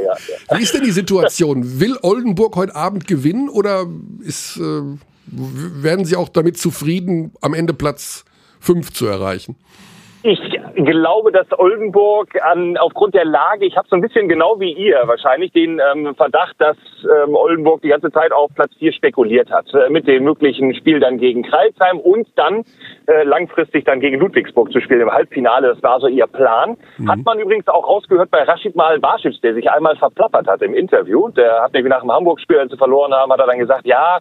ja. (laughs)
Wie ist denn die Situation? Will Oldenburg heute Abend gewinnen oder ist, äh, werden sie auch damit zufrieden, am Ende Platz 5 zu erreichen?
Ich glaube, dass Oldenburg an, aufgrund der Lage, ich habe so ein bisschen genau wie ihr wahrscheinlich den ähm, Verdacht, dass ähm, Oldenburg die ganze Zeit auf Platz 4 spekuliert hat. Äh, mit dem möglichen Spiel dann gegen Kreilsheim und dann äh, langfristig dann gegen Ludwigsburg zu spielen im Halbfinale. Das war so ihr Plan. Hat man übrigens auch rausgehört bei Rashid Mal Basic, der sich einmal verplappert hat im Interview. Der hat nämlich nach dem Hamburg-Spiel, als sie verloren haben, hat er dann gesagt, ja,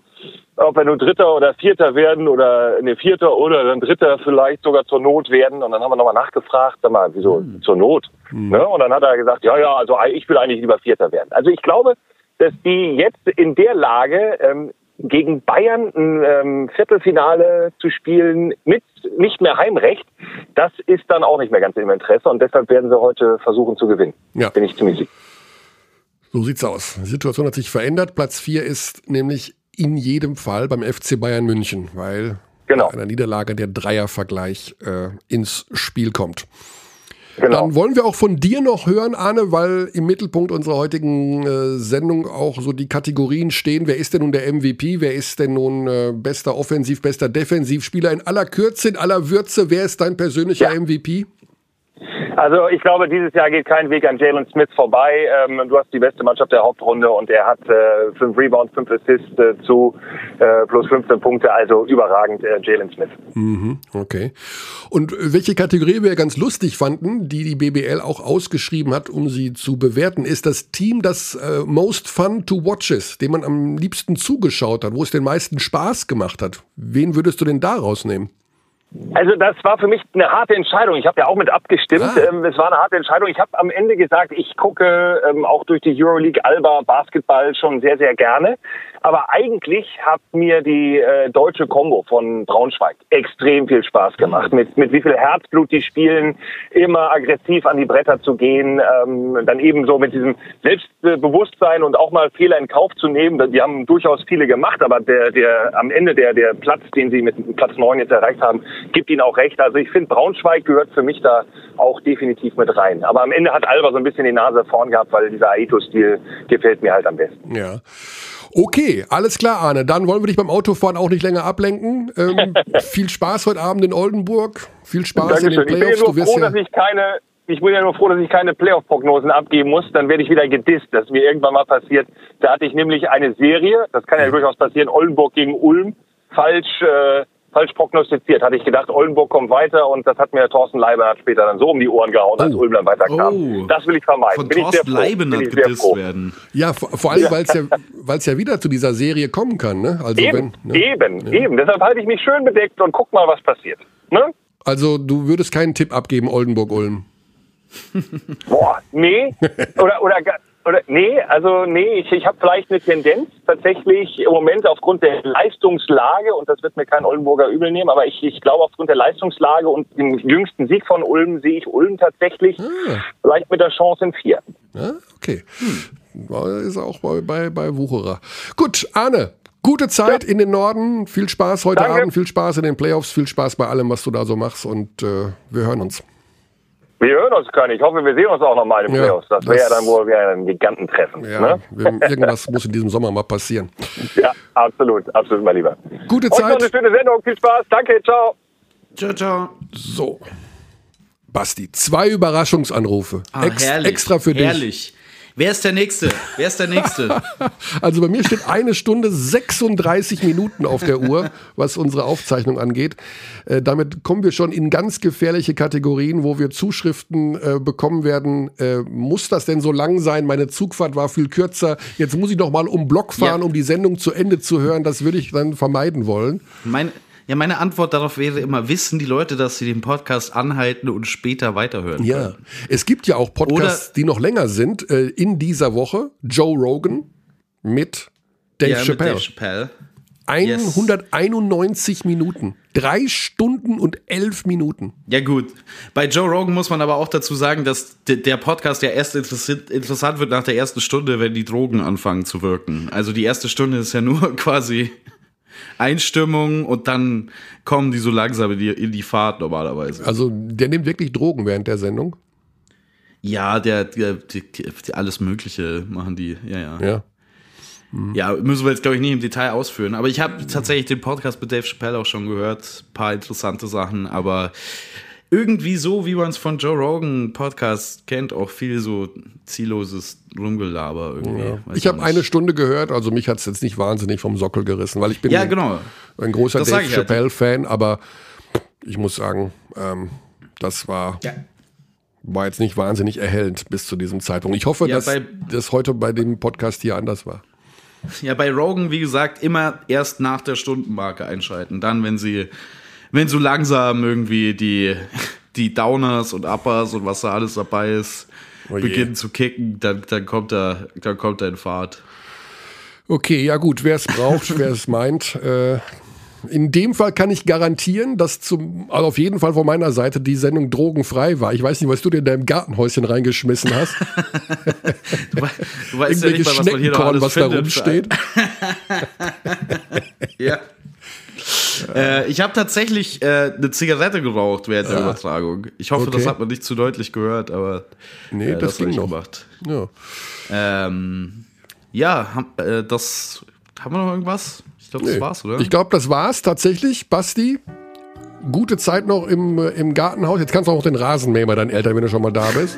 ob wir nur Dritter oder Vierter werden oder ne Vierter oder dann Dritter vielleicht sogar zur Not werden. Und dann haben wir nochmal nachgefragt, sag mal, wieso zur Not? Ne? Und dann hat er gesagt, ja, ja, also ich will eigentlich lieber Vierter werden. Also ich glaube, dass die jetzt in der Lage, ähm, gegen Bayern ein ähm, Viertelfinale zu spielen mit nicht mehr Heimrecht, das ist dann auch nicht mehr ganz im Interesse und deshalb werden sie heute versuchen zu gewinnen.
Ja.
Bin ich ziemlich sicher.
So sieht's aus. Die Situation hat sich verändert. Platz 4 ist nämlich in jedem Fall beim FC Bayern München, weil
Genau.
einer Niederlage der Dreiervergleich äh, ins Spiel kommt.
Genau.
Dann wollen wir auch von dir noch hören, Arne, weil im Mittelpunkt unserer heutigen äh, Sendung auch so die Kategorien stehen. Wer ist denn nun der MVP? Wer ist denn nun äh, bester Offensiv, bester Defensivspieler? In aller Kürze, in aller Würze, wer ist dein persönlicher
Ja.
MVP?
Also ich glaube, dieses Jahr geht kein Weg an Jalen Smith vorbei. Ähm, du hast die beste Mannschaft der Hauptrunde und er hat äh, fünf Rebounds, fünf Assists äh, zu äh, plus 15 Punkte. Also überragend äh, Jalen Smith.
Mhm, okay. Und welche Kategorie wir ganz lustig fanden, die die BBL auch ausgeschrieben hat, um sie zu bewerten, ist das Team, das äh, most fun to watch ist, dem man am liebsten zugeschaut hat, wo es den meisten Spaß gemacht hat. Wen würdest du denn da rausnehmen?
Also das war für mich eine harte Entscheidung. Ich habe ja auch mit abgestimmt.
Ah.
Ähm, es war eine harte Entscheidung. Ich habe am Ende gesagt, ich gucke ähm, auch durch die Euroleague Alba Basketball schon sehr, sehr gerne. Aber eigentlich hat mir die äh, deutsche Combo von Braunschweig extrem viel Spaß gemacht. Mit, mit wie viel Herzblut die spielen, immer aggressiv an die Bretter zu gehen, ähm, dann eben so mit diesem Selbstbewusstsein und auch mal Fehler in Kauf zu nehmen. Die haben durchaus viele gemacht, aber der, der am Ende der, der Platz, den sie mit Platz 9 jetzt erreicht haben, gibt ihnen auch recht. Also ich finde, Braunschweig gehört für mich da auch definitiv mit rein. Aber am Ende hat Alba so ein bisschen die Nase vorn gehabt, weil dieser Aito-Stil gefällt mir halt am besten.
Ja. Okay, alles klar, Arne. Dann wollen wir dich beim Autofahren auch nicht länger ablenken. Ähm, (laughs) viel Spaß heute Abend in Oldenburg. Viel Spaß in
Dankeschön.
den
Ich bin ja
Playoffs.
nur froh,
ja,
dass ich keine ich bin ja nur froh, dass ich keine Playoff-Prognosen abgeben muss. Dann werde ich wieder gedisst. Das ist mir irgendwann mal passiert. Da hatte ich nämlich eine Serie, das kann ja durchaus passieren, Oldenburg gegen Ulm, falsch, äh, falsch prognostiziert. Hatte ich gedacht, Oldenburg kommt weiter und das hat mir Thorsten Leibert später dann so um die Ohren gehauen, als
Oh.
Ulm dann weiterkam.
Oh.
Das will ich vermeiden.
Von
Bin
Thorsten
sehr
gedisst
froh.
werden.
ja, vor, vor allem, weil es ja, (laughs) weil's ja wieder zu dieser Serie kommen kann. Ne? Also,
Eben,
wenn, ne?
eben, eben. Deshalb halte ich mich schön bedeckt und guck mal, was passiert. Ne?
also du würdest keinen Tipp abgeben, Oldenburg-Ulm.
Boah, nee. (laughs) Oder, oder, oder nee, also nee, ich, ich habe vielleicht eine Tendenz tatsächlich im Moment aufgrund der Leistungslage, und das wird mir kein Oldenburger übel nehmen, aber ich, ich glaube aufgrund der Leistungslage und dem jüngsten Sieg von Ulm sehe ich Ulm tatsächlich vielleicht mit der Chance in vier.
Ja, okay. War- Ist auch bei, bei, bei Wucherer. Gut, Arne. Gute Zeit in den Norden. Viel Spaß heute
Danke.
Abend. Viel Spaß in den Playoffs. Viel Spaß bei allem, was du da so machst. Und äh, wir hören uns.
Wir hören uns, König. Ich hoffe, wir sehen uns auch nochmal im
Ja,
Playoffs. Das wäre ja
das-
dann wohl wieder ein Gigantentreffen.
Ja,
Ne?
wir, irgendwas muss in diesem Sommer mal passieren. (laughs)
ja, absolut, absolut, mein Lieber.
Gute
Euch noch eine
Zeit.
schöne Sendung. Viel Spaß. Danke, ciao.
Ciao, ciao.
So. Basti, zwei Überraschungsanrufe.
Ah,
Ex
herrlich.
Extra für dich.
Herrlich. Wer ist der Nächste? Wer ist der Nächste? (laughs)
Also bei mir steht eine Stunde 36 Minuten auf der Uhr, was unsere Aufzeichnung angeht. Äh, damit kommen wir schon in ganz gefährliche Kategorien, wo wir Zuschriften äh, bekommen werden. Äh, muss das denn so lang sein? Meine Zugfahrt war viel kürzer. Jetzt muss ich noch mal um Block fahren,
Ja.
um die Sendung zu Ende zu hören. Das würde ich dann vermeiden wollen.
Mein, ja, meine Antwort darauf wäre immer, wissen die Leute, dass sie den Podcast anhalten und später weiterhören
Ja,
können?
es gibt ja auch Podcasts,
Oder-
die noch länger sind. Äh, in dieser Woche Joe Rogan mit Dave
ja, mit
Chappelle.
Dave Chappelle.
191 Minuten. Drei Stunden und elf Minuten.
Ja gut, bei Joe Rogan muss man aber auch dazu sagen, dass de- der Podcast ja erst interess- interessant wird nach der ersten Stunde, wenn die Drogen anfangen zu wirken. Also die erste Stunde ist ja nur (laughs) quasi Einstimmung und dann kommen die so langsam in die, in die Fahrt normalerweise.
Also der nimmt wirklich Drogen während der Sendung.
Ja, der, der, die, die, alles Mögliche machen die, ja, ja.
Ja.
Ja, müssen wir jetzt, glaube ich, nicht im Detail ausführen. Aber ich habe tatsächlich den Podcast mit Dave Chappelle auch schon gehört. paar interessante Sachen, aber irgendwie so, wie man es von Joe Rogan Podcast kennt, auch viel so zielloses Rumgelaber irgendwie. Weiß
Ich habe eine. Stunde gehört, also mich hat es jetzt nicht wahnsinnig vom Sockel gerissen, weil ich bin
Ja, genau.
ein großer
Das
Dave
ich halt.
Chappelle-Fan, aber ich muss sagen, ähm, das war,
Ja.
war jetzt nicht wahnsinnig erhellend bis zu diesem Zeitpunkt. Ich hoffe,
Ja,
dass das heute bei dem Podcast hier anders war.
Ja, bei Rogan, wie gesagt, immer erst nach der Stundenmarke einschalten. Dann, wenn sie, wenn so langsam irgendwie die, die Downers und Uppers und was da alles dabei ist,
Oh
beginnen zu kicken, dann, dann kommt er, dann kommt er in Fahrt.
Okay, ja gut, wer es braucht, wer es meint. Äh, in dem Fall kann ich garantieren, dass zum, also auf jeden Fall von meiner Seite die Sendung drogenfrei war. Ich weiß nicht, was du dir in deinem Gartenhäuschen reingeschmissen hast. (laughs)
Du, wei- du weißt ja nicht mal, was man hier noch alles
was da
findet.
rumsteht. (laughs)
Ja. Äh, ich habe tatsächlich äh, eine Zigarette geraucht während der Übertragung. Ich hoffe,
Okay.
das hat man nicht zu deutlich gehört, aber
Nee,
äh,
das
hab
ging noch.
gemacht.
Ja.
Ähm, ja, ham, äh, das haben wir noch irgendwas? Ich glaube, das
Nee.
war's, oder?
Ich glaube, das war's tatsächlich. Basti, gute Zeit noch im, äh, im Gartenhaus. Jetzt kannst du auch noch den Rasen mähen bei deinen Eltern, wenn du schon mal da bist.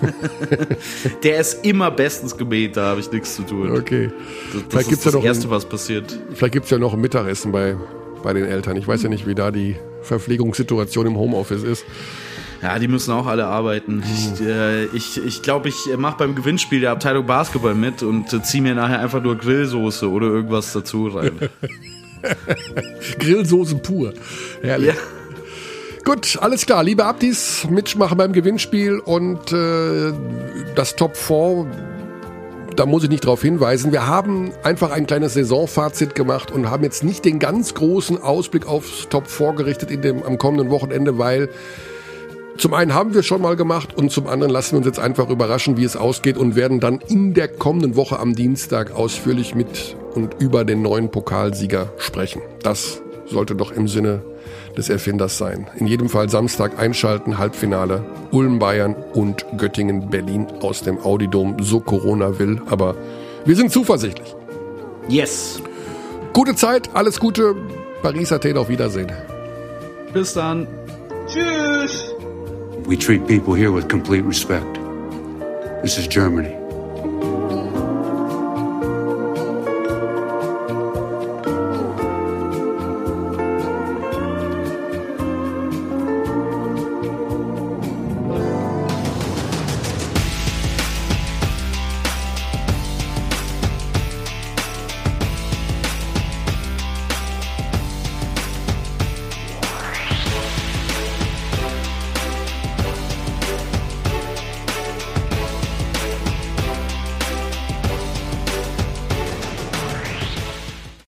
(laughs)
Der ist immer bestens gemäht, da habe ich nichts zu tun.
Okay.
Das, das
Vielleicht gibt's
ist
ja
das
noch
Erste,
ein-
was passiert.
Vielleicht gibt's ja noch ein Mittagessen bei, bei den Eltern. Ich weiß ja nicht, wie da die Verpflegungssituation im Homeoffice ist.
Ja, die müssen auch alle arbeiten. Ich äh, ich, ich, glaub, ich mache beim Gewinnspiel der Abteilung Basketball mit und äh, ziehe mir nachher einfach nur Grillsoße oder irgendwas dazu rein. (laughs)
Grillsoße pur. Herrlich.
ja.
Gut, alles klar. Liebe Abdis, mitmachen beim Gewinnspiel und äh, das Top 4, da muss ich nicht darauf hinweisen. Wir haben einfach ein kleines Saisonfazit gemacht und haben jetzt nicht den ganz großen Ausblick aufs Top 4 gerichtet in dem, am kommenden Wochenende, weil zum einen haben wir schon mal gemacht und zum anderen lassen wir uns jetzt einfach überraschen, wie es ausgeht und werden dann in der kommenden Woche am Dienstag ausführlich mit und über den neuen Pokalsieger sprechen. Das sollte doch im Sinne des Erfinders sein. In jedem Fall Samstag einschalten, Halbfinale Ulm Bayern und Göttingen Berlin aus dem Audidom, so Corona will, aber wir sind zuversichtlich.
Yes.
Gute Zeit, alles Gute, Paris Athen, auf Wiedersehen.
Bis dann.
We treat people here with complete respect. This is Germany.